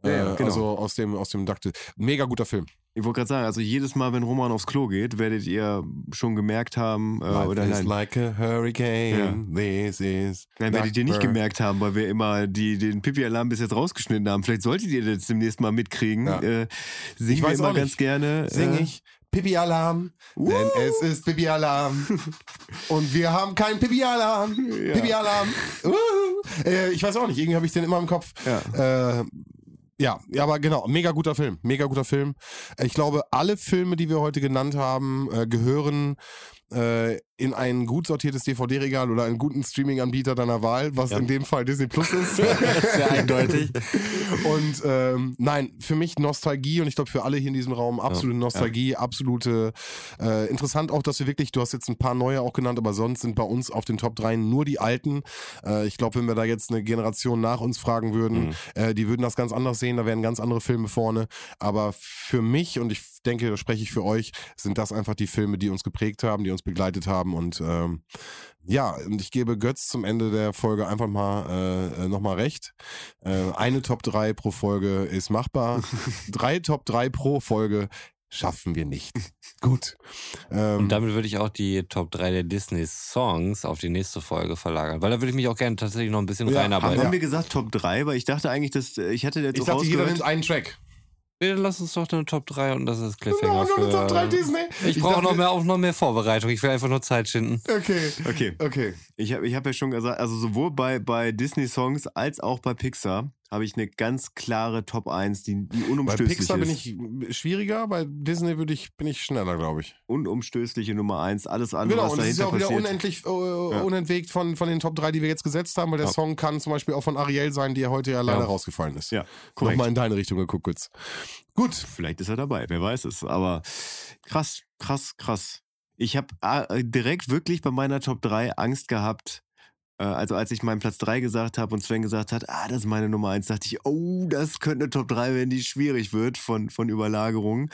Ja, Äh, genau. Also aus dem, aus dem Ducktail. Mega guter Film. Ich wollte gerade sagen, also jedes Mal, wenn Roman aufs Klo geht, werdet ihr schon gemerkt haben, äh, Life oder is nein, like a hurricane. This is. nein, werdet ihr nicht gemerkt haben, weil wir immer die, den Pipi-Alarm bis jetzt rausgeschnitten haben. Vielleicht solltet ihr das demnächst mal mitkriegen. Ja. Äh, singen Ich wir immer ganz gerne. Sing äh, ich Pipi-Alarm, denn es ist Pipi-Alarm. Und wir haben keinen Pipi-Alarm. Ja. Pipi-Alarm. Äh, ich weiß auch nicht, irgendwie habe ich den immer im Kopf. Ja. Äh, ja, ja, aber genau, mega guter Film, mega guter Film. Ich glaube, alle Filme, die wir heute genannt haben, äh, gehören äh, in ein gut sortiertes DVD-Regal oder einen guten Streaming-Anbieter deiner Wahl, was Ja. in dem Fall Disney Plus ist. Sehr eindeutig. Und ähm, nein, für mich Nostalgie und ich glaube für alle hier in diesem Raum absolute Nostalgie, absolute äh, interessant auch, dass wir wirklich, du hast jetzt ein paar neue auch genannt, aber sonst sind bei uns auf den Top 3 nur die alten. Äh, ich glaube, wenn wir da jetzt eine Generation nach uns fragen würden, Mhm. äh, die würden das ganz anders sehen, da wären ganz andere Filme vorne. Aber für mich und ich denke, da spreche ich für euch, sind das einfach die Filme, die uns geprägt haben, die uns begleitet haben und ähm, ja, und ich gebe Götz zum Ende der Folge einfach mal äh, nochmal recht. Äh, eine Top 3 pro Folge ist machbar. Drei Top 3 pro Folge schaffen wir nicht. Gut. Ähm, Und damit würde ich auch die Top 3 der Disney-Songs auf die nächste Folge verlagern. Weil da würde ich mich auch gerne tatsächlich noch ein bisschen Ja, reinarbeiten. Haben Ja. wir gesagt Top 3, weil ich dachte eigentlich, dass äh, ich hatte jetzt ich so dachte, jeder nimmt einen Track. Nee, dann lass uns doch eine Top 3 und das ist Cliffhanger Ja, nur eine für... Top 3 Disney. Ich brauche dachte- noch mehr, auch noch mehr Vorbereitung. Ich will einfach nur Zeit schinden. Okay. Okay. Okay. Ich habe ich hab ja schon gesagt, also sowohl bei, bei Disney-Songs als auch bei Pixar habe ich eine ganz klare Top 1, die, die Bei unumstößlich Pixar bin ist. ich schwieriger, bei Disney würde ich, bin ich schneller, glaube ich. Unumstößliche Nummer 1, alles andere, Genau, was und es ist ja dahinter auch wieder passiert. unendlich äh, unentwegt von, von den Top 3, die wir jetzt gesetzt haben, weil der Ja. Song kann zum Beispiel auch von Ariel sein, die ja heute ja leider Ja. rausgefallen ist. Ja, korrekt. Nochmal in deine Richtung geguckt, Götz. Gut. Vielleicht ist er dabei, wer weiß es. Aber krass, krass, krass. Ich habe äh, direkt wirklich bei meiner Top 3 Angst gehabt. Äh, also als ich meinen Platz 3 gesagt habe und Sven gesagt hat, ah, das ist meine Nummer 1, dachte ich, oh, das könnte eine Top 3 werden, die schwierig wird von, von Überlagerungen.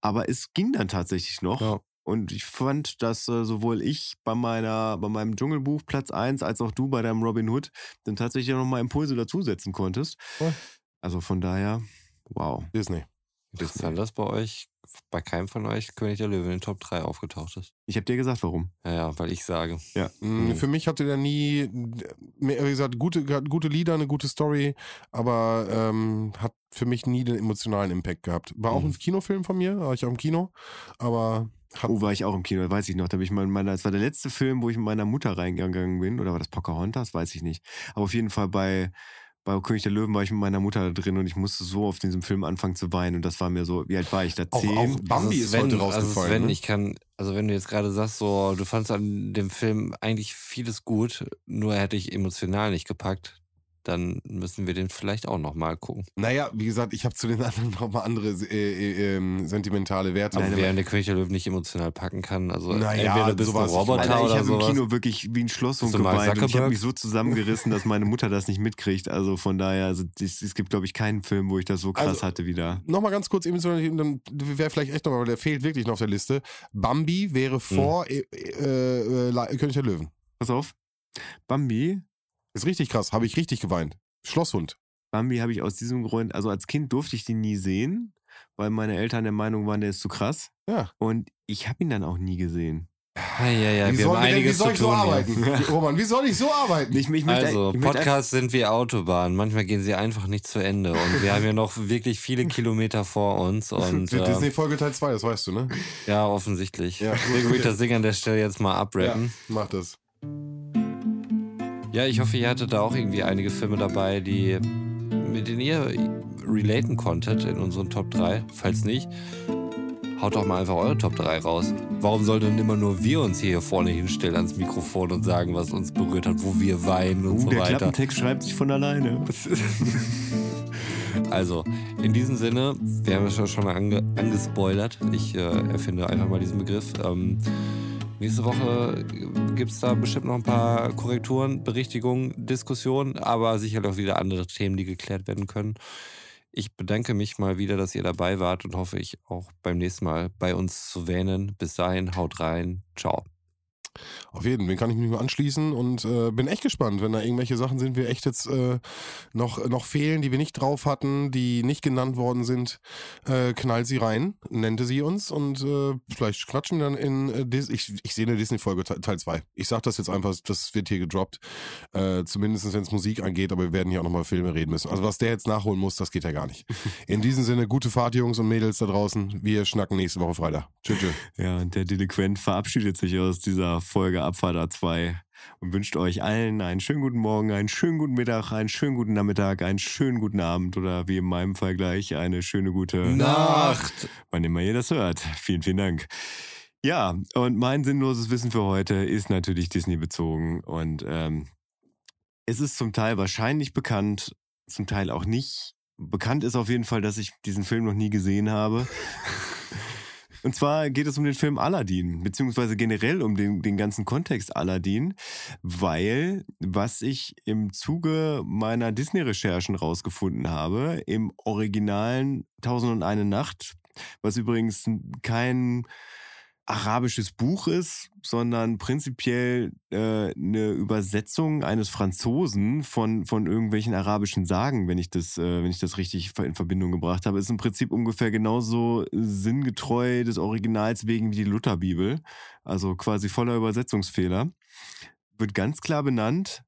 Aber es ging dann tatsächlich noch. Ja. Und ich fand, dass äh, sowohl ich bei meiner, bei meinem Dschungelbuch Platz 1 als auch du bei deinem Robin Hood dann tatsächlich nochmal Impulse dazusetzen konntest. Cool. Also von daher, wow. Disney. Interessant, dass bei euch, bei keinem von euch König der Löwen in den Top 3 aufgetaucht ist. Ich habe dir gesagt, warum. Ja, ja, weil ich sage. Ja. Mhm. Für mich hatte der nie, wie gesagt, gute, gute Lieder, eine gute Story, aber ähm, hat für mich nie den emotionalen Impact gehabt. War auch Mhm. ein Kinofilm von mir, war ich auch im Kino, aber hat, Oh, war ich auch im Kino, weiß ich noch. Da bin ich mal in meiner, das war der letzte Film, wo ich mit meiner Mutter reingegangen bin. Oder war das Pocahontas? Weiß ich nicht. Aber auf jeden Fall bei, bei König der Löwen war ich mit meiner Mutter drin und ich musste so auf diesem Film anfangen zu weinen. Und das war mir so, wie alt war ich da? auch, Zehn? auch Bambi Also ist Sven, heute Also rausgefallen. Sven, ne? ich kann, also wenn du jetzt gerade sagst, so, du fandst an dem Film eigentlich vieles gut, nur hätte ich emotional nicht gepackt, dann müssen wir den vielleicht auch nochmal gucken. Naja, wie gesagt, ich habe zu den anderen nochmal andere äh, äh, ähm, sentimentale Werte. Nein, während der König der Löwen nicht emotional packen kann, also Naja, entweder bist sowas- Roboter Alter, ich oder habe im. Kino wirklich wie ein Schloss und geweint. Und ich habe mich so zusammengerissen, dass meine Mutter das nicht mitkriegt. Also von daher, also, es, es gibt, glaube ich, keinen Film, wo ich das so krass Also, hatte wie da. Nochmal ganz kurz, emotional, dann wäre vielleicht echt nochmal, weil der fehlt wirklich noch auf der Liste. Bambi wäre vor äh, äh, äh, König der Löwen. Pass auf. Bambi, Ist richtig krass, habe ich richtig geweint. Schlosshund. Bambi habe ich aus diesem Grund, also als Kind durfte ich den nie sehen, weil meine Eltern der Meinung waren, der ist zu krass. Ja. Und ich habe ihn dann auch nie gesehen. Ja, ja, ja, wie wir soll, haben wie einiges soll ich so tun. arbeiten? Roman, wie soll ich so arbeiten? Ich, ich möchte- Also, ich Podcasts sind wie Autobahnen. Manchmal gehen sie einfach nicht zu Ende. Und wir haben ja noch wirklich viele Kilometer vor uns. Und Die äh, Disney-Folge Teil 2, das weißt du, ne? ja, offensichtlich. Ja, Deswegen würde ich das Ding an der Stelle jetzt mal abrappen. mach das. Ja, ich hoffe, ihr hattet da auch irgendwie einige Filme dabei, die mit denen ihr relaten konntet in unseren Top 3. Falls nicht, haut doch mal einfach eure Top 3 raus. Warum sollten denn immer nur wir uns hier vorne hinstellen ans Mikrofon und sagen, was uns berührt hat, wo wir weinen und Uh, so der weiter? Klappentext schreibt sich von alleine. Also, in diesem Sinne, wir haben es ja schon ange angespoilert. Ich äh, erfinde einfach mal diesen Begriff. Ähm, nächste Woche gibt es da bestimmt noch ein paar Korrekturen, Berichtigungen, Diskussionen, aber sicherlich auch wieder andere Themen, die geklärt werden können. Ich bedanke mich mal wieder, dass ihr dabei wart und hoffe, ich auch beim nächsten Mal bei uns zu wähnen. Bis dahin, haut rein. Ciao. Auf jeden, den kann ich mich nur anschließen und äh, bin echt gespannt, wenn da irgendwelche Sachen sind, wir echt jetzt äh, noch, noch fehlen, die wir nicht drauf hatten, die nicht genannt worden sind, äh, knall sie rein, nennte sie uns und äh, vielleicht klatschen wir dann in äh, Dis ich, ich sehe eine Disney-Folge Te- Teil 2. Ich sag das jetzt einfach, das wird hier gedroppt. Äh, zumindest wenn es Musik angeht, aber wir werden hier auch nochmal Filme reden müssen. Also was der jetzt nachholen muss, das geht ja gar nicht. In diesem Sinne, gute Fahrt, Jungs und Mädels da draußen. Wir schnacken nächste Woche Freitag. Tschüss. tschüss. Ja, und der Delinquent verabschiedet sich aus dieser Folge Abfahrt A2 und wünscht euch allen einen schönen guten Morgen, einen schönen guten Mittag, einen schönen guten Nachmittag, einen schönen guten Abend oder wie in meinem Fall gleich eine schöne gute Nacht. wann immer ihr das hört. Vielen, vielen Dank. Ja, und mein sinnloses Wissen für heute ist natürlich Disney bezogen und ähm, es ist zum Teil wahrscheinlich bekannt, zum Teil auch nicht. Bekannt ist auf jeden Fall, dass ich diesen Film noch nie gesehen habe. Und zwar geht es um den Film Aladdin, beziehungsweise generell um den, den ganzen Kontext Aladdin, weil, was ich im Zuge meiner Disney-Recherchen rausgefunden habe, im originalen Tausend und eine Nacht, was übrigens kein arabisches Buch ist, sondern prinzipiell äh, eine Übersetzung eines Franzosen von, von irgendwelchen arabischen Sagen, wenn ich das, äh, wenn ich das richtig in Verbindung gebracht habe, ist im Prinzip ungefähr genauso sinngetreu des Originals wegen wie die Lutherbibel. Also quasi voller Übersetzungsfehler. Wird ganz klar benannt,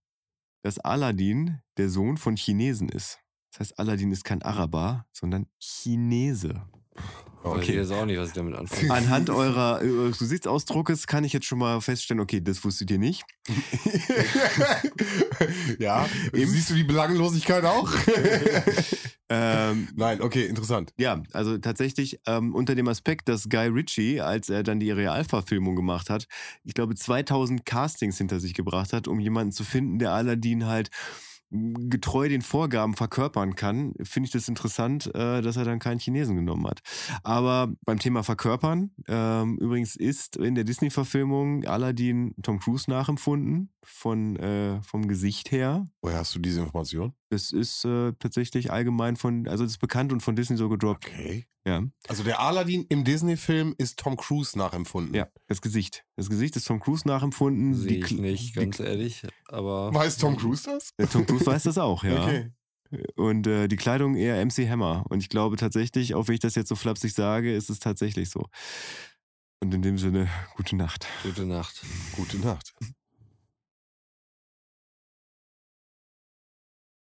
dass Aladdin der Sohn von Chinesen ist. Das heißt, Aladdin ist kein Araber, sondern Chinese. Okay. Ich weiß auch nicht, was ich damit anfange. Anhand eurer äh, Gesichtsausdruckes kann ich jetzt schon mal feststellen, okay, das wusstet ihr nicht. ja, Eben. siehst du die Belanglosigkeit auch? Ähm, Nein, okay, interessant. ja, also tatsächlich ähm, unter dem Aspekt, dass Guy Ritchie, als er dann die Realverfilmung gemacht hat, ich glaube 2000 Castings hinter sich gebracht hat, um jemanden zu finden, der Aladdin halt getreu den Vorgaben verkörpern kann, finde ich das interessant, äh, dass er dann keinen Chinesen genommen hat. Aber beim Thema Verkörpern, ähm, übrigens ist in der Disney-Verfilmung Aladdin Tom Cruise nachempfunden, von, äh, vom Gesicht her. Woher hast du diese Information? Das ist äh, tatsächlich allgemein von, also das ist bekannt und von Disney so gedroppt. Okay. Ja, Also der Aladdin im Disney-Film ist Tom Cruise nachempfunden. ja, das Gesicht. Das Gesicht ist Tom Cruise nachempfunden. Sehe Die ich nicht, ganz ehrlich. Aber Weiß Tom Cruise das? Ja, Tom Cruise weiß das auch, ja. Okay. Und äh, die Kleidung eher MC Hammer. Und ich glaube tatsächlich, auch wenn ich das jetzt so flapsig sage, ist es tatsächlich so. Und in dem Sinne, gute Nacht. gute Nacht. Gute Nacht.